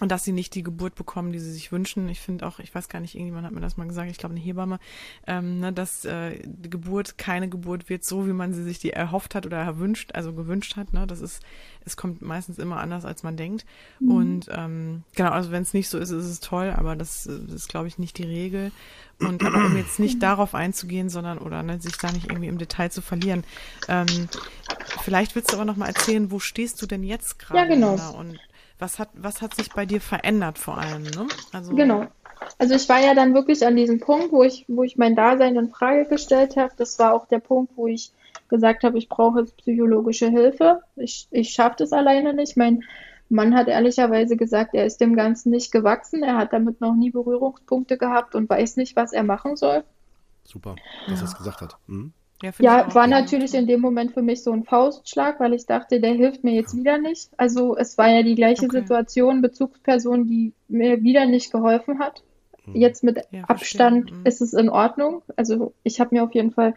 Speaker 1: und dass sie nicht die Geburt bekommen, die sie sich wünschen. Ich finde auch, ich weiß gar nicht, irgendjemand hat mir das mal gesagt, ich glaube eine Hebamme, ähm, ne, dass äh, die Geburt keine Geburt wird, so wie man sie sich die erhofft hat oder erwünscht, also gewünscht hat. Ne? Das ist, es kommt meistens immer anders, als man denkt. Mhm. Und ähm, genau, also wenn es nicht so ist, ist es toll, aber das, das ist, glaube ich, nicht die Regel. Und aber um jetzt nicht darauf einzugehen, sondern oder ne, sich da nicht irgendwie im Detail zu verlieren. Ähm, vielleicht willst du aber noch mal erzählen, wo stehst du denn jetzt gerade?
Speaker 3: Ja, genau.
Speaker 1: Und was hat, was hat sich bei dir verändert vor allem? Ne?
Speaker 3: Also, genau. Also ich war ja dann wirklich an diesem Punkt, wo ich, wo ich mein Dasein in Frage gestellt habe. Das war auch der Punkt, wo ich gesagt habe, ich brauche jetzt psychologische Hilfe. Ich, ich schaffe das alleine nicht. Mein Mann hat ehrlicherweise gesagt, er ist dem Ganzen nicht gewachsen. Er hat damit noch nie Berührungspunkte gehabt und weiß nicht, was er machen soll.
Speaker 2: Super, dass er es gesagt hat. Mhm.
Speaker 3: Ja, ja war natürlich in dem Moment für mich so ein Faustschlag, weil ich dachte, der hilft mir jetzt wieder nicht. Also es war ja die gleiche okay. Situation, Bezugsperson, die mir wieder nicht geholfen hat. Hm. Jetzt mit ja, Abstand mhm. ist es in Ordnung. Also ich habe mir auf jeden Fall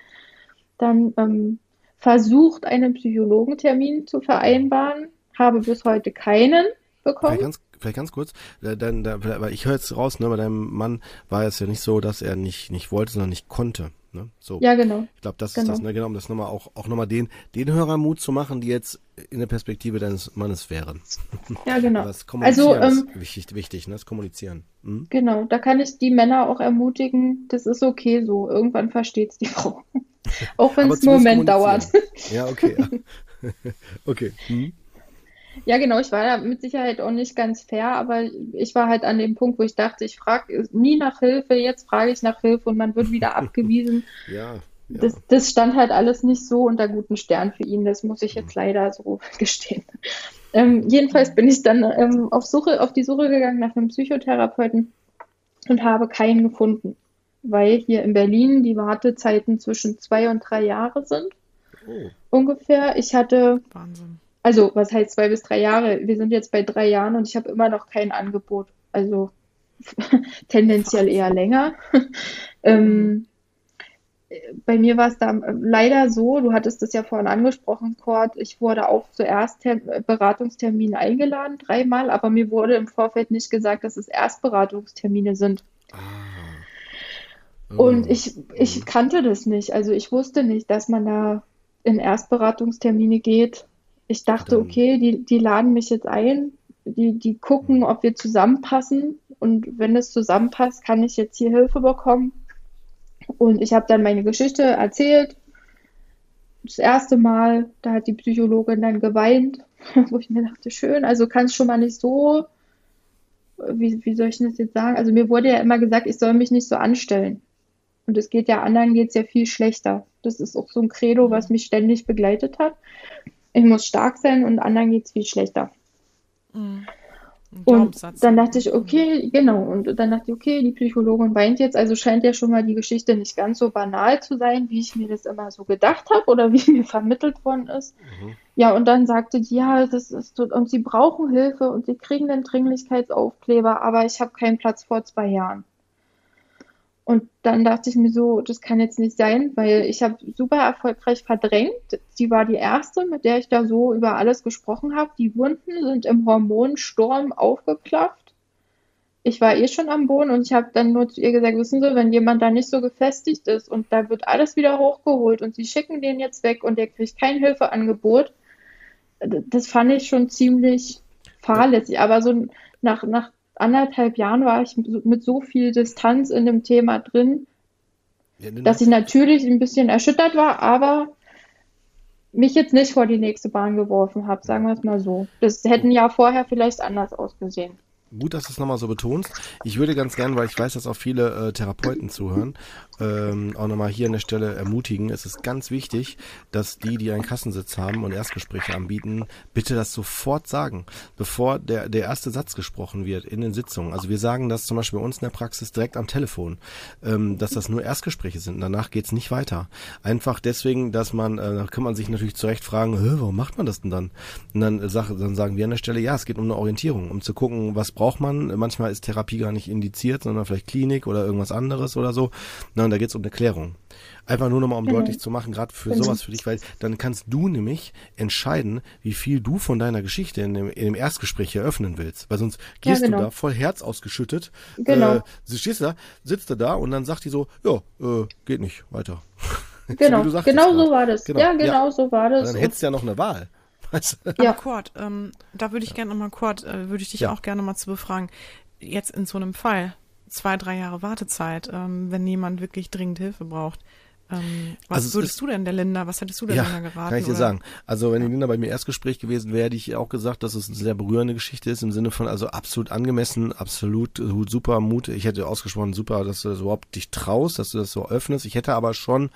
Speaker 3: dann ähm, versucht, einen Psychologentermin zu vereinbaren, habe bis heute keinen bekommen.
Speaker 2: Vielleicht ganz, vielleicht ganz kurz, dann, da, weil ich höre jetzt raus, ne, bei deinem Mann war es ja nicht so, dass er nicht, nicht wollte, sondern nicht konnte. Ne? So.
Speaker 3: Ja, genau.
Speaker 2: Ich glaube, das genau. ist das, ne? genau, um das nochmal auch, auch nochmal den, den Hörer Mut zu machen, die jetzt in der Perspektive deines Mannes wären. [LAUGHS]
Speaker 3: Ja, genau.
Speaker 2: Das Kommunizieren also, ähm, ist wichtig, wichtig, ne? Das Kommunizieren.
Speaker 3: Mhm. Genau, da kann ich die Männer auch ermutigen, das ist okay so. Irgendwann versteht es die Frau. [LAUGHS] auch wenn es einen Moment dauert.
Speaker 2: Ja, okay. Ja. [LAUGHS] okay. Mhm.
Speaker 3: Ja, genau, ich war da mit Sicherheit auch nicht ganz fair, aber ich war halt an dem Punkt, wo ich dachte, ich frage nie nach Hilfe, jetzt frage ich nach Hilfe und man wird wieder [LAUGHS] abgewiesen.
Speaker 2: ja. Ja.
Speaker 3: Das, das, stand halt alles nicht so unter guten Stern für ihn, das muss ich jetzt mhm. leider so [LAUGHS] gestehen. Ähm, jedenfalls bin ich dann ähm, auf, Suche, auf die Suche gegangen nach einem Psychotherapeuten und habe keinen gefunden, weil hier in Berlin die Wartezeiten zwischen zwei und drei Jahre sind. Oh. Ungefähr. Ich hatte
Speaker 1: Wahnsinn
Speaker 3: also, was heißt zwei bis drei Jahre? Wir sind jetzt bei drei Jahren und ich habe immer noch kein Angebot. Also [LAUGHS] tendenziell eher länger. [LAUGHS] ähm, bei mir war es da leider so, du hattest es ja vorhin angesprochen, Cord, ich wurde auch zuerst Beratungstermine eingeladen, dreimal, aber mir wurde im Vorfeld nicht gesagt, dass es Erstberatungstermine sind. Ah. Oh. Und ich, ich mhm. kannte das nicht. Also ich wusste nicht, dass man da in Erstberatungstermine geht ich dachte, okay, die, die laden mich jetzt ein, die, die gucken, mhm. ob wir zusammenpassen. Und wenn es zusammenpasst, kann ich jetzt hier Hilfe bekommen. Und ich habe dann meine Geschichte erzählt. Das erste Mal, da hat die Psychologin dann geweint, [LAUGHS] wo ich mir dachte, schön, also kann es schon mal nicht so, wie, wie soll ich das jetzt sagen? Also mir wurde ja immer gesagt, ich soll mich nicht so anstellen. Und es geht ja anderen geht es ja viel schlechter. Das ist auch so ein Credo, was mhm. mich ständig begleitet hat ich muss stark sein und anderen geht es viel schlechter. Mhm. Und dann dachte ich, okay, genau. Und dann dachte ich, okay, die Psychologin weint jetzt, also scheint ja schon mal die Geschichte nicht ganz so banal zu sein, wie ich mir das immer so gedacht habe oder wie [LAUGHS] mir vermittelt worden ist. Mhm. Ja, und dann sagte die, ja, das ist, und sie brauchen Hilfe und sie kriegen den Dringlichkeitsaufkleber, aber ich habe keinen Platz vor zwei Jahren. Und dann dachte ich mir so, das kann jetzt nicht sein, weil ich habe super erfolgreich verdrängt. Sie war die erste, mit der ich da so über alles gesprochen habe. Die Wunden sind im Hormonsturm aufgeklafft. Ich war eh schon am Boden und ich habe dann nur zu ihr gesagt, wissen Sie, wenn jemand da nicht so gefestigt ist und da wird alles wieder hochgeholt und Sie schicken den jetzt weg und der kriegt kein Hilfeangebot, das fand ich schon ziemlich fahrlässig. Aber so nach, nach anderthalb Jahren war ich mit so viel Distanz in dem Thema drin, ja, dass ich natürlich ein bisschen erschüttert war, aber mich jetzt nicht vor die nächste Bahn geworfen habe, sagen wir es mal so. Das hätten ja vorher vielleicht anders ausgesehen.
Speaker 2: Gut, dass du es nochmal so betonst. Ich würde ganz gern, weil ich weiß, dass auch viele äh, Therapeuten zuhören, ähm, auch nochmal hier an der Stelle ermutigen. Es ist ganz wichtig, dass die, die einen Kassensitz haben und Erstgespräche anbieten, bitte das sofort sagen, bevor der, der erste Satz gesprochen wird in den Sitzungen. Also wir sagen das zum Beispiel bei uns in der Praxis direkt am Telefon, ähm, dass das nur Erstgespräche sind. Danach geht's nicht weiter. Einfach deswegen, dass man, äh, da kann man sich natürlich zurecht fragen, warum macht man das denn dann? Und dann, äh, dann sagen wir an der Stelle, ja, es geht um eine Orientierung, um zu gucken, was braucht man. Manchmal ist Therapie gar nicht indiziert, sondern vielleicht Klinik oder irgendwas anderes oder so. Na, und da geht es um eine Klärung. Einfach nur nochmal, um mhm. deutlich zu machen, gerade für mhm. sowas für dich, weil dann kannst du nämlich entscheiden, wie viel du von deiner Geschichte in dem, in dem Erstgespräch eröffnen willst. Weil sonst gehst ja, genau. du da voll Herz ausgeschüttet.
Speaker 3: Genau.
Speaker 2: Äh, stehst da, sitzt du da und dann sagt die so, ja, äh, geht nicht, weiter. [LAUGHS]
Speaker 3: Genau, so genau so war das. Genau. Ja, genau ja. so war das.
Speaker 2: Und dann hättest du ja noch eine Wahl. [LAUGHS]
Speaker 1: Ja. Aber Kurt, ähm, da würde ich gerne nochmal, Kurt, äh, würde ich dich ja. auch gerne mal zu befragen. Jetzt in so einem Fall, zwei, drei Jahre Wartezeit, ähm, wenn jemand wirklich dringend Hilfe braucht. Ähm, was also würdest du denn der Linda, was hättest du der
Speaker 2: ja,
Speaker 1: Linda geraten?
Speaker 2: Kann ich dir oder? sagen. Also wenn die Linda bei mir Erstgespräch gewesen wäre, hätte ich auch gesagt, dass es eine sehr berührende Geschichte ist, im Sinne von also absolut angemessen, absolut super Mut. Ich hätte ausgesprochen, super, dass du das überhaupt dich traust, dass du das so öffnest. Ich hätte aber schon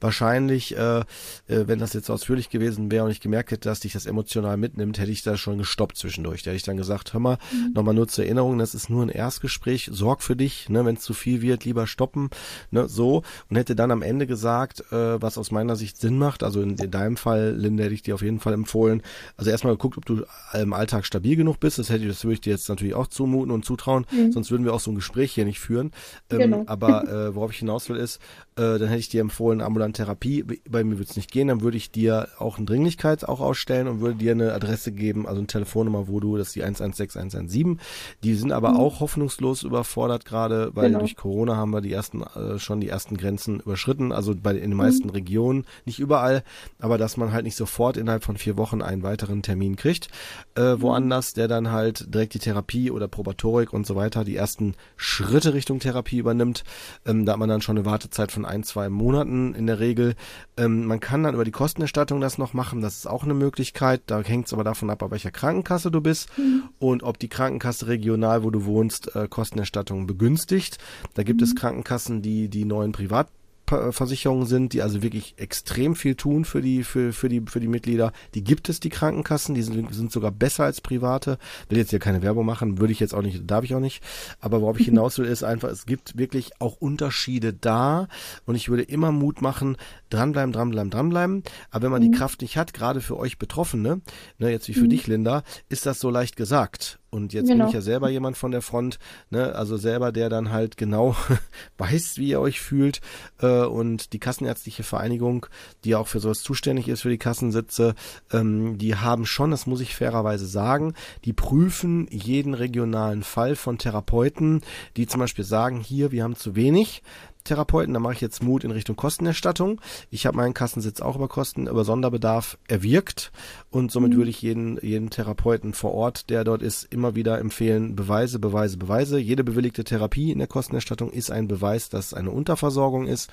Speaker 2: wahrscheinlich, äh, äh, wenn das jetzt ausführlich gewesen wäre und ich gemerkt hätte, dass dich das emotional mitnimmt, hätte ich da schon gestoppt zwischendurch. Da hätte ich dann gesagt, hör mal, mhm. nochmal nur zur Erinnerung, das ist nur ein Erstgespräch, sorg für dich, ne, wenn es zu viel wird, lieber stoppen, ne, so. Und hätte dann am Ende gesagt, gesagt, äh, was aus meiner Sicht Sinn macht. Also in, in deinem Fall, Linda, hätte ich dir auf jeden Fall empfohlen. Also erstmal geguckt, ob du im Alltag stabil genug bist. Das hätte ich, das würde ich dir jetzt natürlich auch zumuten und zutrauen. Mhm. Sonst würden wir auch so ein Gespräch hier nicht führen. Ähm, genau. Aber [LAUGHS] äh, worauf ich hinaus will ist, äh, dann hätte ich dir empfohlen, ambulante Therapie. Bei mir würde es nicht gehen. Dann würde ich dir auch eine Dringlichkeit auch ausstellen und würde dir eine Adresse geben, also eine Telefonnummer, wo du, das ist die 116 117. Die sind aber mhm. auch hoffnungslos überfordert gerade, weil genau. durch Corona haben wir die ersten äh, schon die ersten Grenzen überschritten. Also bei in den meisten mhm. Regionen, nicht überall, aber dass man halt nicht sofort innerhalb von vier Wochen einen weiteren Termin kriegt, äh, mhm. woanders, der dann halt direkt die Therapie oder Probatorik und so weiter, die ersten Schritte Richtung Therapie übernimmt. Ähm, da hat man dann schon eine Wartezeit von ein, zwei Monaten in der Regel. Ähm, man kann dann über die Kostenerstattung das noch machen, das ist auch eine Möglichkeit. Da hängt es aber davon ab, bei welcher Krankenkasse du bist mhm. und ob die Krankenkasse regional, wo du wohnst, äh, Kostenerstattung begünstigt. Da gibt es mhm. Krankenkassen, die die neuen Privat Versicherungen sind, die also wirklich extrem viel tun für die, für, für die, für die Mitglieder. Die gibt es, die Krankenkassen, die sind, sind sogar besser als private. Will jetzt hier keine Werbung machen, würde ich jetzt auch nicht, darf ich auch nicht. Aber worauf ich [LAUGHS] hinaus will, ist einfach, es gibt wirklich auch Unterschiede da und ich würde immer Mut machen, dranbleiben, dranbleiben, dranbleiben. Aber wenn man mhm. die Kraft nicht hat, gerade für euch Betroffene, ne, jetzt wie für mhm. dich, Linda, ist das so leicht gesagt. Und jetzt genau. bin ich ja selber jemand von der Front, ne, also selber, der dann halt genau [LAUGHS] weiß, wie ihr euch fühlt. Äh, und die Kassenärztliche Vereinigung, die auch für sowas zuständig ist, für die Kassensitze, ähm, die haben schon, das muss ich fairerweise sagen, die prüfen jeden regionalen Fall von Therapeuten, die zum Beispiel sagen, hier, wir haben zu wenig. Therapeuten. Da mache ich jetzt Mut in Richtung Kostenerstattung. Ich habe meinen Kassensitz auch über Kosten, über Sonderbedarf erwirkt und somit mhm. würde ich jeden, jeden Therapeuten vor Ort, der dort ist, immer wieder empfehlen, Beweise, Beweise, Beweise. Jede bewilligte Therapie in der Kostenerstattung ist ein Beweis, dass es eine Unterversorgung ist.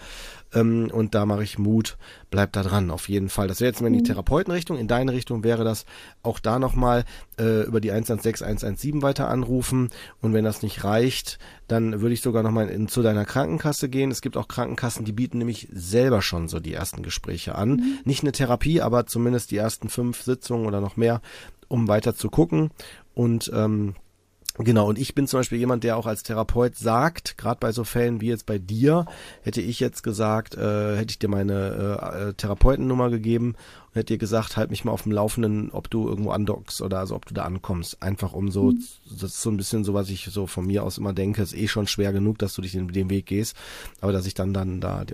Speaker 2: Ähm, und da mache ich Mut, bleib da dran, auf jeden Fall. Das wäre jetzt mal in die mhm. Therapeutenrichtung. In deine Richtung wäre das auch da nochmal äh, über die 116 117 weiter anrufen. Und wenn das nicht reicht, dann würde ich sogar nochmal in, zu deiner Krankenkasse gehen. Es gibt auch Krankenkassen, die bieten nämlich selber schon so die ersten Gespräche an. Mhm. Nicht eine Therapie, aber zumindest die ersten fünf Sitzungen oder noch mehr, um weiter zu gucken. Und ähm, Genau, und ich bin zum Beispiel jemand, der auch als Therapeut sagt, gerade bei so Fällen wie jetzt bei dir, hätte ich jetzt gesagt, äh, hätte ich dir meine äh, äh Therapeutennummer gegeben und hätte dir gesagt, halt mich mal auf dem Laufenden, ob du irgendwo andockst oder also ob du da ankommst. Einfach um so, mhm. das ist so ein bisschen so, was ich so von mir aus immer denke, ist eh schon schwer genug, dass du dich den, den Weg gehst, aber dass ich dann dann da die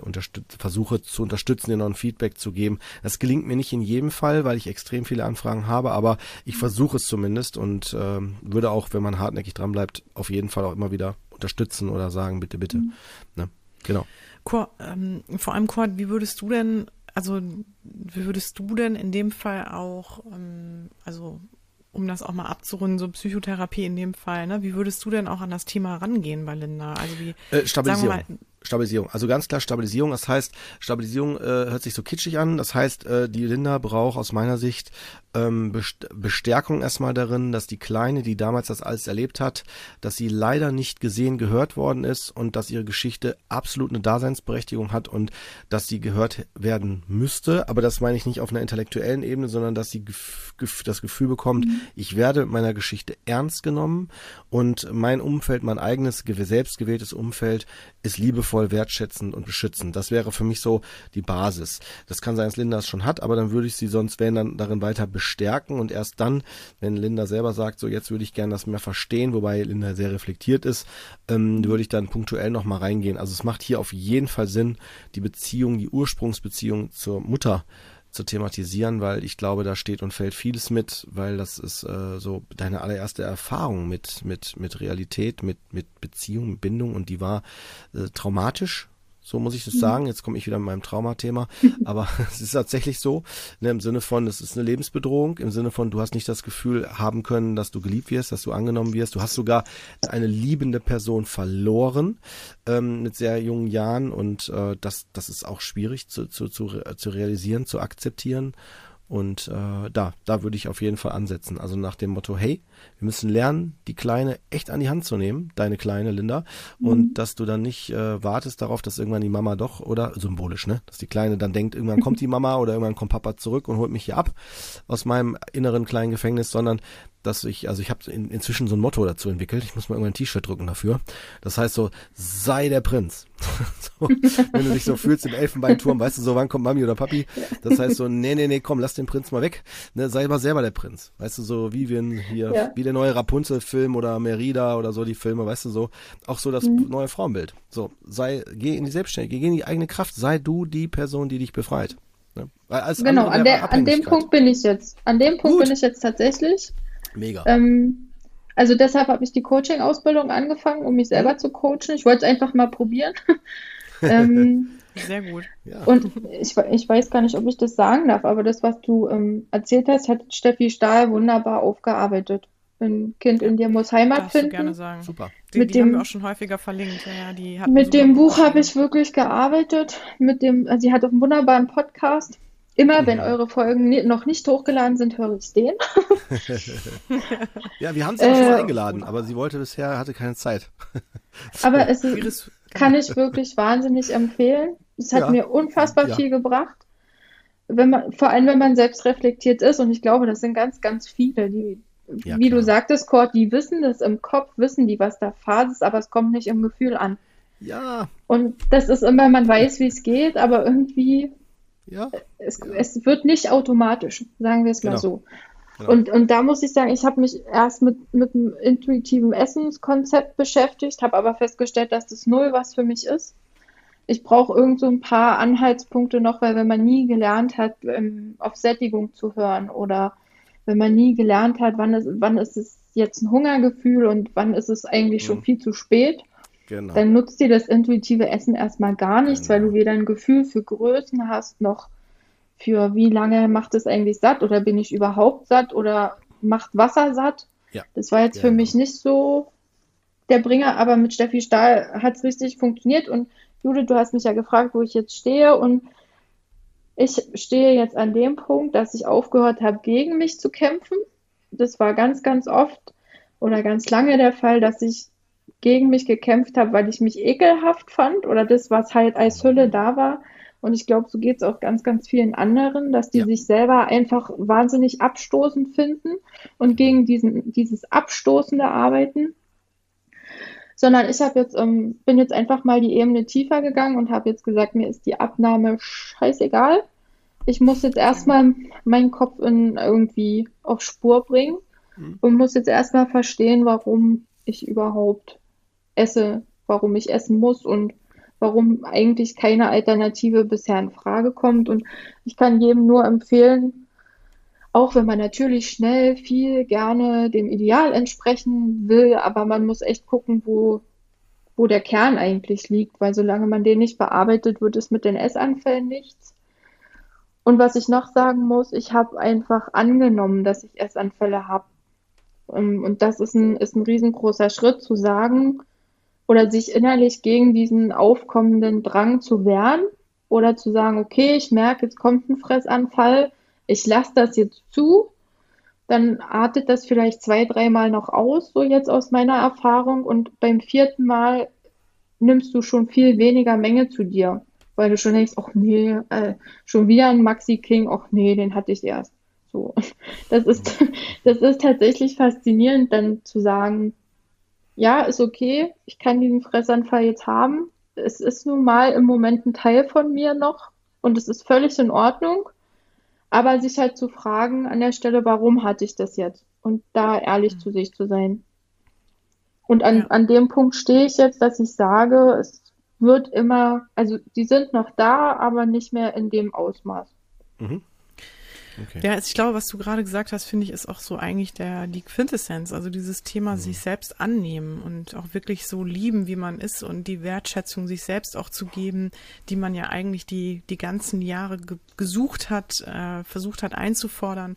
Speaker 2: versuche zu unterstützen, dir noch ein Feedback zu geben. Das gelingt mir nicht in jedem Fall, weil ich extrem viele Anfragen habe, aber ich versuche es zumindest und äh, würde auch, wenn man hartnäckig dran bleibt, auf jeden Fall auch immer wieder unterstützen oder sagen, bitte, bitte. Mhm. Ne? Genau.
Speaker 1: Kurt, ähm, vor allem Kurt, wie würdest du denn also wie würdest du denn in dem Fall auch, ähm, also um das auch mal abzurunden, so Psychotherapie in dem Fall, ne? Wie würdest du denn auch an das Thema rangehen bei Linda? Also wie
Speaker 2: äh, Stabilisierung. Mal, Stabilisierung. Also ganz klar Stabilisierung. Das heißt, Stabilisierung äh, hört sich so kitschig an. Das heißt, äh, die Linda braucht aus meiner Sicht ähm, Bestärkung erstmal darin, dass die Kleine, die damals das alles erlebt hat, dass sie leider nicht gesehen, gehört worden ist und dass ihre Geschichte absolut eine Daseinsberechtigung hat und dass sie gehört werden müsste. Aber das meine ich nicht auf einer intellektuellen Ebene, sondern dass sie das Gefühl bekommt, mhm. ich werde mit meiner Geschichte ernst genommen und mein Umfeld, mein eigenes selbstgewähltes Umfeld ist liebevoll, wertschätzend und beschützend. Das wäre für mich so die Basis. Das kann sein, dass Linda es schon hat, aber dann würde ich sie sonst, wenn dann darin weiter bestärken und erst dann, wenn Linda selber sagt, so jetzt würde ich gerne das mehr verstehen, wobei Linda sehr reflektiert ist, ähm, würde ich dann punktuell nochmal reingehen. Also es macht hier auf jeden Fall Sinn, die Beziehung, die Ursprungsbeziehung zur Mutter zu thematisieren, weil ich glaube, da steht und fällt vieles mit, weil das ist äh, so deine allererste Erfahrung mit mit mit Realität, mit mit Beziehung, Bindung und die war äh, traumatisch so muss ich das mhm. sagen. Jetzt komme ich wieder mit meinem Traumathema. [LAUGHS] Aber [LAUGHS] es ist tatsächlich so, ne, im Sinne von, es ist eine Lebensbedrohung, im Sinne von, du hast nicht das Gefühl haben können, dass du geliebt wirst, dass du angenommen wirst. Du hast sogar eine liebende Person verloren ähm, mit sehr jungen Jahren und äh, das, das ist auch schwierig zu, zu, zu, zu realisieren, zu akzeptieren. Und äh, da, da würde ich auf jeden Fall ansetzen. Also nach dem Motto, hey, Wir müssen lernen, die Kleine echt an die Hand zu nehmen, deine kleine Linda, mhm. und dass du dann nicht äh, wartest darauf, dass irgendwann die Mama doch, oder symbolisch, ne, dass die Kleine dann denkt, irgendwann kommt die Mama [LAUGHS] oder irgendwann kommt Papa zurück und holt mich hier ab aus meinem inneren kleinen Gefängnis, sondern dass ich, also ich habe in, inzwischen so ein Motto dazu entwickelt. Ich muss mal irgendwann ein T-Shirt drücken dafür. Das heißt so, sei der Prinz. [LAUGHS] so, wenn du dich so fühlst im Elfenbeinturm, weißt du so, wann kommt Mami oder Papi? Das heißt so, nee, nee, nee, komm, lass den Prinz mal weg. Ne, sei mal selber der Prinz. Weißt du, so wie wir hier, ja. Wie der neue Rapunzel-Film oder Merida oder so die Filme, weißt du so, auch so das mhm. neue Frauenbild. So, sei, geh in die Selbstständigkeit, geh in die eigene Kraft, sei du die Person, die dich befreit.
Speaker 3: Ne? genau, an, der, an dem Punkt bin ich jetzt. An dem Punkt Gut. bin ich jetzt tatsächlich.
Speaker 2: Mega.
Speaker 3: Ähm, also deshalb habe ich die Coaching-Ausbildung angefangen, um mich selber zu coachen. Ich wollte es einfach mal probieren. [LAUGHS]
Speaker 1: ähm, Sehr gut.
Speaker 3: Ja. Und ich, ich weiß gar nicht, ob ich das sagen darf, aber das, was du ähm, erzählt hast, hat Steffi Stahl wunderbar aufgearbeitet. Ein Kind in dir muss Heimat Darfst finden. Du
Speaker 1: gerne sagen.
Speaker 2: Super.
Speaker 1: Die, mit die dem, haben wir auch schon häufiger verlinkt. Ja, die
Speaker 3: mit dem Buch habe ich wirklich gearbeitet. Mit dem, also sie hat auch einen wunderbaren Podcast. Immer, wenn eure Folgen noch nicht hochgeladen sind, höre ich den. [LAUGHS]
Speaker 2: ja, wir haben sie auch schon äh, eingeladen, aber sie wollte bisher, hatte keine Zeit. [LAUGHS]
Speaker 3: Aber es [LAUGHS] ist, kann ich wirklich wahnsinnig empfehlen. Es hat ja. mir unfassbar ja. viel gebracht. Wenn man, vor allem, wenn man selbst reflektiert ist, und ich glaube, das sind ganz, ganz viele, die, ja, wie klar. du sagtest, Kurt, die wissen das im Kopf, wissen die, was da Phase ist, aber es kommt nicht im Gefühl an.
Speaker 2: Ja.
Speaker 3: Und das ist immer, man weiß, wie es geht, aber irgendwie ja. Es, ja. es wird nicht automatisch, sagen wir es mal genau. so. Genau. Und, und da muss ich sagen, ich habe mich erst mit, mit einem intuitiven Essenskonzept beschäftigt, habe aber festgestellt, dass das null was für mich ist. Ich brauche irgend so ein paar Anhaltspunkte noch, weil wenn man nie gelernt hat, ähm, auf Sättigung zu hören oder wenn man nie gelernt hat, wann ist, wann ist es jetzt ein Hungergefühl und wann ist es eigentlich mhm. schon viel zu spät, Genau. Dann nutzt dir das intuitive Essen erstmal gar nichts, genau. weil du weder ein Gefühl für Größen hast, noch für wie lange macht es eigentlich satt oder bin ich überhaupt satt oder macht Wasser satt. Ja. Das war jetzt genau. für mich nicht so der Bringer, aber mit Steffi Stahl hat es richtig funktioniert und Judith, du hast mich ja gefragt, wo ich jetzt stehe und ich stehe jetzt an dem Punkt, dass ich aufgehört habe, gegen mich zu kämpfen. Das war ganz, ganz oft oder ganz lange der Fall, dass ich gegen mich gekämpft habe, weil ich mich ekelhaft fand oder das, was halt als Hülle da war. Und ich glaube, so geht es auch ganz, ganz vielen anderen, dass die ja. sich selber einfach wahnsinnig abstoßend finden und gegen diesen, dieses abstoßende arbeiten. Sondern ich habe jetzt, ähm, bin jetzt einfach mal die Ebene tiefer gegangen und habe jetzt gesagt, mir ist die Abnahme scheißegal. Ich muss jetzt erstmal meinen Kopf in irgendwie auf Spur bringen mhm. und muss jetzt erstmal verstehen, warum ich überhaupt esse, warum ich essen muss und warum eigentlich keine Alternative bisher in Frage kommt. Und ich kann jedem nur empfehlen, auch wenn man natürlich schnell viel gerne dem Ideal entsprechen will, aber man muss echt gucken, wo, wo der Kern eigentlich liegt, weil solange man den nicht bearbeitet, wird es mit den Essanfällen nichts. Und was ich noch sagen muss, ich habe einfach angenommen, dass ich Essanfälle habe. Ähm, und das ist ein, ist ein riesengroßer Schritt zu sagen, oder sich innerlich gegen diesen aufkommenden Drang zu wehren oder zu sagen, okay, ich merke, jetzt kommt ein Fressanfall, ich lasse das jetzt zu, dann artet das vielleicht zwei, dreimal noch aus, so jetzt aus meiner Erfahrung, und beim vierten Mal nimmst du schon viel weniger Menge zu dir, weil du schon denkst, ach nee, äh, schon wieder ein Maxi King, ach nee, den hatte ich erst. So, [LAUGHS] das ist, [LAUGHS] das ist tatsächlich faszinierend, dann zu sagen, ja, ist okay, ich kann diesen Fressanfall jetzt haben. Es ist nun mal im Moment ein Teil von mir noch und es ist völlig in Ordnung. Aber sich halt zu fragen an der Stelle, warum hatte ich das jetzt? Und da ehrlich mhm. zu sich zu sein. Und an, ja. an dem Punkt stehe ich jetzt, dass ich sage, es wird immer, also die sind noch da, aber nicht mehr in dem Ausmaß. Mhm.
Speaker 1: Okay. Ja, ich glaube, was du gerade gesagt hast, finde ich, ist auch so eigentlich der, die Quintessenz. Also dieses Thema mhm. sich selbst annehmen und auch wirklich so lieben, wie man ist und die Wertschätzung sich selbst auch zu geben, die man ja eigentlich die, die ganzen Jahre ge gesucht hat, äh, versucht hat einzufordern.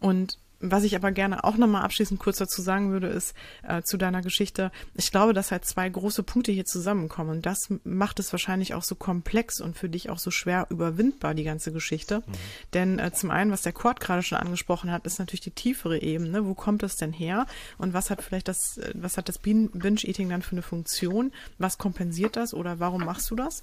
Speaker 1: Und was ich aber gerne auch nochmal abschließend kurz dazu sagen würde, ist äh, zu deiner Geschichte, ich glaube, dass halt zwei große Punkte hier zusammenkommen und das macht es wahrscheinlich auch so komplex und für dich auch so schwer überwindbar, die ganze Geschichte. Mhm. Denn äh, zum einen, was der Kurt gerade schon angesprochen hat, ist natürlich die tiefere Ebene. Wo kommt es denn her und was hat vielleicht das, äh, was hat das Binge-Eating dann für eine Funktion? Was kompensiert das oder warum machst du das?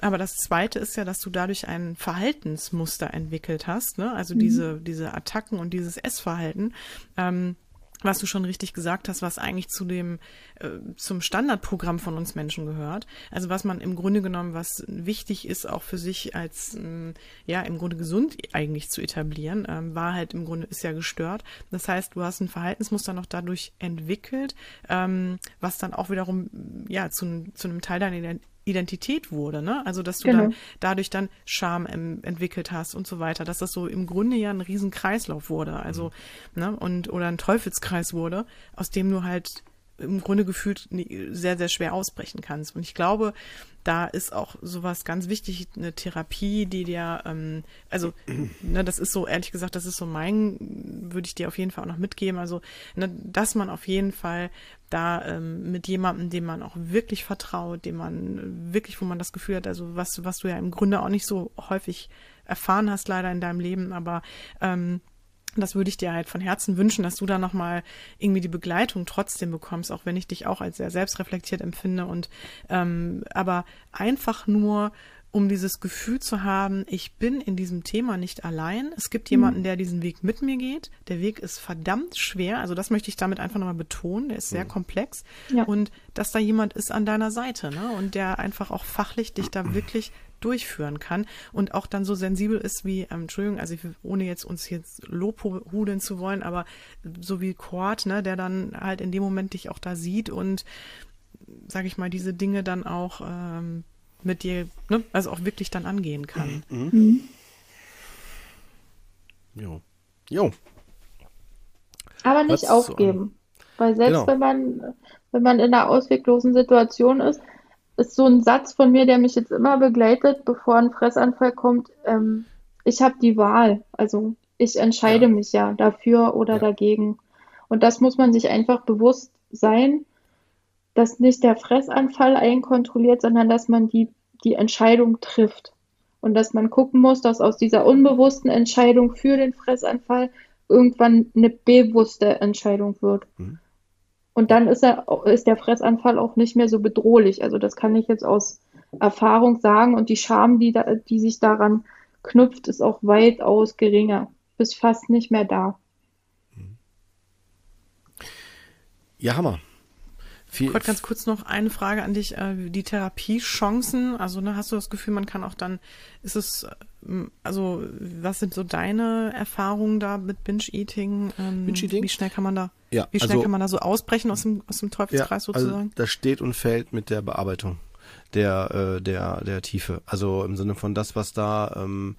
Speaker 1: Aber das zweite ist ja, dass du dadurch ein Verhaltensmuster entwickelt hast, ne? also mhm. diese, diese Attacken und dieses Essverhalten Verhalten. Ähm, was du schon richtig gesagt hast, was eigentlich zu dem äh, zum Standardprogramm von uns Menschen gehört. Also was man im Grunde genommen, was wichtig ist, auch für sich als äh, ja im Grunde gesund eigentlich zu etablieren, ähm, war halt im Grunde ist ja gestört. Das heißt, du hast ein Verhaltensmuster noch dadurch entwickelt, ähm, was dann auch wiederum ja zu, zu einem Teil deiner Identität wurde, ne? Also dass du genau. dann dadurch dann Scham entwickelt hast und so weiter, dass das so im Grunde ja ein Riesenkreislauf wurde, also mhm. ne und oder ein Teufelskreis wurde, aus dem du halt im Grunde gefühlt sehr, sehr schwer ausbrechen kannst. Und ich glaube, da ist auch sowas ganz wichtig, eine Therapie, die dir, ähm, also, [CLEARS THROAT] ne, das ist so, ehrlich gesagt, das ist so mein, würde ich dir auf jeden Fall auch noch mitgeben, also, ne, dass man auf jeden Fall da ähm, mit jemandem, dem man auch wirklich vertraut, dem man wirklich, wo man das Gefühl hat, also was, was du ja im Grunde auch nicht so häufig erfahren hast, leider in deinem Leben, aber ähm, das würde ich dir halt von Herzen wünschen, dass du da nochmal irgendwie die Begleitung trotzdem bekommst, auch wenn ich dich auch als sehr selbstreflektiert empfinde und ähm, aber einfach nur um dieses Gefühl zu haben, ich bin in diesem Thema nicht allein. Es gibt jemanden, mhm. der diesen Weg mit mir geht. Der Weg ist verdammt schwer. Also das möchte ich damit einfach nochmal betonen. Der ist sehr mhm. komplex. Ja. Und dass da jemand ist an deiner Seite, ne? Und der einfach auch fachlich dich da [CLEARS THROAT] wirklich durchführen kann und auch dann so sensibel ist wie, ähm, Entschuldigung, also ohne jetzt uns jetzt lobhudeln zu wollen, aber so wie Quad, ne, der dann halt in dem Moment dich auch da sieht und, sage ich mal, diese Dinge dann auch ähm, mit dir, ne, also auch wirklich dann angehen kann. Mhm. mhm.
Speaker 2: Jo. Jo.
Speaker 3: Aber nicht Was aufgeben. So, Weil selbst genau. wenn man, wenn man in einer ausweglosen Situation ist, ist so ein Satz von mir, der mich jetzt immer begleitet, bevor ein Fressanfall kommt. Ähm, ich habe die Wahl. Also ich entscheide ja. mich ja dafür oder ja. dagegen. Und das muss man sich einfach bewusst sein, dass nicht der Fressanfall einkontrolliert, sondern dass man die, die Entscheidung trifft. Und dass man gucken muss, dass aus dieser unbewussten Entscheidung für den Fressanfall irgendwann eine bewusste Entscheidung wird. Mhm. Und dann ist, er, ist der Fressanfall auch nicht mehr so bedrohlich. Also das kann ich jetzt aus Erfahrung sagen. Und die Scham, die, da, die sich daran knüpft, ist auch weitaus geringer, bis fast nicht mehr da.
Speaker 2: Ja, Hammer.
Speaker 1: Viel Kurt, ganz kurz noch eine Frage an dich. Äh, die Therapiechancen, also ne, hast du das Gefühl, man kann auch dann, ist es, ähm, also was sind so deine Erfahrungen da mit Binge-Eating? Ähm, Binge-Eating? Wie schnell kann man da, ja, wie schnell also, kann man da so ausbrechen aus dem, aus dem Teufelskreis ja, also sozusagen? Also
Speaker 2: das steht und fällt mit der Bearbeitung der, äh, der, der Tiefe. Also im Sinne von das, was da ähm,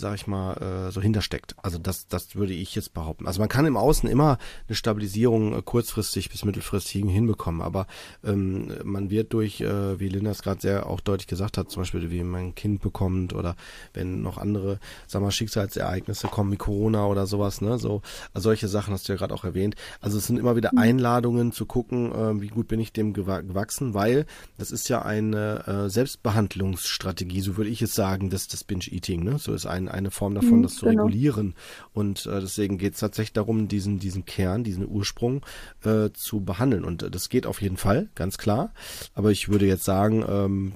Speaker 2: sag ich mal, äh, so hintersteckt. Also das, das würde ich jetzt behaupten. Also man kann im Außen immer eine Stabilisierung äh, kurzfristig bis mittelfristig hinbekommen, aber ähm, man wird durch, äh, wie Linda es gerade sehr auch deutlich gesagt hat, zum Beispiel wie man ein Kind bekommt oder wenn noch andere, sag mal, Schicksalsereignisse kommen wie Corona oder sowas, ne, so also solche Sachen hast du ja gerade auch erwähnt. Also es sind immer wieder mhm. Einladungen zu gucken, äh, wie gut bin ich dem gewachsen, weil das ist ja eine äh, Selbstbehandlungsstrategie, so würde ich es sagen, das das Binge-Eating, ne, so ist ein eine Form davon, mhm, das zu genau. regulieren. Und äh, deswegen geht es tatsächlich darum, diesen, diesen Kern, diesen Ursprung äh, zu behandeln. Und äh, das geht auf jeden Fall, ganz klar. Aber ich würde jetzt sagen, ähm,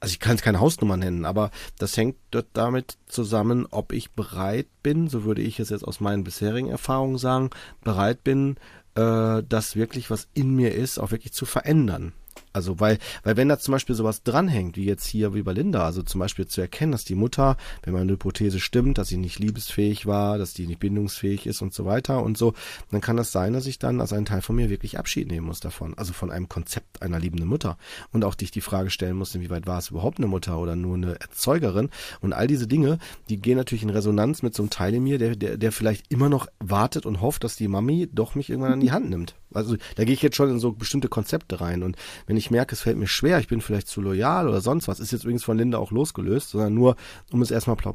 Speaker 2: also ich kann es keine Hausnummer nennen, aber das hängt dort damit zusammen, ob ich bereit bin, so würde ich es jetzt aus meinen bisherigen Erfahrungen sagen, bereit bin, äh, das wirklich, was in mir ist, auch wirklich zu verändern. Also weil, weil wenn da zum Beispiel sowas dranhängt, wie jetzt hier wie bei Linda, also zum Beispiel zu erkennen, dass die Mutter, wenn meine Hypothese stimmt, dass sie nicht liebesfähig war, dass die nicht bindungsfähig ist und so weiter und so, dann kann das sein, dass ich dann als ein Teil von mir wirklich Abschied nehmen muss davon. Also von einem Konzept einer liebenden Mutter. Und auch dich die Frage stellen muss, inwieweit war es überhaupt eine Mutter oder nur eine Erzeugerin? Und all diese Dinge, die gehen natürlich in Resonanz mit so einem Teil in mir, der, der, der vielleicht immer noch wartet und hofft, dass die Mami doch mich irgendwann an die Hand nimmt. Also da gehe ich jetzt schon in so bestimmte Konzepte rein. Und wenn ich merke, es fällt mir schwer, ich bin vielleicht zu loyal oder sonst was, ist jetzt übrigens von Linda auch losgelöst, sondern nur, um es erstmal pla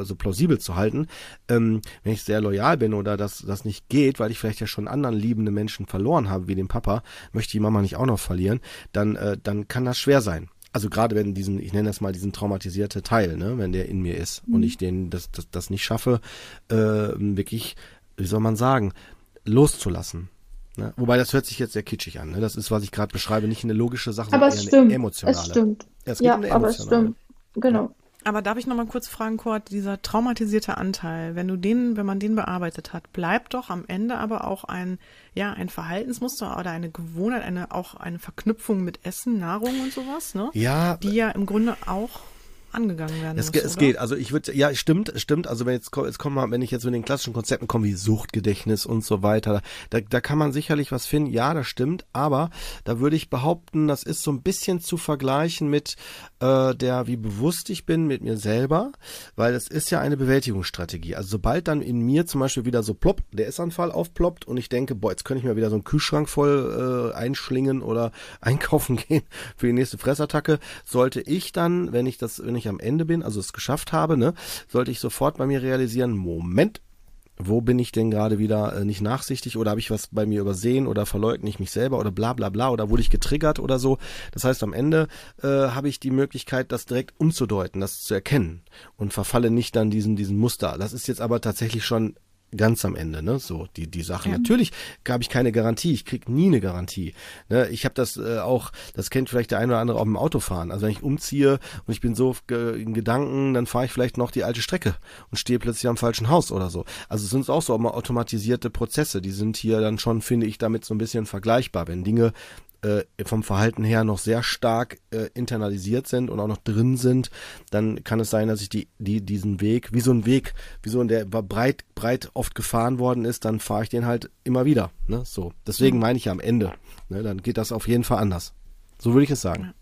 Speaker 2: äh, so plausibel zu halten. Ähm, wenn ich sehr loyal bin oder das, das nicht geht, weil ich vielleicht ja schon anderen liebende Menschen verloren habe, wie den Papa, möchte die Mama nicht auch noch verlieren, dann, äh, dann kann das schwer sein. Also gerade wenn diesen, ich nenne das mal diesen traumatisierte Teil, ne, wenn der in mir ist mhm. und ich den das, das, das nicht schaffe, äh, wirklich, wie soll man sagen, loszulassen. Ne? Wobei das hört sich jetzt sehr kitschig an. Ne? Das ist, was ich gerade beschreibe, nicht eine logische Sache,
Speaker 3: aber sondern eher stimmt. eine
Speaker 2: emotionale.
Speaker 3: Es stimmt.
Speaker 2: Ja, es ja um aber es stimmt.
Speaker 3: Genau. Ja.
Speaker 1: Aber darf ich noch mal kurz fragen, Kurt, dieser traumatisierte Anteil, wenn du den, wenn man den bearbeitet hat, bleibt doch am Ende aber auch ein, ja, ein Verhaltensmuster oder eine Gewohnheit, eine, auch eine Verknüpfung mit Essen, Nahrung und sowas, ne?
Speaker 2: Ja.
Speaker 1: Die ja im Grunde auch angegangen werden
Speaker 2: es,
Speaker 1: muss,
Speaker 2: es geht, also ich würde, ja, stimmt, stimmt. Also wenn jetzt, jetzt kommen wir, wenn ich jetzt mit den klassischen Konzepten komme, wie Suchtgedächtnis und so weiter, da, da kann man sicherlich was finden. Ja, das stimmt. Aber da würde ich behaupten, das ist so ein bisschen zu vergleichen mit äh, der, wie bewusst ich bin mit mir selber, weil es ist ja eine Bewältigungsstrategie. Also sobald dann in mir zum Beispiel wieder so plopp, der Essanfall aufploppt und ich denke, boah, jetzt könnte ich mir wieder so einen Kühlschrank voll äh, einschlingen oder [LAUGHS] einkaufen gehen für die nächste Fressattacke, sollte ich dann, wenn ich das, wenn ich am Ende bin, also es geschafft habe, ne, sollte ich sofort bei mir realisieren, Moment, wo bin ich denn gerade wieder äh, nicht nachsichtig oder habe ich was bei mir übersehen oder verleugne ich mich selber oder bla bla bla oder wurde ich getriggert oder so. Das heißt, am Ende äh, habe ich die Möglichkeit, das direkt umzudeuten, das zu erkennen und verfalle nicht dann diesen, diesen Muster. Das ist jetzt aber tatsächlich schon ganz am Ende, ne? So die die Sache. Ja. Natürlich gab ich keine Garantie. Ich krieg nie eine Garantie. Ne? Ich habe das äh, auch. Das kennt vielleicht der eine oder andere auch im Autofahren. Also wenn ich umziehe und ich bin so in Gedanken, dann fahre ich vielleicht noch die alte Strecke und stehe plötzlich am falschen Haus oder so. Also es sind auch so automatisierte Prozesse. Die sind hier dann schon, finde ich, damit so ein bisschen vergleichbar. Wenn Dinge äh, vom Verhalten her noch sehr stark äh, internalisiert sind und auch noch drin sind, dann kann es sein, dass ich die, die, diesen Weg, wie so ein Weg, wie so ein, der breit, breit oft gefahren worden ist, dann fahre ich den halt immer wieder. Ne? So. Deswegen mhm. meine ich ja am Ende. Ne? Dann geht das auf jeden Fall anders. So würde ich es sagen.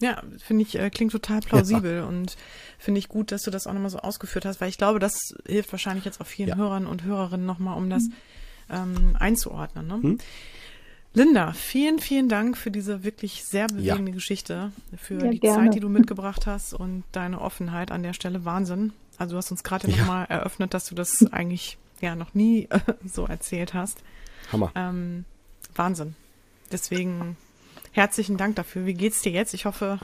Speaker 1: Ja, finde ich, äh, klingt total plausibel ja. und finde ich gut, dass du das auch nochmal so ausgeführt hast, weil ich glaube, das hilft wahrscheinlich jetzt auch vielen ja. Hörern und Hörerinnen nochmal, um das mhm. ähm, einzuordnen. Ne? Mhm. Linda, vielen, vielen Dank für diese wirklich sehr bewegende ja. Geschichte, für ja, die gerne. Zeit, die du mitgebracht hast und deine Offenheit an der Stelle. Wahnsinn. Also du hast uns gerade ja. nochmal eröffnet, dass du das [LAUGHS] eigentlich ja noch nie äh, so erzählt hast.
Speaker 2: Hammer.
Speaker 1: Ähm, Wahnsinn. Deswegen herzlichen Dank dafür. Wie geht's dir jetzt? Ich hoffe,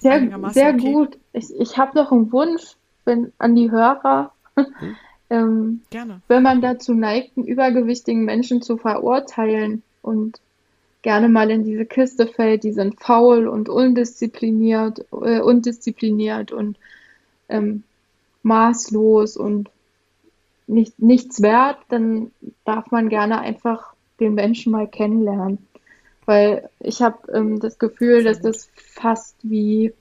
Speaker 3: sehr, sehr okay. gut. Ich, ich habe noch einen Wunsch wenn, an die Hörer. Hm? [LAUGHS] ähm,
Speaker 1: Gerne.
Speaker 3: Wenn man dazu neigt, einen übergewichtigen Menschen zu verurteilen und gerne mal in diese Kiste fällt, die sind faul und undiszipliniert, äh, undiszipliniert und ähm, maßlos und nicht, nichts wert, dann darf man gerne einfach den Menschen mal kennenlernen. Weil ich habe ähm, das Gefühl, dass das fast wie,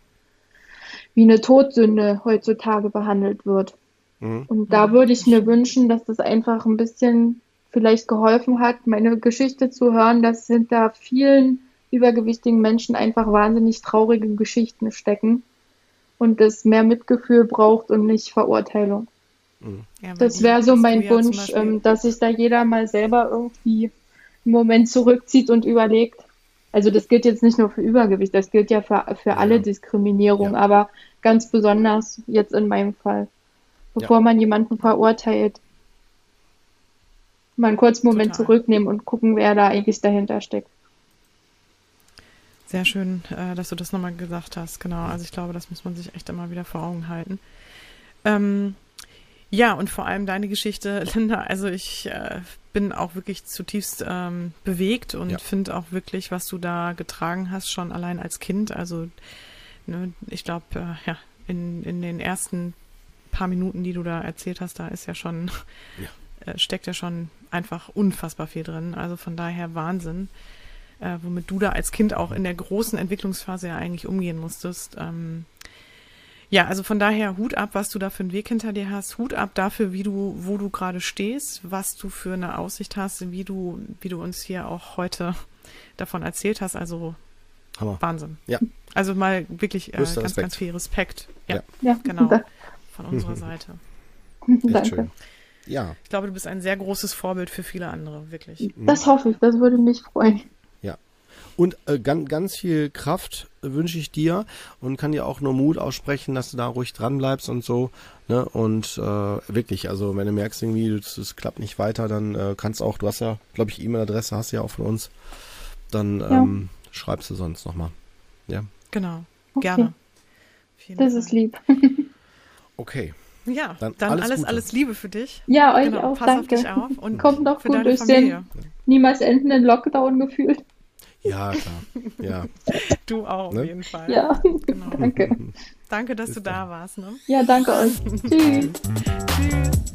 Speaker 3: wie eine Todsünde heutzutage behandelt wird. Mhm. Und da würde ich mir wünschen, dass das einfach ein bisschen vielleicht geholfen hat, meine Geschichte zu hören, dass hinter vielen übergewichtigen Menschen einfach wahnsinnig traurige Geschichten stecken und es mehr Mitgefühl braucht und nicht Verurteilung. Mhm. Ja, das wäre so mein Wunsch, ähm, dass sich da jeder mal selber irgendwie einen Moment zurückzieht und überlegt. Also das gilt jetzt nicht nur für Übergewicht, das gilt ja für, für ja. alle Diskriminierung, ja. aber ganz besonders jetzt in meinem Fall. Bevor man jemanden verurteilt, mal einen kurzen Moment Total. zurücknehmen und gucken, wer da eigentlich dahinter steckt.
Speaker 1: Sehr schön, äh, dass du das nochmal gesagt hast. Genau, also ich glaube, das muss man sich echt immer wieder vor Augen halten. Ähm, ja, und vor allem deine Geschichte, [LAUGHS] Linda. Also ich äh, bin auch wirklich zutiefst ähm, bewegt und ja. finde auch wirklich, was du da getragen hast, schon allein als Kind. Also ne, ich glaube, äh, ja, in, in den ersten paar Minuten, die du da erzählt hast, da ist ja schon ja. [LAUGHS] Äh, steckt ja schon einfach unfassbar viel drin. Also von daher Wahnsinn, äh, womit du da als Kind auch in der großen Entwicklungsphase ja eigentlich umgehen musstest. Ähm, ja, also von daher Hut ab, was du da für einen Weg hinter dir hast. Hut ab dafür, wie du, wo du gerade stehst, was du für eine Aussicht hast, wie du, wie du uns hier auch heute [LAUGHS] davon erzählt hast. Also Hammer. Wahnsinn.
Speaker 2: Ja.
Speaker 1: Also mal wirklich äh, ganz, ganz viel Respekt. Ja, ja. genau. [LAUGHS] Von unserer [LAUGHS] Seite.
Speaker 3: Echt Danke. Schön.
Speaker 2: Ja.
Speaker 1: Ich glaube, du bist ein sehr großes Vorbild für viele andere, wirklich.
Speaker 3: Das hoffe ich, das würde mich freuen.
Speaker 2: Ja. Und äh, ganz, ganz viel Kraft wünsche ich dir und kann dir auch nur Mut aussprechen, dass du da ruhig dran bleibst und so. Ne? Und äh, wirklich, also wenn du merkst irgendwie, es klappt nicht weiter, dann äh, kannst auch, du hast ja, glaube ich, E-Mail-Adresse hast du ja auch von uns, dann ja. ähm, schreibst du sonst nochmal. Ja.
Speaker 1: Genau, okay. gerne.
Speaker 3: Vielen das Fall. ist lieb.
Speaker 2: okay.
Speaker 1: Ja, dann, dann alles, alles, alles, Liebe für dich.
Speaker 3: Ja, euch genau, auch. Pass danke. auf dich auf und kommt noch gut durch Familie. den niemals endenden Lockdown gefühlt.
Speaker 2: Ja, klar. Ja. [LAUGHS]
Speaker 1: Du auch, ne? auf jeden Fall.
Speaker 3: Ja, genau. danke. [LAUGHS]
Speaker 1: Danke, dass Bis du dann. da warst. Ne?
Speaker 3: Ja, danke euch. [LAUGHS] Tschüss. Tschüss.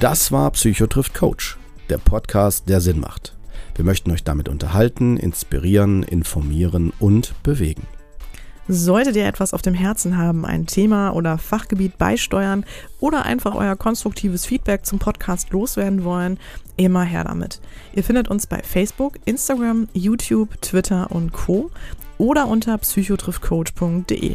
Speaker 2: Das war Psychotrift Coach, der Podcast, der Sinn macht. Wir möchten euch damit unterhalten, inspirieren, informieren und bewegen.
Speaker 1: Solltet ihr etwas auf dem Herzen haben, ein Thema oder Fachgebiet beisteuern oder einfach euer konstruktives Feedback zum Podcast loswerden wollen, immer her damit. Ihr findet uns bei Facebook, Instagram, YouTube, Twitter und Co. oder unter psychotriffcoach.de.